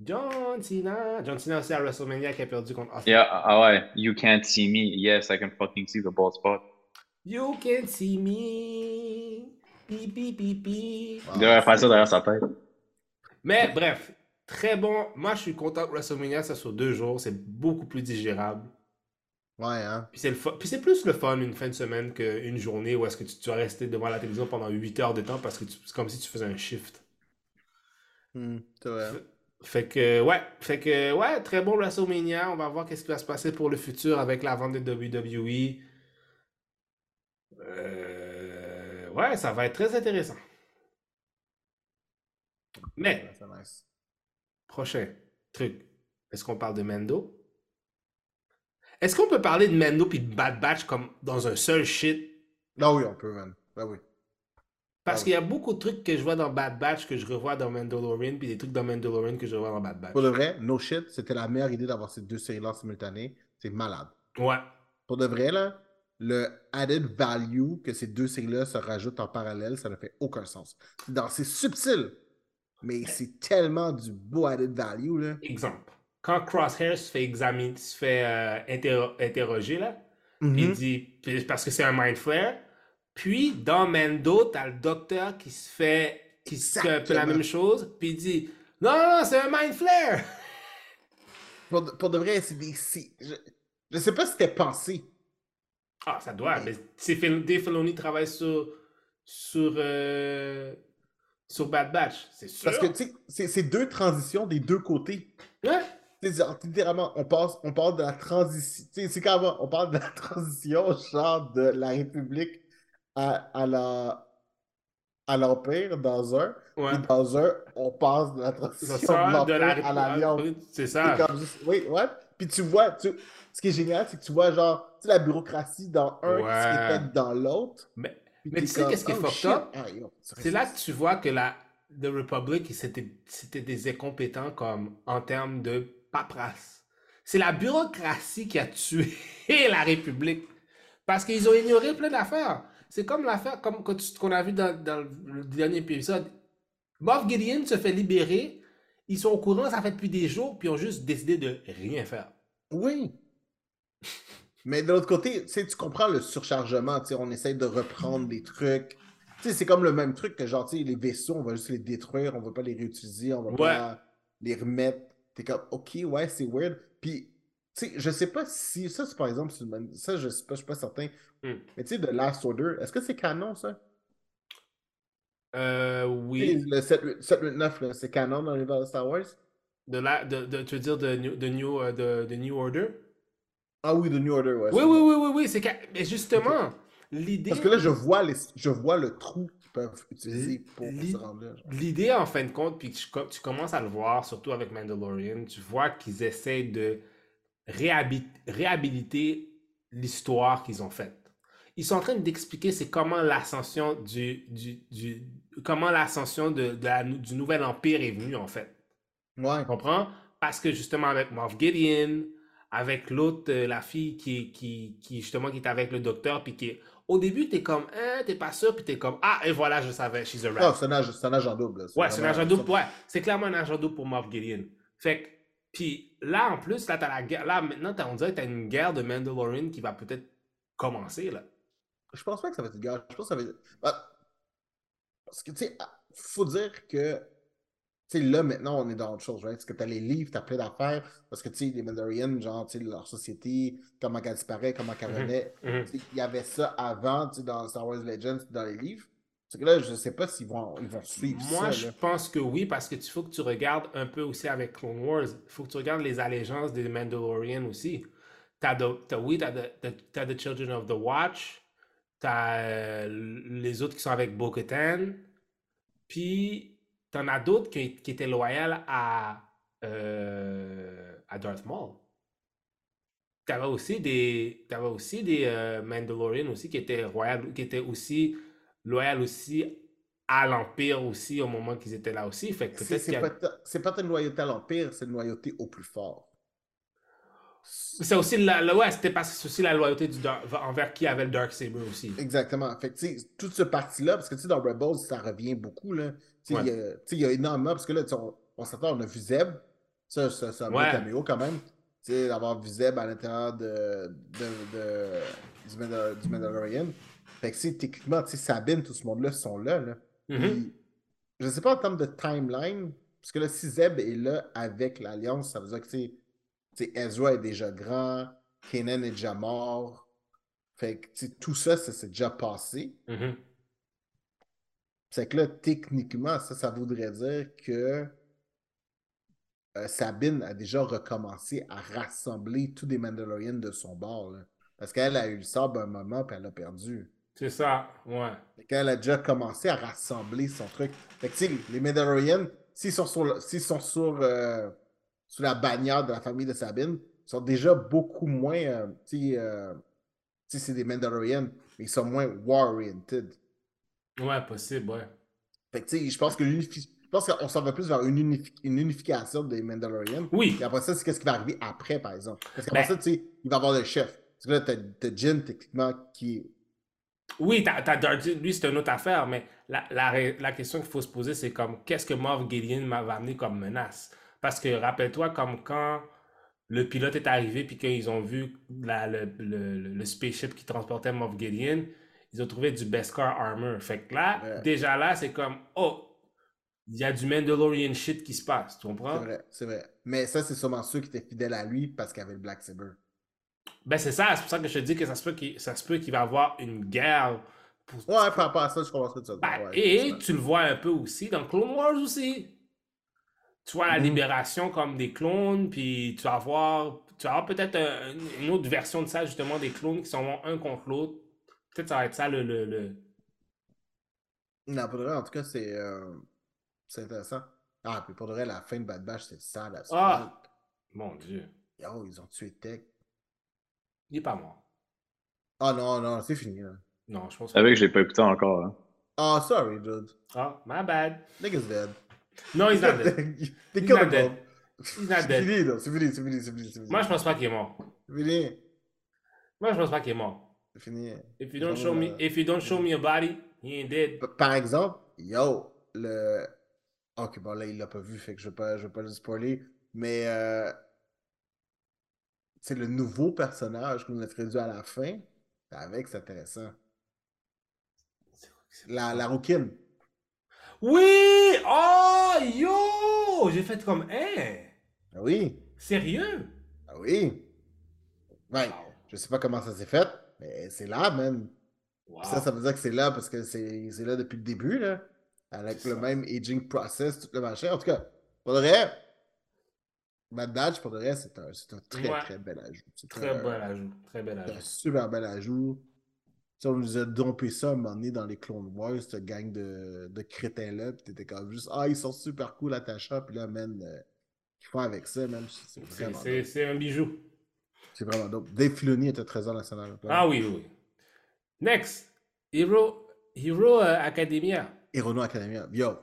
John Cena. John Cena aussi à WrestleMania qui a perdu contre Austin. Yeah, ah ouais. You can't see me. Yes, I can fucking see the bald spot. You can see me. Beep, beep, beep, beep. Wow, Il devrait faire ça derrière sa tête. Mais bref, très bon. Moi, je suis content que WrestleMania, ça sur deux jours. C'est beaucoup plus digérable. Ouais, hein. Puis c'est Puis c'est plus le fun une fin de semaine qu'une journée où est-ce que tu, tu vas rester devant la télévision pendant 8 heures de temps parce que tu- c'est comme si tu faisais un shift. C'est vrai. Fait que, ouais, fait que, ouais, très bon WrestleMania. On va voir qu'est-ce qui va se passer pour le futur avec la vente de WWE. Euh, ouais, ça va être très intéressant. Mais, Ouais, c'est nice. Prochain truc, est-ce qu'on parle de Mendo? Est-ce qu'on peut parler de Mendo puis de Bad Batch comme dans un seul shit? Ah oui, on peut, man. Ben oui. Parce Ah oui. qu'il y a beaucoup de trucs que je vois dans Bad Batch que je revois dans Mandalorian, puis des trucs dans Mandalorian que je revois dans Bad Batch. Pour de vrai, no shit, c'était la meilleure idée d'avoir ces deux séries-là simultanées. C'est malade. Ouais. Pour de vrai, là, le added value que ces deux séries-là se rajoutent en parallèle, ça ne fait aucun sens. C'est subtil, mais c'est tellement du beau added value, là. Exemple. Quand Crosshair se fait examiner, se fait euh, interro- interroger, là, puis il dit, parce que c'est un mind flare. Puis, dans Mendo, t'as le docteur qui se fait, qui se fait un peu la même chose, puis il dit, non, non, non, c'est un mind flare! Pour, de- pour de vrai, c'est des. Je, je sais pas si c'était pensé. Ah, ça doit, mais Fil- Dave Filoni travaille sur, sur, euh, sur Bad Batch, c'est sûr. Parce que, tu sais, c'est- deux transitions des deux côtés. Ouais. Littéralement, on, passe, on parle de la transition. tu sais, C'est quand on parle de la transition, genre, de la République à, à la à l'Empire dans un. Ouais. Et dans un, on passe de la transition ça, de l'Empire la à l'Alliance. C'est ça. comme juste- Oui, ouais. Puis tu vois, tu- ce qui est génial, c'est que tu vois, genre, tu sais, la bureaucratie dans un qui Ouais. se répète dans l'autre. Mais, Mais tu sais qu'est-ce qui est oh, fucked up? Ah, c'est là que tu vois que la The Republic, c'était des incompétents comme en termes de paperasse. C'est la bureaucratie qui a tué la République. Parce qu'ils ont ignoré plein d'affaires. C'est comme l'affaire comme qu'on a vu dans, dans le dernier épisode. Moff Gideon se fait libérer. Ils sont au courant, ça fait depuis des jours, puis ils ont juste décidé de rien faire. Oui. Mais de l'autre côté, tu comprends le surchargement, on essaie de reprendre des trucs. C'est comme le même truc que genre, les vaisseaux, on va juste les détruire, on va pas les réutiliser, on va Ouais. pas les remettre. T'es comme, ok, ouais, c'est weird. Puis, tu sais, je sais pas si, ça, c'est par exemple, une ça, je sais pas, je suis pas certain. Hmm. Mais tu sais, de Last Order, est-ce que c'est canon, ça? Euh, oui. Le 7 789, là, c'est canon dans l'univers de Star Wars? De la, de, de- tu veux dire de New, de new, euh, de, de new Order? Ah oui, The New Order, ouais. Oui, oui, oui, oui, oui, c'est mais justement, l'idée, Parce que là, je vois, les, je vois le trou qu'ils peuvent utiliser pour se rendre là. l'idée en fin de compte, puis tu, co- tu commences à le voir, surtout avec Mandalorian, tu vois qu'ils essaient de réhabi- réhabiliter l'histoire qu'ils ont faite. Ils sont en train d'expliquer c'est comment l'ascension du, du, du- comment l'ascension de, de la- du nouvel empire est venue en fait. Ouais. Tu comprends? Parce que justement, avec Moff Gideon, avec l'autre, euh, la fille qui, qui, qui, justement, qui est avec le docteur, puis qui. Au début, t'es comme, hein, t'es pas sûr, puis t'es comme, ah, et voilà, je savais, she's a rat. Ah, c'est un, agent double. ouais, c'est un agent double, ouais. C'est clairement un agent double pour Moff Gideon. Fait que, puis là, en plus, là, t'as la guerre, là, maintenant, t'as- on dirait que t'as une guerre de Mandalorian qui va peut-être commencer, là. Je pense pas que ça va être une guerre. Je pense que ça va être. Bah, Parce que, tu sais, faut dire que. Tu sais, là, maintenant, on est dans autre chose, right? Parce que t'as les livres, t'as plein d'affaires. Parce que, tu sais, les Mandalorians, genre, tu sais, leur société, comment elle disparaît, comment elle renaît. Mhm. Tu sais, Il y avait ça avant, tu sais, dans Star Wars Legends, dans les livres. C'est que là, je sais pas s'ils vont, ils vont suivre Moi, ça. je là. pense que oui, parce que tu faut que tu regardes un peu aussi avec Clone Wars. Il faut que tu regardes les allégeances des Mandalorians aussi. T'as t'as- oui, t'as t'as The Children of the Watch. T'as euh, les autres qui sont avec Bo-Katan. Puis, t'en as d'autres qui, qui étaient loyales à, euh, à Darth Maul. T'avais aussi des, t'avais aussi des euh, Mandalorians aussi qui étaient royales, qui étaient aussi loyales aussi à l'Empire aussi au moment qu'ils étaient là aussi. Fait que C'est peut-être c'est qu'il y a- pas, pas une loyauté à l'Empire, c'est une loyauté au plus fort. C'est aussi la, c'était parce que c'est aussi la loyauté du envers qui avait le Dark Saber aussi. Exactement. Fait que, toute ce parti-là, parce que, tu sais, dans Rebels, ça revient beaucoup, là. Ouais. il y y a énormément, parce que là, on, on s'attend, on a vu Zeb. Ça, ça, un Ouais. beau caméo quand même. Tu sais, d'avoir vu Zeb à l'intérieur de, de, de- du, Mandal- du Mandalorian. Fait que, techniquement, tu sais, Sabine, tout ce monde-là sont là, là. Puis, je sais pas en termes de timeline, parce que là, si Zeb est là avec l'Alliance, ça veut dire que, tu sais, tu sais, Ezra est déjà grand, Kanan est déjà mort. Fait que, tout ça, ça s'est déjà passé. Mhm. C'est que là, techniquement, ça, ça voudrait dire que euh, Sabine a déjà recommencé à rassembler tous les Mandalorians de son bord. là. Parce qu'elle a eu le sable un moment, puis elle a perdu. C'est ça, ouais. Fait qu'elle a déjà commencé à rassembler son truc. Fait que, tu sais, les Mandalorians, s'ils sont sur, sont sur, euh, sous la bannière de la famille de Sabine, sont déjà beaucoup moins. euh, tu sais, euh, tu sais, c'est des Mandalorians, mais ils sont moins war-oriented. Ouais, possible, ouais. Fait que, tu sais, je pense que je pense qu'on s'en va plus vers une, unifi- une unification des Mandalorians. Oui, Et après ça, c'est qu'est-ce qui va arriver après, par exemple. Parce qu'après Ben- ça, tu sais, il va y avoir le chef. Parce que là, t'as, Jin, techniquement, qui est. oui, t'as, Darth- lui, c'est une autre affaire, mais la, la, la question qu'il faut se poser, c'est comme, qu'est-ce que Moff Gideon m'a va amener comme menace? Parce que, rappelle-toi, comme quand le pilote est arrivé, puis qu'ils ont vu la- le, le, le- spaceship qui transportait Moff Gideon, ils ont trouvé du Beskar Armor. Fait que là, Ouais. déjà là, c'est comme, oh, il y a du Mandalorian shit qui se passe, tu C'est comprends? vrai, c'est vrai. Mais ça, c'est sûrement ceux qui étaient fidèles à lui parce qu'il avait le Black Saber. Ben, c'est ça, c'est pour ça que je te dis que ça se peut qu'il, ça se peut qu'il va y avoir une guerre pour, Ouais, par rapport à ça, je comprends ce que tu. Ben, Ouais, et tu le vois un peu aussi dans Clone Wars aussi. Tu vois la Mhm. libération comme des clones, puis tu vas avoir, tu vas avoir peut-être un- une autre version de ça, justement, des clones qui sont un contre l'autre. Peut-être ça va être ça le. le, le- Non, pour de vrai, en tout cas, c'est euh, c'est intéressant. Ah, puis pour de vrai, la fin de Bad Batch, c'est ça, la Ah! Mon Dieu. Yo, ils ont tué Tech. Il est pas mort. Ah non, non, c'est fini. Là. Non, je pense C'est vrai que je l'ai pas écouté encore. Hein. Ah, sorry, dude. Ah, my bad. Nigga's dead. Non, he's not dead. Not un dead. homme. He's not C'est dead. fini, là. C'est fini, c'est fini, c'est fini, c'est fini. Moi, je pense pas qu'il est mort. C'est fini. Moi, je pense pas qu'il est mort. C'est fini. If you don't show me, if you don't show me a body, he ain't dead. Par exemple, yo, le. Ok, bon, là, il l'a pas vu, fait que je vais pas, je vais pas le spoiler. Mais. Euh... C'est le nouveau personnage qu'on a introduit à la fin. C'est Avec, c'est intéressant. La, la rouquine. Oui! Oh, yo! J'ai fait comme, hein? Ah oui. Sérieux? Ah oui. Ouais. Wow. Je sais pas comment ça s'est fait, mais c'est là, man. Wow. Ça, ça veut dire que c'est là parce que c'est là depuis le début, là. Avec le ça. même aging process, tout le machin. En tout cas, pour de vrai, Mad pour vrai, c'est un, très, Ouais. très bel ajout. Très un- bel ajout. Très bel c'est un ajout. super bel ajout. On nous a dompé ça à un moment donné dans les Clone Wars, cette gang de, de crétins-là, pis t'étais comme juste, ah, ils sont super cool, Attacha, puis là, man, euh, qu'ils font avec ça, man, c'est vraiment un bijou. C'est vraiment dope. Dave Filoni était trésor national. Ah oui, oui. Next. Hero, Hero euh, Academia. Aerono Academia. Yo.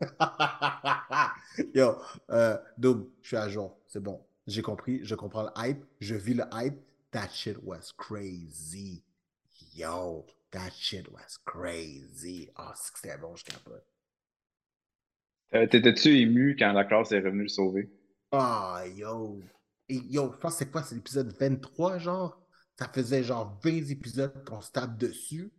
Yo. Euh, Double, je suis à jour. C'est bon. J'ai compris. Je comprends le hype. Je vis le hype. That shit was crazy. Yo. That shit was crazy. Ah, c'est que c'était bon, je capote. Euh, T'étais-tu ému quand la classe est revenue le sauver? Ah, yo. Et yo, je pense que c'est quoi? C'est l'épisode 23, genre? ça faisait genre 20 épisodes qu'on se tape dessus.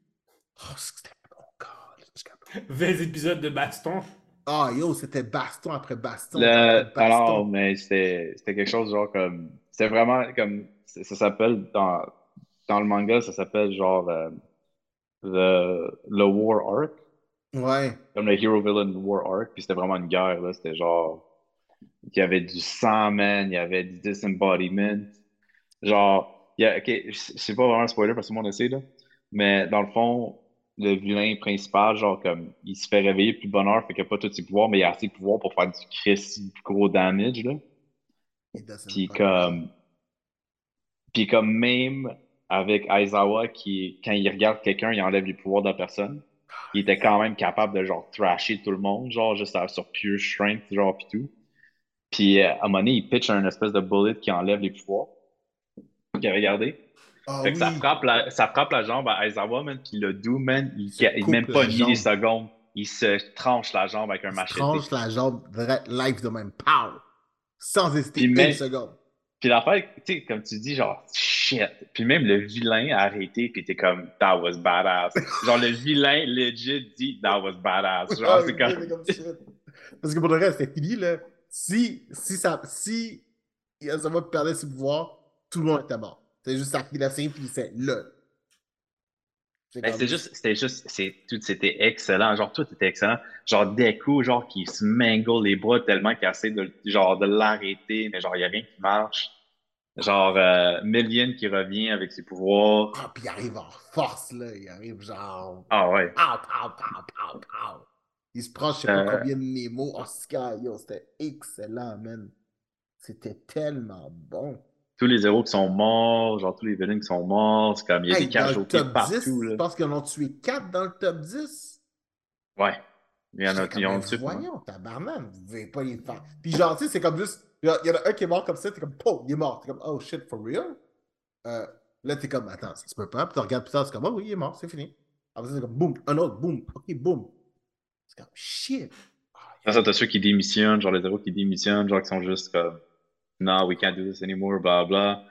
Oh, c'était bon, God. 20 épisodes de baston. Ah, yo, c'était baston après baston. Le... après baston. Alors, mais c'était c'était quelque chose genre comme. C'était vraiment comme. Ça ça s'appelle dans, dans le manga, ça s'appelle genre euh, the, le War Arc. Ouais. Comme le Hero Villain War Arc. Puis c'était vraiment une guerre, là. C'était genre. Il y avait du sang, man. Il y avait du disembodiment. Genre. il y a- ok, c'est pas vraiment un spoiler parce que tout le monde le sait, là. Mais dans le fond, le vilain principal, genre, comme, il se fait réveiller plus bonne heure, fait qu'il a pas tous ses pouvoirs, mais il a assez de pouvoirs pour faire du Christ gros damage, là. Puis comme, puis comme même avec Aizawa, qui, quand il regarde quelqu'un, il enlève les pouvoirs de la personne, il était quand même capable de, genre, trasher tout le monde, genre, juste à- sur pure strength, genre, pis tout. Puis, euh, à un moment donné, il pitch un espèce de bullet qui enlève les pouvoirs. Qui a regardé. Ah Fait que ça frappe la, ça frappe la jambe à Aizawa, man, puis le do, man, il, il même pas une milliseconde. Il se tranche la jambe avec un Il se machete. tranche la jambe direct live de même. Pow! Sans hésiter une seconde. Puis l'affaire, tu sais, comme tu dis, genre, shit. Puis même le vilain a arrêté, puis t'es comme, that was badass. genre, le vilain, legit, dit, that was badass. Genre, Ah, c'est comme. c'est. Parce que pour le reste, c'était fini, là. Si, si ça, si ça va perdre ses pouvoirs, tout le monde était mort. C'est juste ça, la série finissait là. C'est Ben, comme- c'était juste, c'était juste, c'est, tout, c'était excellent. Genre, tout était excellent. Genre, Deku, genre, qui se mangle les bras tellement qu'il essaie de, genre, de l'arrêter, mais genre, il n'y a rien qui marche. Genre, euh, Million qui revient avec ses pouvoirs. Ah, puis il arrive en force, là. Il arrive genre. Ah ouais. Pow, pow, pow, pow, pow. Il se prend je sais pas Euh. combien de Nemo. Oh, Sky, yo, c'était excellent, man. C'était tellement bon. Tous les héros qui sont morts, genre, tous les villains qui sont morts. C'est comme, il y a Hey, des casualties top 10, partout, je pense qu'ils en ont tué 4 dans le top 10. Ouais. Il y en a, ils ont tué. Voyons, tabarnak, vous pouvez pas les faire. Puis genre, tu sais, c'est comme juste. Il y, en a un qui est mort comme ça, t'es comme, oh, il est mort. T'es comme, oh shit, for real? Euh, là, t'es comme, attends, ça se peut pas. Puis tu regardes plus tard, c'est comme, oh oui, il est mort, c'est fini. Après, c'est comme, boum, un autre, boum, ok, boum. C'est comme, shit. Après ça, t'as ceux qui démissionnent, genre les héros qui démissionnent, genre qui sont juste comme No, we can't do this anymore, bla bla.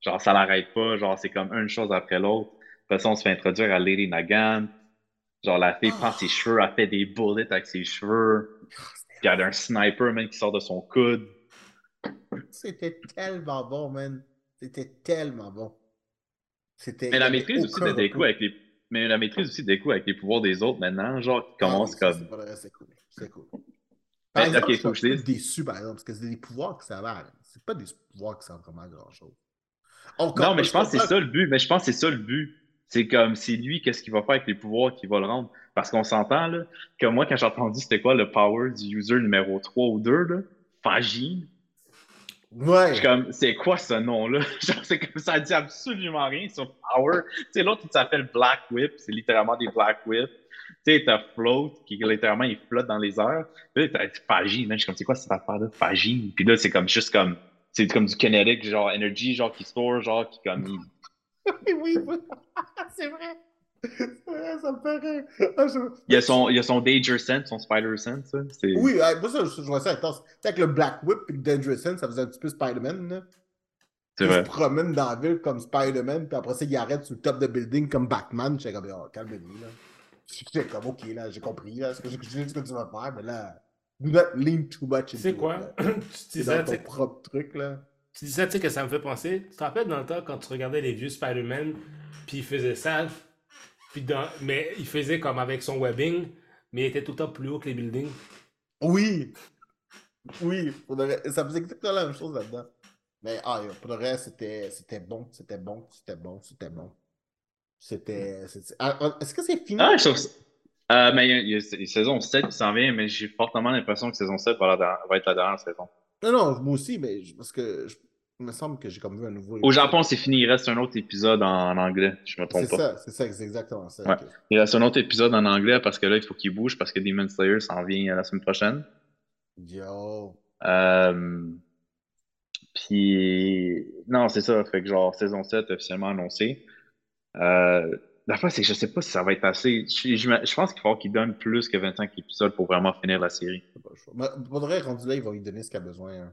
Genre ça l'arrête pas, genre c'est comme une chose après l'autre. Après ça, on se fait introduire à Lady Nagant. Genre la fille prend ses cheveux, elle fait des bullets avec ses cheveux. Puis il y a un sniper même qui sort de son coude. C'était tellement bon, man. C'était tellement bon. C'était. Mais la maîtrise aussi de Deku repos. avec les. Mais la maîtrise aussi de Deku avec les pouvoirs des autres maintenant, genre qui Ah commence ça, comme. c'est cool. C'est cool. Mais, Par exemple, je suis déçu, par exemple, parce que c'est des pouvoirs que ça va. C'est pas des pouvoirs qui servent vraiment à grand-chose. Non, mais je pense que c'est ça le but. Mais je pense c'est ça le but. C'est comme, c'est lui, qu'est-ce qu'il va faire avec les pouvoirs qui va le rendre? Parce qu'on s'entend, là, que moi, quand j'ai entendu c'était quoi le power du user numéro 3 ou 2, là, Fagine, Ouais. je suis comme, c'est quoi ce nom-là? Genre, c'est comme, ça dit absolument rien sur power. Tu sais, l'autre, il s'appelle Black Whip, c'est littéralement des Black Whip. Tu sais, t'as Float, qui littéralement, il flotte dans les airs. Puis là, t'as Fagine, là, je suis comme, c'est quoi cette affaire-là? Fagine. Puis là, c'est comme, juste comme, c'est comme du kinetic, genre, energy, genre, qui store, genre, qui comme, il- Oui, oui, c'est vrai. C'est vrai, ça me fait rire. Ah, je- Il y a son, il y a son Danger Sense, son Spider Sense. Oui, ouais, moi, ça, je, je vois ça intense. Avec le Black Whip et le Dangerous Sense, ça faisait un petit peu Spider-Man. Il se promène dans la ville comme Spider-Man, puis après ça, il arrête sur le top de building comme Batman. J'étais comme, oh, calme-vous, là. J'étais comme, ok, là, j'ai compris, là. ce que- ce tu vas faire, mais là, do not lean too much into quoi? it, là. tu C'est disais, ton propre truc, là. tu disais, tu sais, que ça me fait penser. Tu te rappelles dans le temps quand tu regardais les vieux Spider-Man, puis il faisait ça, puis dans... mais il faisait comme avec son webbing, mais il était tout le temps plus haut que les buildings. Oui! Oui, ça faisait exactement la même chose là-dedans. Mais ah, pour le reste, c'était bon, c'était bon, c'était bon, c'était bon. C'était. Ah, ah, Est-ce que c'est fini? Ah, je trouve Euh, mais il y a, il y a- il y a saison 7 qui s'en vient, mais j'ai fortement l'impression que saison 7 va, la dernière- va être la dernière saison. Non, non, moi aussi, mais je- parce que je- il me semble que j'ai comme vu un nouveau. Au. Japon, c'est fini. Il reste un autre épisode en, en anglais. Je me trompe C'est pas. ça, c'est ça, c'est exactement ça. Ouais. Il reste un autre épisode en anglais parce que là, il faut qu'il bouge parce que Demon Slayer s'en vient la semaine prochaine. Yo. Euh, Puis, non, c'est ça. Fait que genre, saison 7 officiellement annoncée. Euh, la fois, c'est que je sais pas si ça va être assez. Je, je- je pense qu'il faut qu'il donne plus que 25 épisodes pour vraiment finir la série. Mais pour vrai, rendu là, ils vont lui donner ce qu'il a besoin. hein.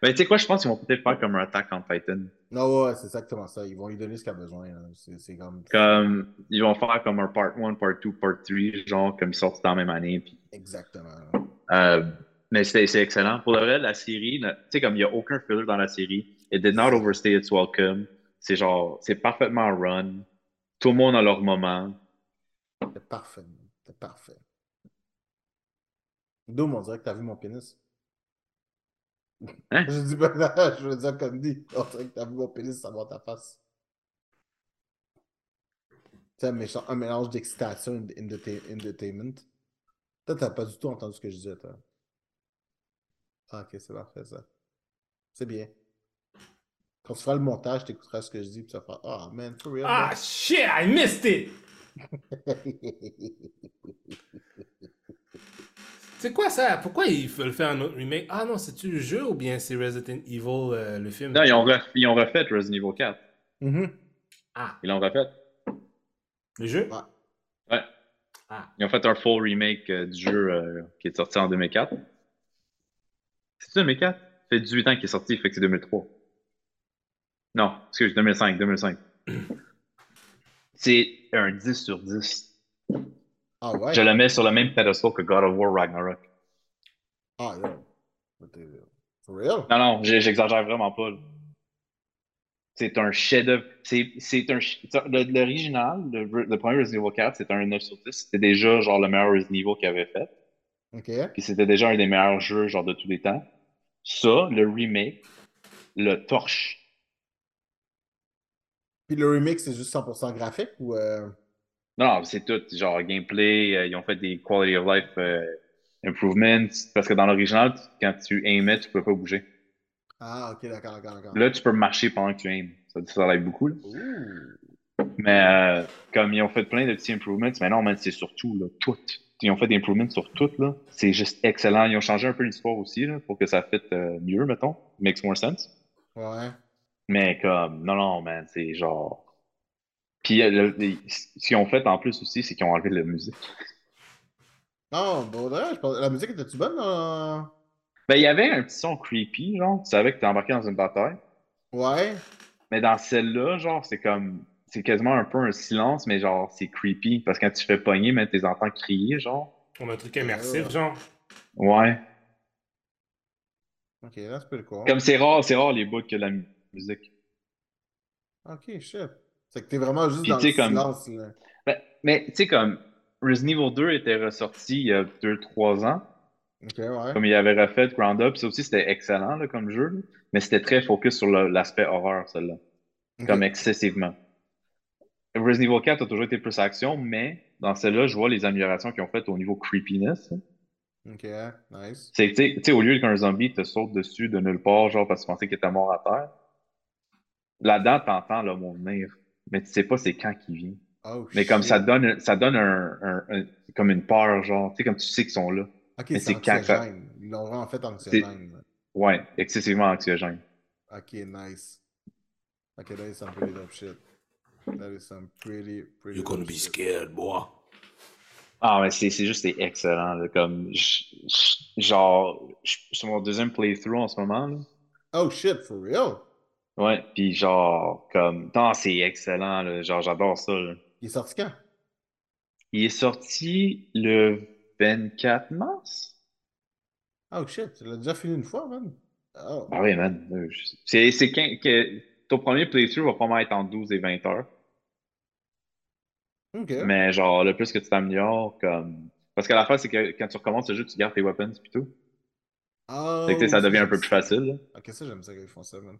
Mais tu sais quoi, je pense qu'ils vont peut-être faire comme un Attack on Titan. Non, ouais, c'est exactement ça. Ils vont lui donner ce qu'il a besoin. C'est comme. Comme, ils vont faire comme un Part 1, Part 2, Part 3, genre, comme ils sortent dans la même année. Puis, Exactement. euh, mais c'est excellent. Pour le vrai, la série, tu sais, comme il n'y a aucun filler dans la série, it did not overstay its welcome. C'est genre, c'est parfaitement run. Tout le monde a leur moment. C'est parfait. C'est parfait. Doom, on dirait que t'as vu mon pénis. Hein? Je dis pas là, je veux dire comme dit. On dirait que t'as vu mon pénis, ça va ta face. C'est un, méchant- un mélange d'excitation et d'entertainment. Toi, t'as pas du tout entendu ce que je disais, toi. Ah, ok, c'est parfait, ça. C'est bien. Quand tu feras le montage, t'écouteras ce que je dis, puis tu vas faire Ah, man, for real. Ah, shit, I missed it! C'est quoi ça? Pourquoi ils veulent faire un autre remake? Ah non, c'est-tu le jeu ou bien c'est Resident Evil, euh, le film? Non, ils ont, ref- ils ont refait Resident Evil 4. Mhm. Ah, Ils l'ont refait. le jeu? Ouais. Ouais. Ah, Ils ont fait un full remake euh, du jeu euh, qui est sorti en 2004. C'est 2004? Ça fait 18 ans qu'il est sorti, fait que c'est 2003. Non, excuse, 2005, 2005. C'est un 10 sur 10. Ah ouais? Je le mets sur le même pedestal que God of War Ragnarok. Ah, uh, For real? Non, non, j'exagère vraiment pas. C'est un chef-d'œuvre. C'est c'est un. L'original, le, le premier Resident Evil 4, c'était un 9 sur 10. C'était déjà genre le meilleur Resident Evil qu'il avait fait. Ok. Puis c'était déjà un des meilleurs jeux genre de tous les temps. Ça, le remake, le torche. Puis le remake, c'est juste 100% graphique ou. euh, Non, c'est tout. Genre gameplay, euh, ils ont fait des quality of life euh, improvements. Parce que dans l'original, quand tu aimais, tu pouvais pas bouger. Ah, ok, d'accord, d'accord, d'accord. Là, tu peux marcher pendant que tu aimes. Ça, ça l'aide beaucoup. là. Mais comme ils ont fait plein de petits improvements, mais non, man, c'est surtout là, tout. Ils ont fait des improvements sur tout, là. C'est juste excellent. Ils ont changé un peu l'histoire aussi, là, pour que ça euh, mieux, mettons. Makes more sense. Ouais. Mais comme, non, non, man, c'est genre. Puis euh, le- ce qu'ils ont fait en plus aussi, c'est qu'ils ont enlevé la musique. Non, bon, d'ailleurs, je pense- la musique était-tu bonne? euh? Ben, il y avait un petit son creepy, genre. Tu savais que t'es embarqué dans une bataille. Ouais. Mais dans celle-là, genre, c'est comme. C'est quasiment un peu un silence, mais genre, c'est creepy. Parce que quand tu te fais pogner, mais t'es entends crier, genre. on a un truc immersif, genre. Ouais. Ok, là, c'est pretty cool. Comme c'est rare, c'est rare les bouts que la mu- musique. Ok, shit. C'est que t'es vraiment juste Puis, dans le comme- silence, là. Ben, mais tu sais, comme Resident Evil 2 était ressorti il y a 2-3 ans. Ok, ouais. Comme il avait refait Ground Up, ça aussi c'était excellent là, comme jeu. là. Mais c'était très focus sur l'aspect horreur, celle-là. Comme excessivement. Resident Evil 4 a toujours été plus action, mais dans celle-là, je vois les améliorations qu'ils ont faites au niveau creepiness. Ok, nice. C'est que, tu sais- tu sais, au lieu qu'un zombie te saute dessus de nulle part, genre parce que tu pensais qu'il était mort à terre, là-dedans, t'entends le mot venir. Mais tu sais pas c'est quand qu'il vient. Oh, Mais comme ça donne, ça donne un, un- un- comme une peur, genre, tu sais, comme tu sais qu'ils sont là. Ok, mais c'est quand ça-. Ils l'ont vraiment fait anxiogène. Ouais, excessivement anxiogène. Ok, nice. Ok, that is some pretty dope shit. That is some pretty, pretty You're gonna be shit. scared, boy. Ah, mais c'est c'est juste c'est excellent. là, comme, j- j- genre, je suis sur mon deuxième playthrough en ce moment. Là. Oh shit, for real? Ouais, puis genre, comme, non, c'est excellent. là, genre, j'adore ça. là. Il est sorti quand? Il est sorti le 24 mars. Oh shit, tu l'as déjà fini une fois, man? Oh. Ah oui, man. euh, je- C'est c'est que ton premier playthrough va probablement être en 12 et 20 heures. Ok. Mais genre, le plus que tu t'améliores, comme. Parce que la fin, c'est que quand tu recommences le jeu, tu gardes tes weapons et tout. Fait que tu sais, ça devient un j'aime peu plus ça. facile. là. Ok, ça, j'aime ça qu'ils font ça, man.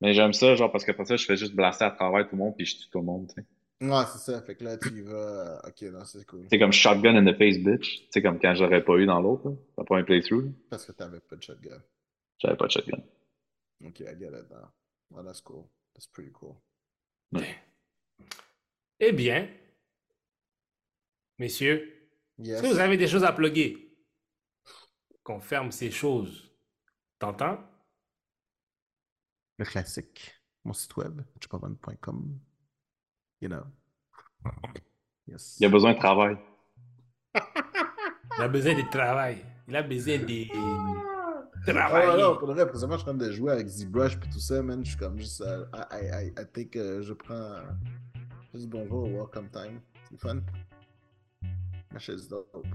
Mais j'aime ça, genre, parce qu'après ça, je fais juste blaster à travers tout le monde puis je tue tout le monde, tu sais. Ouais, c'est ça. Fait que là, tu y vas. Ok, non, c'est cool. C'est comme shotgun in the face, bitch. Tu sais, comme quand j'aurais pas eu dans l'autre, le premier playthrough, là. Parce que t'avais pas de shotgun. J'avais pas de shotgun. Ok, I get it now. Oh, that's cool. That's pretty cool. Eh bien, messieurs, Yes. est-ce que vous avez des choses à plugger? Qu'on ferme ces choses. T'entends? Le classique. Mon site web, chupavan.com. You know. Yes. Il a besoin de travail. Il a besoin de travail. Il a besoin de, Ah ouais, travailler. non, pour le vrai, présentement, je suis en train de jouer avec ZBrush et tout ça, man. Je suis comme juste. euh, I, I, I, think euh, je prends. juste bonjour au welcome time. C'est fun. Ma chaise dope.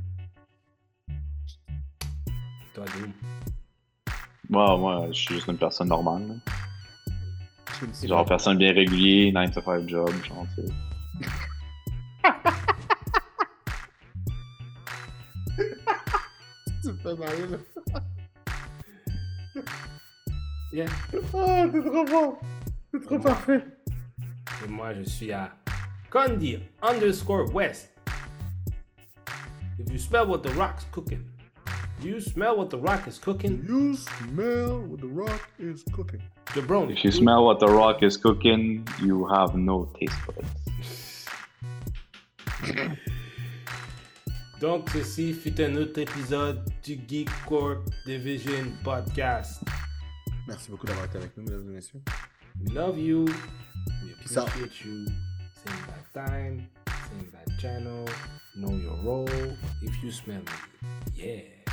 Toi, Doom. Moi, moi, je suis juste une personne normale. là. Je Genre, personne bien régulier, 9 to 5 job, genre, tu sais. Tu me fais marrer, là. Yeah. Ah, t'es trop bon. T'es trop parfait. Et moi, je suis à Condi underscore West. If you smell what the rock's cooking, do you smell what the rock is cooking? You smell what the rock is cooking. Jabroni. If you smell what the rock is cooking, you have no taste buds. Donc, ceci fut un autre épisode du Geek Corp Division Podcast. Merci beaucoup d'avoir été avec nous, mesdames et messieurs. We love you. We Peace appreciate you. Same bad time, same bad channel. Know your role. If you smell me, yeah.